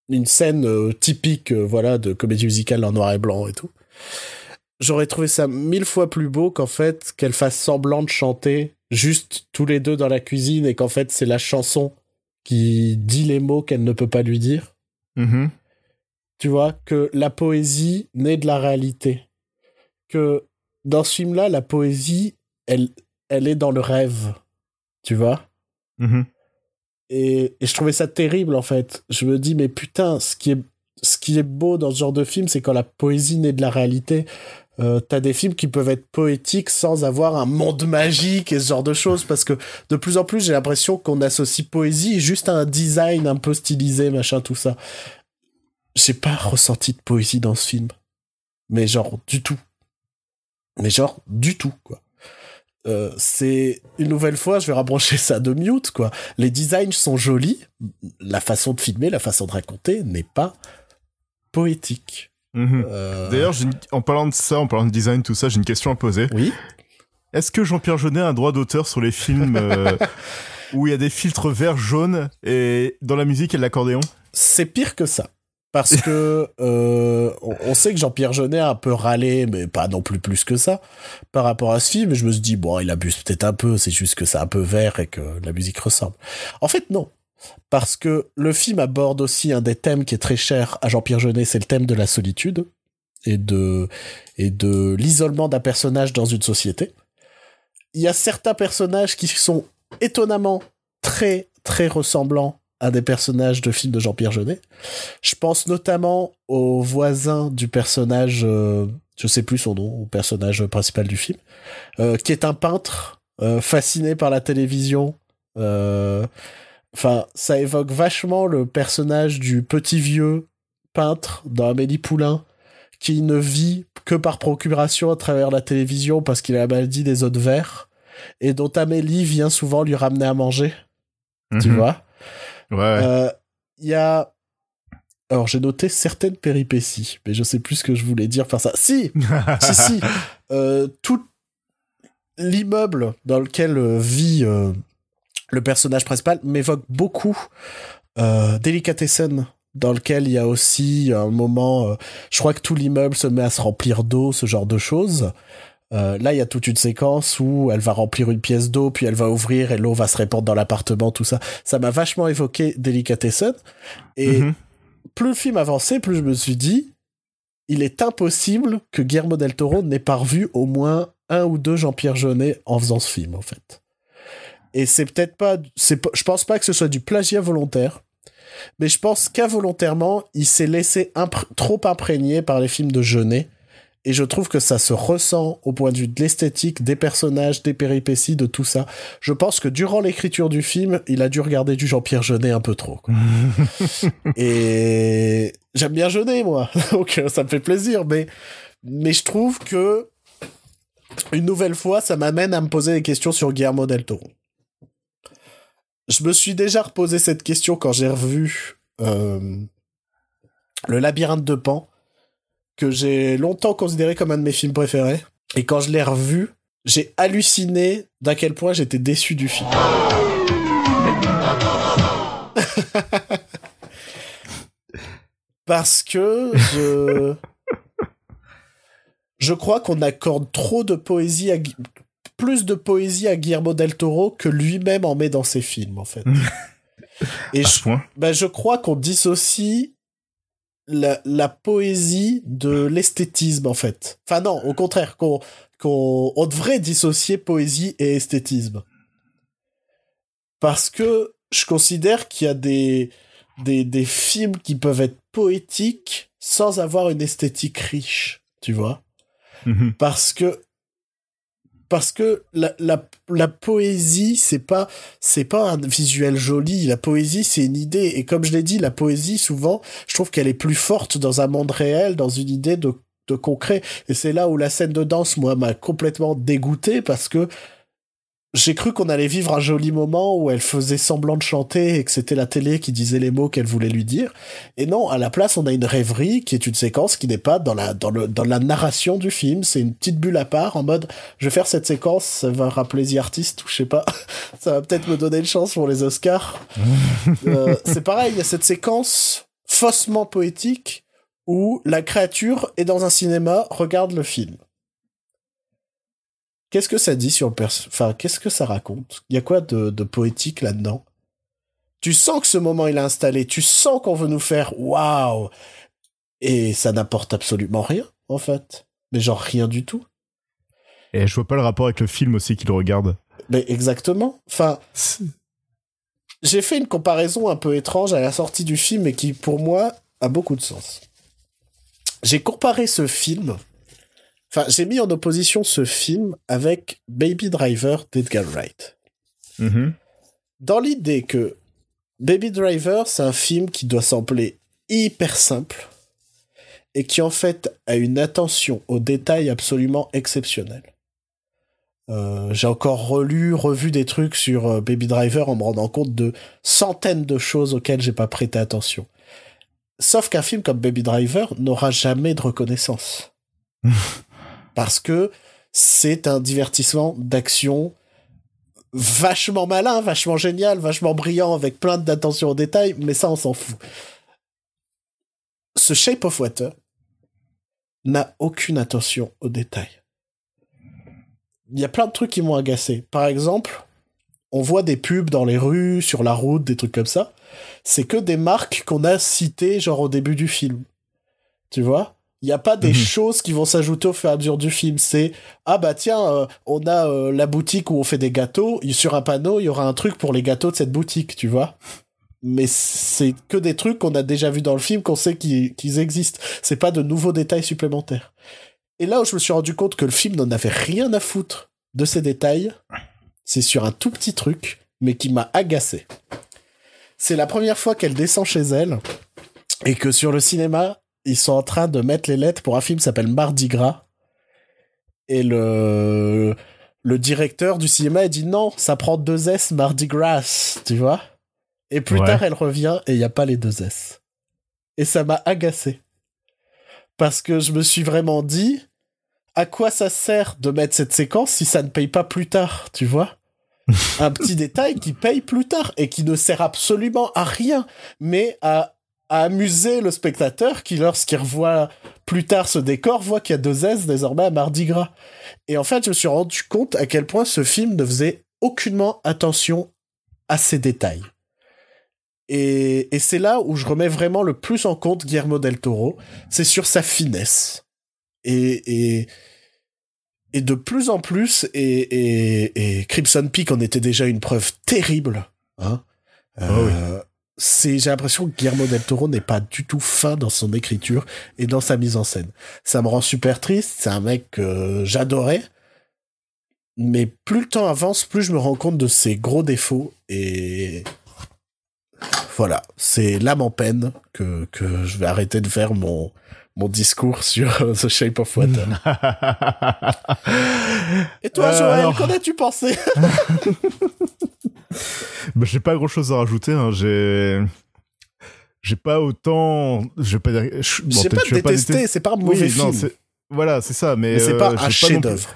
Speaker 1: une scène euh, typique, euh, voilà, de comédie musicale en noir et blanc et tout. J'aurais trouvé ça mille fois plus beau qu'en fait qu'elle fasse semblant de chanter juste tous les deux dans la cuisine et qu'en fait c'est la chanson qui dit les mots qu'elle ne peut pas lui dire
Speaker 2: Mhm.
Speaker 1: tu vois, que la poésie naît de la réalité. Que dans ce film-là, la poésie, elle, elle est dans le rêve, tu vois?
Speaker 2: Mhm.
Speaker 1: Et, je trouvais ça terrible, en fait. Je me dis, mais putain, ce qui est, ce qui est beau dans ce genre de film, c'est quand la poésie naît de la réalité. Euh, T'as des films qui peuvent être poétiques sans avoir un monde magique et ce genre de choses, parce que de plus en plus, j'ai l'impression qu'on associe poésie juste à un design un peu stylisé, machin, tout ça. J'ai pas ressenti de poésie dans ce film. Mais genre, du tout. Mais genre, du tout, quoi. Euh, c'est une nouvelle fois, je vais rapprocher ça de Mute, quoi. Les designs sont jolis, la façon de filmer, la façon de raconter n'est pas poétique.
Speaker 2: Mhm.
Speaker 1: Euh,
Speaker 2: D'ailleurs, en parlant de ça, en parlant de design, tout ça, j'ai une question à poser.
Speaker 1: oui.
Speaker 2: Est-ce que Jean-Pierre Jeunet a un droit d'auteur sur les films euh, où il y a des filtres verts, jaunes et dans la musique il y a de l'accordéon?
Speaker 1: C'est pire que ça. Parce que euh, on, sait que Jean-Pierre Jeunet a un peu râlé, mais pas non plus plus que ça, par rapport à ce film. Et je me suis dit, bon, il abuse peut-être un peu, c'est juste que c'est un peu vert et que la musique ressemble. En fait, non. Parce que le film aborde aussi un des thèmes qui est très cher à Jean-Pierre Jeunet, c'est le thème de la solitude et de, et de l'isolement d'un personnage dans une société. Il y a certains personnages qui sont étonnamment très, très ressemblants à des personnages de films de Jean-Pierre Jeunet. Je pense notamment au voisin du personnage, euh, je sais plus son nom, au personnage principal du film, euh, qui est un peintre euh, fasciné par la télévision. Euh, Enfin, ça évoque vachement le personnage du petit vieux peintre dans Amélie Poulain qui ne vit que par procuration à travers la télévision parce qu'il a la maladie des de verre et dont Amélie vient souvent lui ramener à manger, tu
Speaker 2: Mhm.
Speaker 1: vois?
Speaker 2: Ouais.
Speaker 1: Euh, Il y a. Alors, j'ai noté certaines péripéties, mais je sais plus ce que je voulais dire par ça. Si Si, si Euh, Tout l'immeuble dans lequel euh, vit euh, le personnage principal m'évoque beaucoup euh, Delicatessen, dans lequel il y a aussi un moment. euh, je crois que tout l'immeuble se met à se remplir d'eau, ce genre de choses. Euh, là, il y a toute une séquence où elle va remplir une pièce d'eau, puis elle va ouvrir et l'eau va se répandre dans l'appartement, tout ça. Ça m'a vachement évoqué Delicatessen. Et
Speaker 2: Mhm.
Speaker 1: plus le film avançait, plus je me suis dit, il est impossible que Guillermo del Toro n'ait pas revu au moins un ou deux Jean-Pierre Jeunet en faisant ce film, en fait. Et c'est peut-être pas, c'est, je pense pas que ce soit du plagiat volontaire, mais je pense qu'involontairement, il s'est laissé trop imprégné par les films de Jeunet. Et je trouve que ça se ressent au point de vue de l'esthétique, des personnages, des péripéties, de tout ça. Je pense que durant l'écriture du film, il a dû regarder du Jean-Pierre Jeunet un peu trop. et j'aime bien Jeunet, moi. Donc ça me fait plaisir. Mais, mais je trouve que, une nouvelle fois, ça m'amène à me poser des questions sur Guillermo del Toro je me suis déjà reposé cette question quand j'ai revu euh, Le labyrinthe de Pan, que j'ai longtemps considéré comme un de mes films préférés. Et quand je l'ai revu, j'ai halluciné d'à quel point j'étais déçu du film. Parce que je... Je crois qu'on accorde trop de poésie à, plus de poésie à Guillermo del Toro que lui-même en met dans ses films, en fait.
Speaker 2: Et je,
Speaker 1: ben, je crois qu'on dissocie la, la poésie de l'esthétisme, en fait. Enfin, non, au contraire, qu'on qu'on on devrait dissocier poésie et esthétisme. Parce que je considère qu'il y a des, des, des films qui peuvent être poétiques sans avoir une esthétique riche, tu vois. Mhm. Parce que parce que la, la, la poésie c'est pas c'est pas un visuel joli. La poésie c'est une idée. Et comme je l'ai dit la poésie souvent je trouve qu'elle est plus forte dans un monde réel dans une idée de de concret. Et c'est là où la scène de danse moi m'a complètement dégoûté parce que j'ai cru qu'on allait vivre un joli moment où elle faisait semblant de chanter et que c'était la télé qui disait les mots qu'elle voulait lui dire. Et non, à la place, on a une rêverie qui est une séquence qui n'est pas dans la, dans le, dans la narration du film. C'est une petite bulle à part en mode, je vais faire cette séquence, ça va rappeler The Artist ou je sais pas. ça va peut-être me donner une chance pour les Oscars. euh, c'est pareil, il y a cette séquence faussement poétique où la créature est dans un cinéma, regarde le film. Qu'est-ce que ça dit sur le perso Enfin, qu'est-ce que ça raconte? Il y a quoi de, poétique là-dedans? Tu sens que ce moment il est installé, tu sens qu'on veut nous faire waouh Et ça n'apporte absolument rien, en fait. Mais genre rien du tout.
Speaker 2: Et je vois pas le rapport avec le film aussi qu'il regarde.
Speaker 1: Mais exactement. Enfin, j'ai fait une comparaison un peu étrange à la sortie du film et qui, pour moi, a beaucoup de sens. J'ai comparé ce film Enfin, j'ai mis en opposition ce film avec Baby Driver d'Edgar Wright.
Speaker 2: Mm-hmm.
Speaker 1: Dans l'idée que Baby Driver, c'est un film qui doit sembler hyper simple et qui en fait a une attention aux détails absolument exceptionnelle. Euh, j'ai encore relu, revu des trucs sur euh, Baby Driver en me rendant compte de centaines de choses auxquelles j'ai pas prêté attention. Sauf qu'un film comme Baby Driver n'aura jamais de reconnaissance. parce que c'est un divertissement d'action vachement malin, vachement génial, vachement brillant, avec plein d'attention aux détails, mais ça, on s'en fout. Ce Shape of Water n'a aucune attention aux détails. Il y a plein de trucs qui m'ont agacé. Par exemple, on voit des pubs dans les rues, sur la route, des trucs comme ça. C'est que des marques qu'on a citées, genre au début du film. Tu vois? Il n'y a pas des mhm. choses qui vont s'ajouter au fur et à mesure du film. C'est ah bah tiens, euh, on a euh, la boutique où on fait des gâteaux. Sur un panneau, il y aura un truc pour les gâteaux de cette boutique, tu vois. Mais c'est que des trucs qu'on a déjà vus dans le film, qu'on sait qu'ils existent. C'est pas de nouveaux détails supplémentaires. Et là où je me suis rendu compte que le film n'en avait rien à foutre de ces détails, c'est sur un tout petit truc, mais qui m'a agacé. C'est la première fois qu'elle descend chez elle et que sur le cinéma, ils sont en train de mettre les lettres pour un film qui s'appelle Mardi Gras. Et le, le directeur du cinéma, il dit non, ça prend deux S Mardi Gras, tu vois. Et plus tard, elle revient et il n'y a pas les deux S. Et ça m'a agacé. Parce que je me suis vraiment dit, à quoi ça sert de mettre cette séquence si ça ne paye pas plus tard, tu vois? Un petit détail qui paye plus tard et qui ne sert absolument à rien, mais à à amuser le spectateur qui, lorsqu'il revoit plus tard ce décor, voit qu'il y a deux S désormais à Mardi Gras. Et en fait, je me suis rendu compte à quel point ce film ne faisait aucunement attention à ces détails. Et, et c'est là où je remets vraiment le plus en compte Guillermo del Toro, c'est sur sa finesse. Et, et et de plus en plus, et, et, et Crimson Peak en était déjà une preuve terrible. Hein euh, c'est, j'ai l'impression que Guillermo del Toro n'est pas du tout fin dans son écriture et dans sa mise en scène. Ça me rend super triste. C'est un mec que j'adorais. Mais plus le temps avance, plus je me rends compte de ses gros défauts et voilà, c'est l'âme en peine que, que je vais arrêter de faire mon, mon discours sur The Shape of Water. Et toi,
Speaker 2: Euh,
Speaker 1: Joël,
Speaker 2: alors-
Speaker 1: qu'en as-tu pensé?
Speaker 2: Bah, j'ai pas grand chose à rajouter. Hein. J'ai, j'ai pas autant. Je vais pas dire. bon,
Speaker 1: J'ai
Speaker 2: peut-être
Speaker 1: pas détesté, c'est pas un mauvais
Speaker 2: Oui, non,
Speaker 1: film.
Speaker 2: c'est- Voilà, c'est ça. Mais,
Speaker 1: Mais c'est
Speaker 2: euh,
Speaker 1: pas
Speaker 2: j'ai
Speaker 1: un chef-d'œuvre.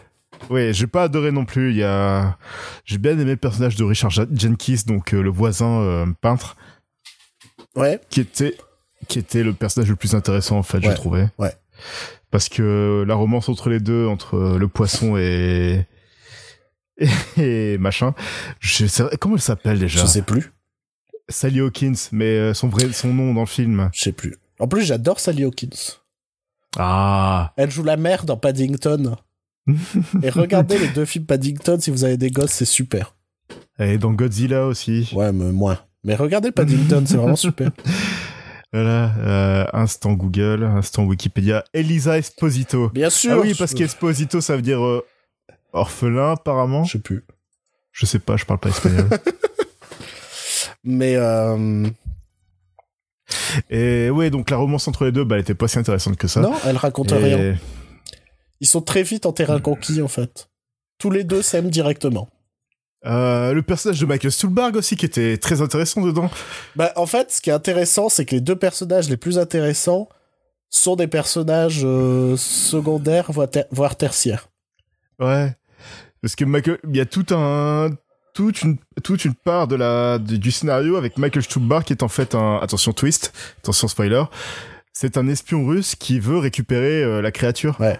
Speaker 2: Oui, j'ai pas adoré non plus. Il y a, j'ai bien aimé le personnage de Richard Jenkins, donc euh, le voisin euh, peintre,
Speaker 1: Ouais,
Speaker 2: qui était, qui était le personnage le plus intéressant en fait,
Speaker 1: Ouais,
Speaker 2: je trouvais.
Speaker 1: ouais.
Speaker 2: Parce que la romance entre les deux, entre le poisson et et, et machin, je sais, comment elle s'appelle déjà?
Speaker 1: Je sais plus.
Speaker 2: Sally Hawkins, mais euh, son vrai, son nom dans le film.
Speaker 1: Je sais plus. En plus, j'adore Sally Hawkins.
Speaker 2: Ah.
Speaker 1: Elle joue la mère dans Paddington. Et regardez les deux films Paddington si vous avez des gosses, c'est super.
Speaker 2: Et dans Godzilla aussi.
Speaker 1: Ouais, mais moins. Mais regardez Paddington, c'est vraiment super.
Speaker 2: Voilà, euh, instant Google, instant Wikipédia. Elisa Esposito.
Speaker 1: Bien sûr.
Speaker 2: Ah oui, parce qu'Esposito, ça veut dire euh, orphelin, apparemment?
Speaker 1: Je sais plus.
Speaker 2: Je sais pas, je parle pas espagnol.
Speaker 1: Mais euh,
Speaker 2: Et ouais, donc la romance entre les deux, bah, elle était pas si intéressante que ça.
Speaker 1: non, elle raconte
Speaker 2: Et-
Speaker 1: rien. Ils sont très vite en terrain conquis, en fait. Tous les deux s'aiment directement.
Speaker 2: Euh, le personnage de Michael Stuhlbarg aussi, qui était très intéressant dedans.
Speaker 1: Bah, en fait, ce qui est intéressant, c'est que les deux personnages les plus intéressants sont des personnages euh, secondaires, voire, ter- voire tertiaires.
Speaker 2: Ouais. Parce que Michael, il y a tout un, toute une, toute une part de la, du, du scénario avec Michael Stuhlbarg qui est en fait un, attention twist, attention spoiler, c'est un espion russe qui veut récupérer euh, la créature.
Speaker 1: Ouais.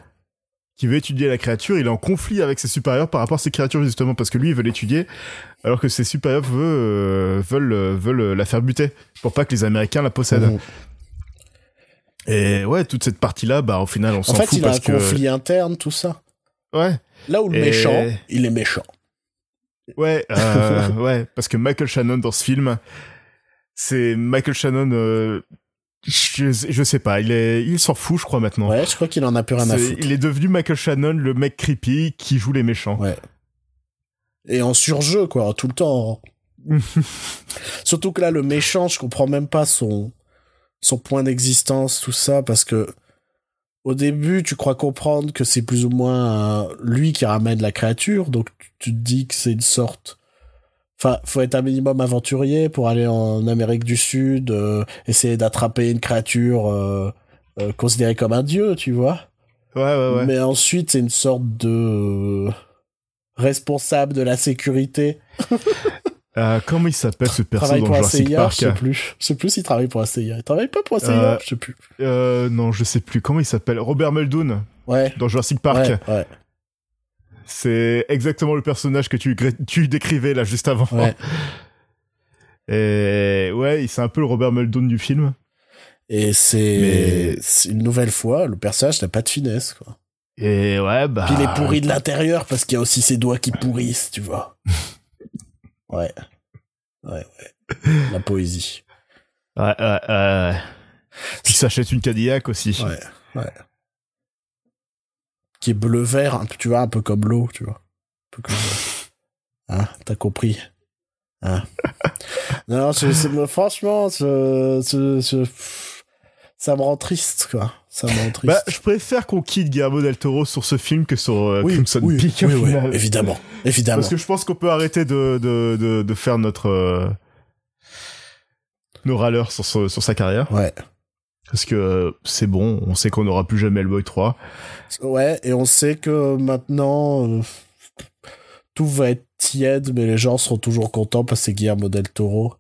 Speaker 2: Qui veut étudier la créature, il est en conflit avec ses supérieurs par rapport à ces créatures justement parce que lui il veut l'étudier alors que ses supérieurs veulent, euh, veulent, euh, veulent la faire buter pour pas que les Américains la possèdent. Et ouais, toute cette partie là, bah au final on
Speaker 1: En
Speaker 2: s'en
Speaker 1: fait,
Speaker 2: fout
Speaker 1: il a un conflit interne, tout ça.
Speaker 2: Ouais.
Speaker 1: Là où le
Speaker 2: Et-
Speaker 1: méchant, il est méchant.
Speaker 2: Ouais, euh, ouais, parce que Michael Shannon dans ce film, c'est Michael Shannon. euh, je, je sais pas, il est, il s'en fout, je crois maintenant.
Speaker 1: Ouais, je crois qu'il en a plus rien à foutre.
Speaker 2: il est devenu Michael Shannon, le mec creepy qui joue les méchants.
Speaker 1: Ouais. Et en surjeu, quoi, tout le temps. Surtout que là, le méchant, je comprends même pas son, son point d'existence, tout ça, parce que au début, tu crois comprendre que c'est plus ou moins euh, lui qui ramène la créature, donc tu- tu te dis que c'est une sorte. Enfin, faut être un minimum aventurier pour aller en Amérique du Sud, euh, essayer d'attraper une créature euh, euh, considérée comme un dieu, tu vois.
Speaker 2: Ouais, ouais, ouais.
Speaker 1: Mais ensuite, c'est une sorte de euh, responsable de la sécurité.
Speaker 2: Euh, comment il s'appelle ce perso dans Jurassic
Speaker 1: CIA,
Speaker 2: Park?
Speaker 1: je sais plus. Je sais plus s'il travaille pour un CIA. Il travaille pas pour un CIA,
Speaker 2: Euh,
Speaker 1: je sais plus.
Speaker 2: euh, Non, je sais plus. Comment il s'appelle? Robert Muldoon
Speaker 1: Ouais.
Speaker 2: dans Jurassic Park.
Speaker 1: Ouais, ouais,
Speaker 2: C'est exactement le personnage que tu, décrivais là juste avant.
Speaker 1: ouais.
Speaker 2: Et ouais, c'est un peu le Robert Muldoon du film.
Speaker 1: Et c'est
Speaker 2: Mais-
Speaker 1: une nouvelle fois, le personnage n'a pas de finesse, quoi.
Speaker 2: Et ouais, bah.
Speaker 1: Puis il est pourri de l'intérieur parce qu'il y a aussi ses doigts qui pourrissent, tu vois. Ouais. Ouais, ouais. La poésie.
Speaker 2: Ouais, ouais, ouais. Puis s'achète une Cadillac aussi.
Speaker 1: Ouais, ouais. Qui est bleu-vert, tu vois, un peu comme l'eau, tu vois. Un peu comme Hein, t'as compris. Hein. non, c'est, franchement, ce- ce- ça me rend triste, quoi. Ça me rend triste.
Speaker 2: Bah, je préfère qu'on quitte Guillermo del Toro sur ce film que sur euh,
Speaker 1: oui,
Speaker 2: Crimson
Speaker 1: oui,
Speaker 2: Peak.
Speaker 1: oui, oui, évidemment, évidemment.
Speaker 2: Parce que je pense qu'on peut arrêter de, de, de, de faire notre. euh, nos râleurs sur, sur sa carrière.
Speaker 1: Ouais.
Speaker 2: Parce que euh, c'est bon, on sait qu'on n'aura plus jamais Hellboy 3.
Speaker 1: Ouais, et on sait que maintenant, euh, tout va être tiède, mais les gens seront toujours contents parce que c'est Guillermo del Toro.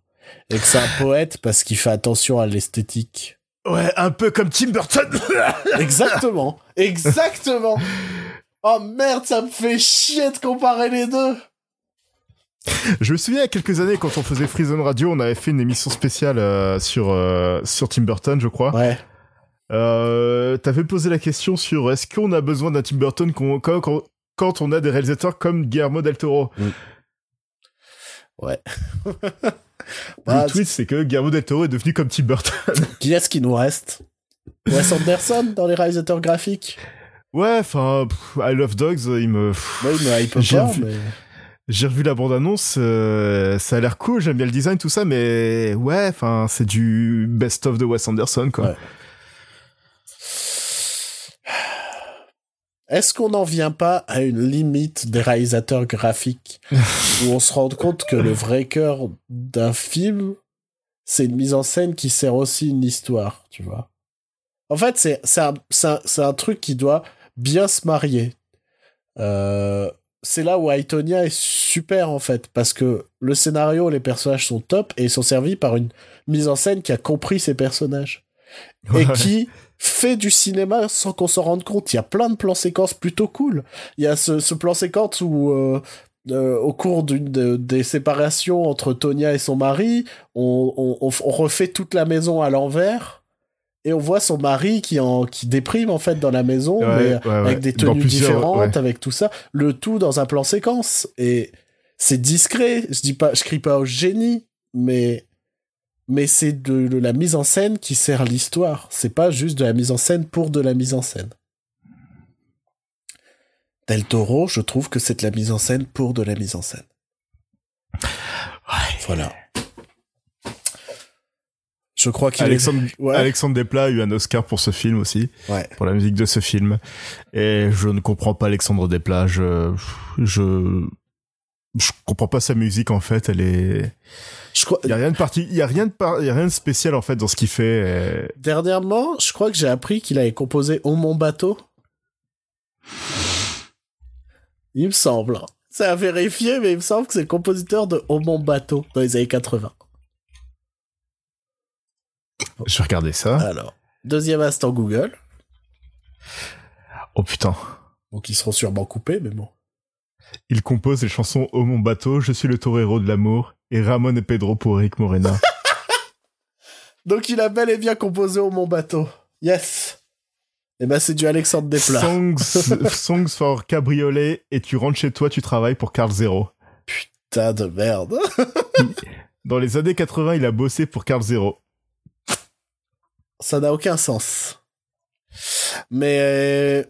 Speaker 1: Et que c'est un poète parce qu'il fait attention à l'esthétique.
Speaker 2: Ouais, un peu comme Tim Burton
Speaker 1: Exactement. Exactement. Oh merde, ça me fait chier de comparer les deux.
Speaker 2: Je me souviens il y a quelques années, quand on faisait Freezone Radio, on avait fait une émission spéciale euh, sur, euh, sur Tim Burton, je crois.
Speaker 1: Ouais.
Speaker 2: Euh, T'avais posé la question sur est-ce qu'on a besoin d'un Tim Burton quand, quand- quand on a des réalisateurs comme Guillermo del Toro?
Speaker 1: Ouais.
Speaker 2: le
Speaker 1: Bah,
Speaker 2: tweet, c'est que Guillermo del Toro est devenu comme Tim Burton.
Speaker 1: Qui est-ce qui nous reste? Wes Anderson dans les réalisateurs graphiques?
Speaker 2: Ouais, enfin, I Love Dogs, il me... pff,
Speaker 1: mais il peut
Speaker 2: J'ai
Speaker 1: pas,
Speaker 2: vu.
Speaker 1: mais...
Speaker 2: J'ai revu la bande-annonce, euh, ça a l'air cool, j'aime bien le design, tout ça, mais ouais, enfin, c'est du best-of de Wes Anderson, quoi.
Speaker 1: Ouais. Est-ce qu'on n'en vient pas à une limite des réalisateurs graphiques où on se rend compte que le vrai cœur d'un film, c'est une mise en scène qui sert aussi une histoire, tu vois? En fait, c'est un, c'est un, un truc qui doit bien se marier. Euh, c'est là où Aitonia est super, en fait, parce que le scénario, les personnages sont top et ils sont servis par une mise en scène qui a compris ces personnages. Et qui fait du cinéma sans qu'on s'en rende compte. Il y a plein de plans séquences plutôt cool. Il y a ce, ce plan séquence où, euh, euh, au cours d'une de- des séparations entre Tonya et son mari, on, on, on refait toute la maison à l'envers. Et on voit son mari qui, en, qui déprime en fait dans la maison,
Speaker 2: Ouais,
Speaker 1: mais
Speaker 2: ouais, ouais.
Speaker 1: avec des tenues différentes, avec tout ça. Le tout dans un plan séquence. Et c'est discret. Je dis pas, je crie pas au génie, mais mais c'est de, de la mise en scène qui sert l'histoire. C'est pas juste de la mise en scène pour de la mise en scène. Del Toro, je trouve que c'est de la mise en scène pour de la mise en scène. Voilà. Je crois qu'il est...
Speaker 2: Alexandre,
Speaker 1: Ouais.
Speaker 2: Alexandre Desplat a eu un Oscar pour ce film aussi,
Speaker 1: Ouais.
Speaker 2: pour la musique de ce film. Et je ne comprends pas Alexandre Desplat. Je, je, je comprends pas sa musique en fait. Elle est,
Speaker 1: Je crois...
Speaker 2: il y a rien de parti, il y a rien de par... il y a rien de spécial en fait dans ce qu'il fait. Et-
Speaker 1: Dernièrement, je crois que j'ai appris qu'il avait composé Oh mon bateau. Il me semble. hein. C'est à vérifier, mais il me semble que c'est le compositeur de Oh mon bateau dans les années 80.
Speaker 2: Je vais regarder ça.
Speaker 1: Alors, deuxième instant Google.
Speaker 2: Oh putain.
Speaker 1: Donc ils seront sûrement coupés, mais bon.
Speaker 2: Il compose les chansons Oh mon bateau, Je suis le torero de l'amour et Ramon et Pedro pour Eric Morena.
Speaker 1: Donc il a bel et bien composé Oh mon bateau. Yes. Et ben c'est du Alexandre Desplat.
Speaker 2: songs, songs for Cabriolet et tu rentres chez toi, tu travailles pour Carl Zero.
Speaker 1: Putain de merde.
Speaker 2: Dans les années 80, il a bossé pour Carl Zero.
Speaker 1: Ça n'a aucun sens. Mais euh,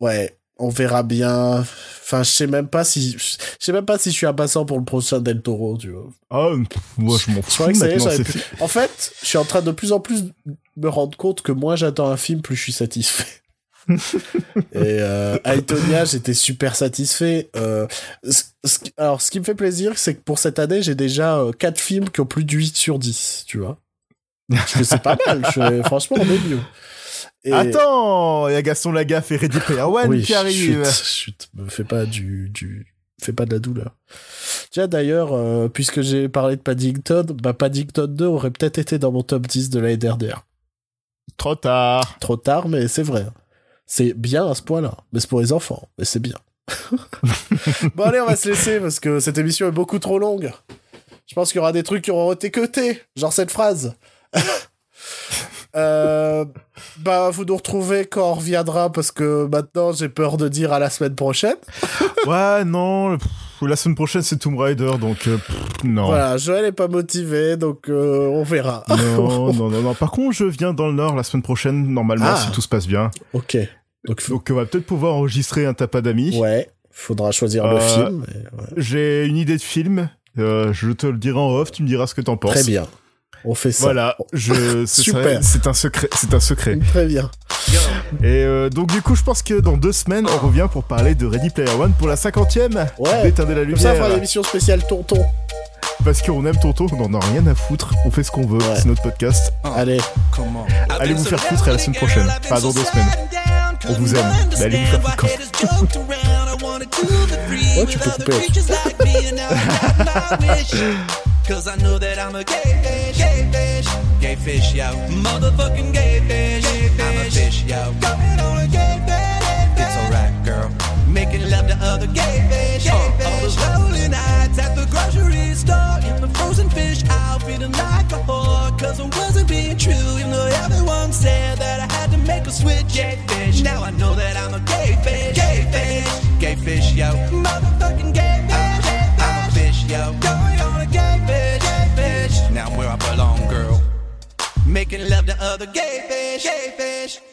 Speaker 1: ouais, on verra bien. Enfin, je sais même pas si je sais même pas si je suis impatient pour le prochain Del Toro, tu vois.
Speaker 2: Ah, moi je m'en fous
Speaker 1: En fait, je suis en train de plus en plus me rendre compte que moins j'attends un film, plus je suis satisfait. Et euh, Aitonia, j'étais super satisfait. Euh, alors, ce qui me fait plaisir, c'est que pour cette année, j'ai déjà euh, 4 films qui ont plus de 8 sur 10, tu vois. Parce que c'est pas mal. je- franchement, on est mieux. Et-
Speaker 2: Attends, il y a Gaston Lagaffe et Ready Player One
Speaker 1: oui,
Speaker 2: qui arrivent.
Speaker 1: chut, chut, me fais pas du, du, fais pas de la douleur. Tiens, d'ailleurs, euh, puisque j'ai parlé de Paddington, bah, Paddington 2 aurait peut-être été dans mon top 10 de l'année dernière.
Speaker 2: Trop tard.
Speaker 1: Trop tard, mais c'est vrai. C'est bien à ce point-là. Mais c'est pour les enfants, mais c'est bien. bon, allez, on va se laisser parce que cette émission est beaucoup trop longue. Je pense qu'il y aura des trucs qui auront été cutés, genre cette phrase. Euh, bah, vous nous retrouvez quand on reviendra parce que maintenant j'ai peur de dire à la semaine prochaine.
Speaker 2: Ouais, non. pff, la semaine prochaine, c'est Tomb Raider, donc euh, pff, non.
Speaker 1: Voilà, Joël est pas motivé, donc euh, on verra.
Speaker 2: Non, non, non, non. Par contre, je viens dans le Nord la semaine prochaine, normalement,
Speaker 1: Ah.
Speaker 2: si tout se passe bien.
Speaker 1: ok. Donc,
Speaker 2: on va peut-être pouvoir enregistrer un tapas d'amis.
Speaker 1: ouais, faudra choisir le
Speaker 2: Euh,
Speaker 1: film. ouais.
Speaker 2: J'ai une idée de film. Je te le dirai en off, tu me diras ce que t'en penses.
Speaker 1: Très bien. On fait ça.
Speaker 2: Voilà, je,
Speaker 1: Super.
Speaker 2: c'est un secret, c'est un secret.
Speaker 1: Très bien.
Speaker 2: Et euh, donc du coup, je pense que dans deux semaines, on revient pour parler de Ready Player One pour la cinquantième.
Speaker 1: Ouais.
Speaker 2: D'éteindre la
Speaker 1: Comme ça, on fera
Speaker 2: lumière.
Speaker 1: une émission spéciale tonton.
Speaker 2: Parce qu'on aime Tonton, on en a rien à foutre. On fait ce qu'on veut,
Speaker 1: Ouais.
Speaker 2: c'est notre podcast.
Speaker 1: Allez,
Speaker 2: Allez vous faire foutre à la semaine prochaine. Pas dans deux semaines. On vous aime. Mais allez vous faire foutre quand
Speaker 1: Ouais, tu peux couper.
Speaker 3: Cause I know that I'm a gay fish, gay fish, gay fish, yo. Motherfucking gay fish, I'm a fish, yo. Going on a gay fish, it's alright, girl. Making love to other gay fish, gay uh, fish. All those lonely nights at the grocery store in the frozen fish aisle, feeling like a whore. Cause I wasn't being true, even though everyone said that I had to make a switch, gay fish. Now I know that I'm a gay fish, gay fish, gay fish, yo. Making love to other gay fish, gay fish.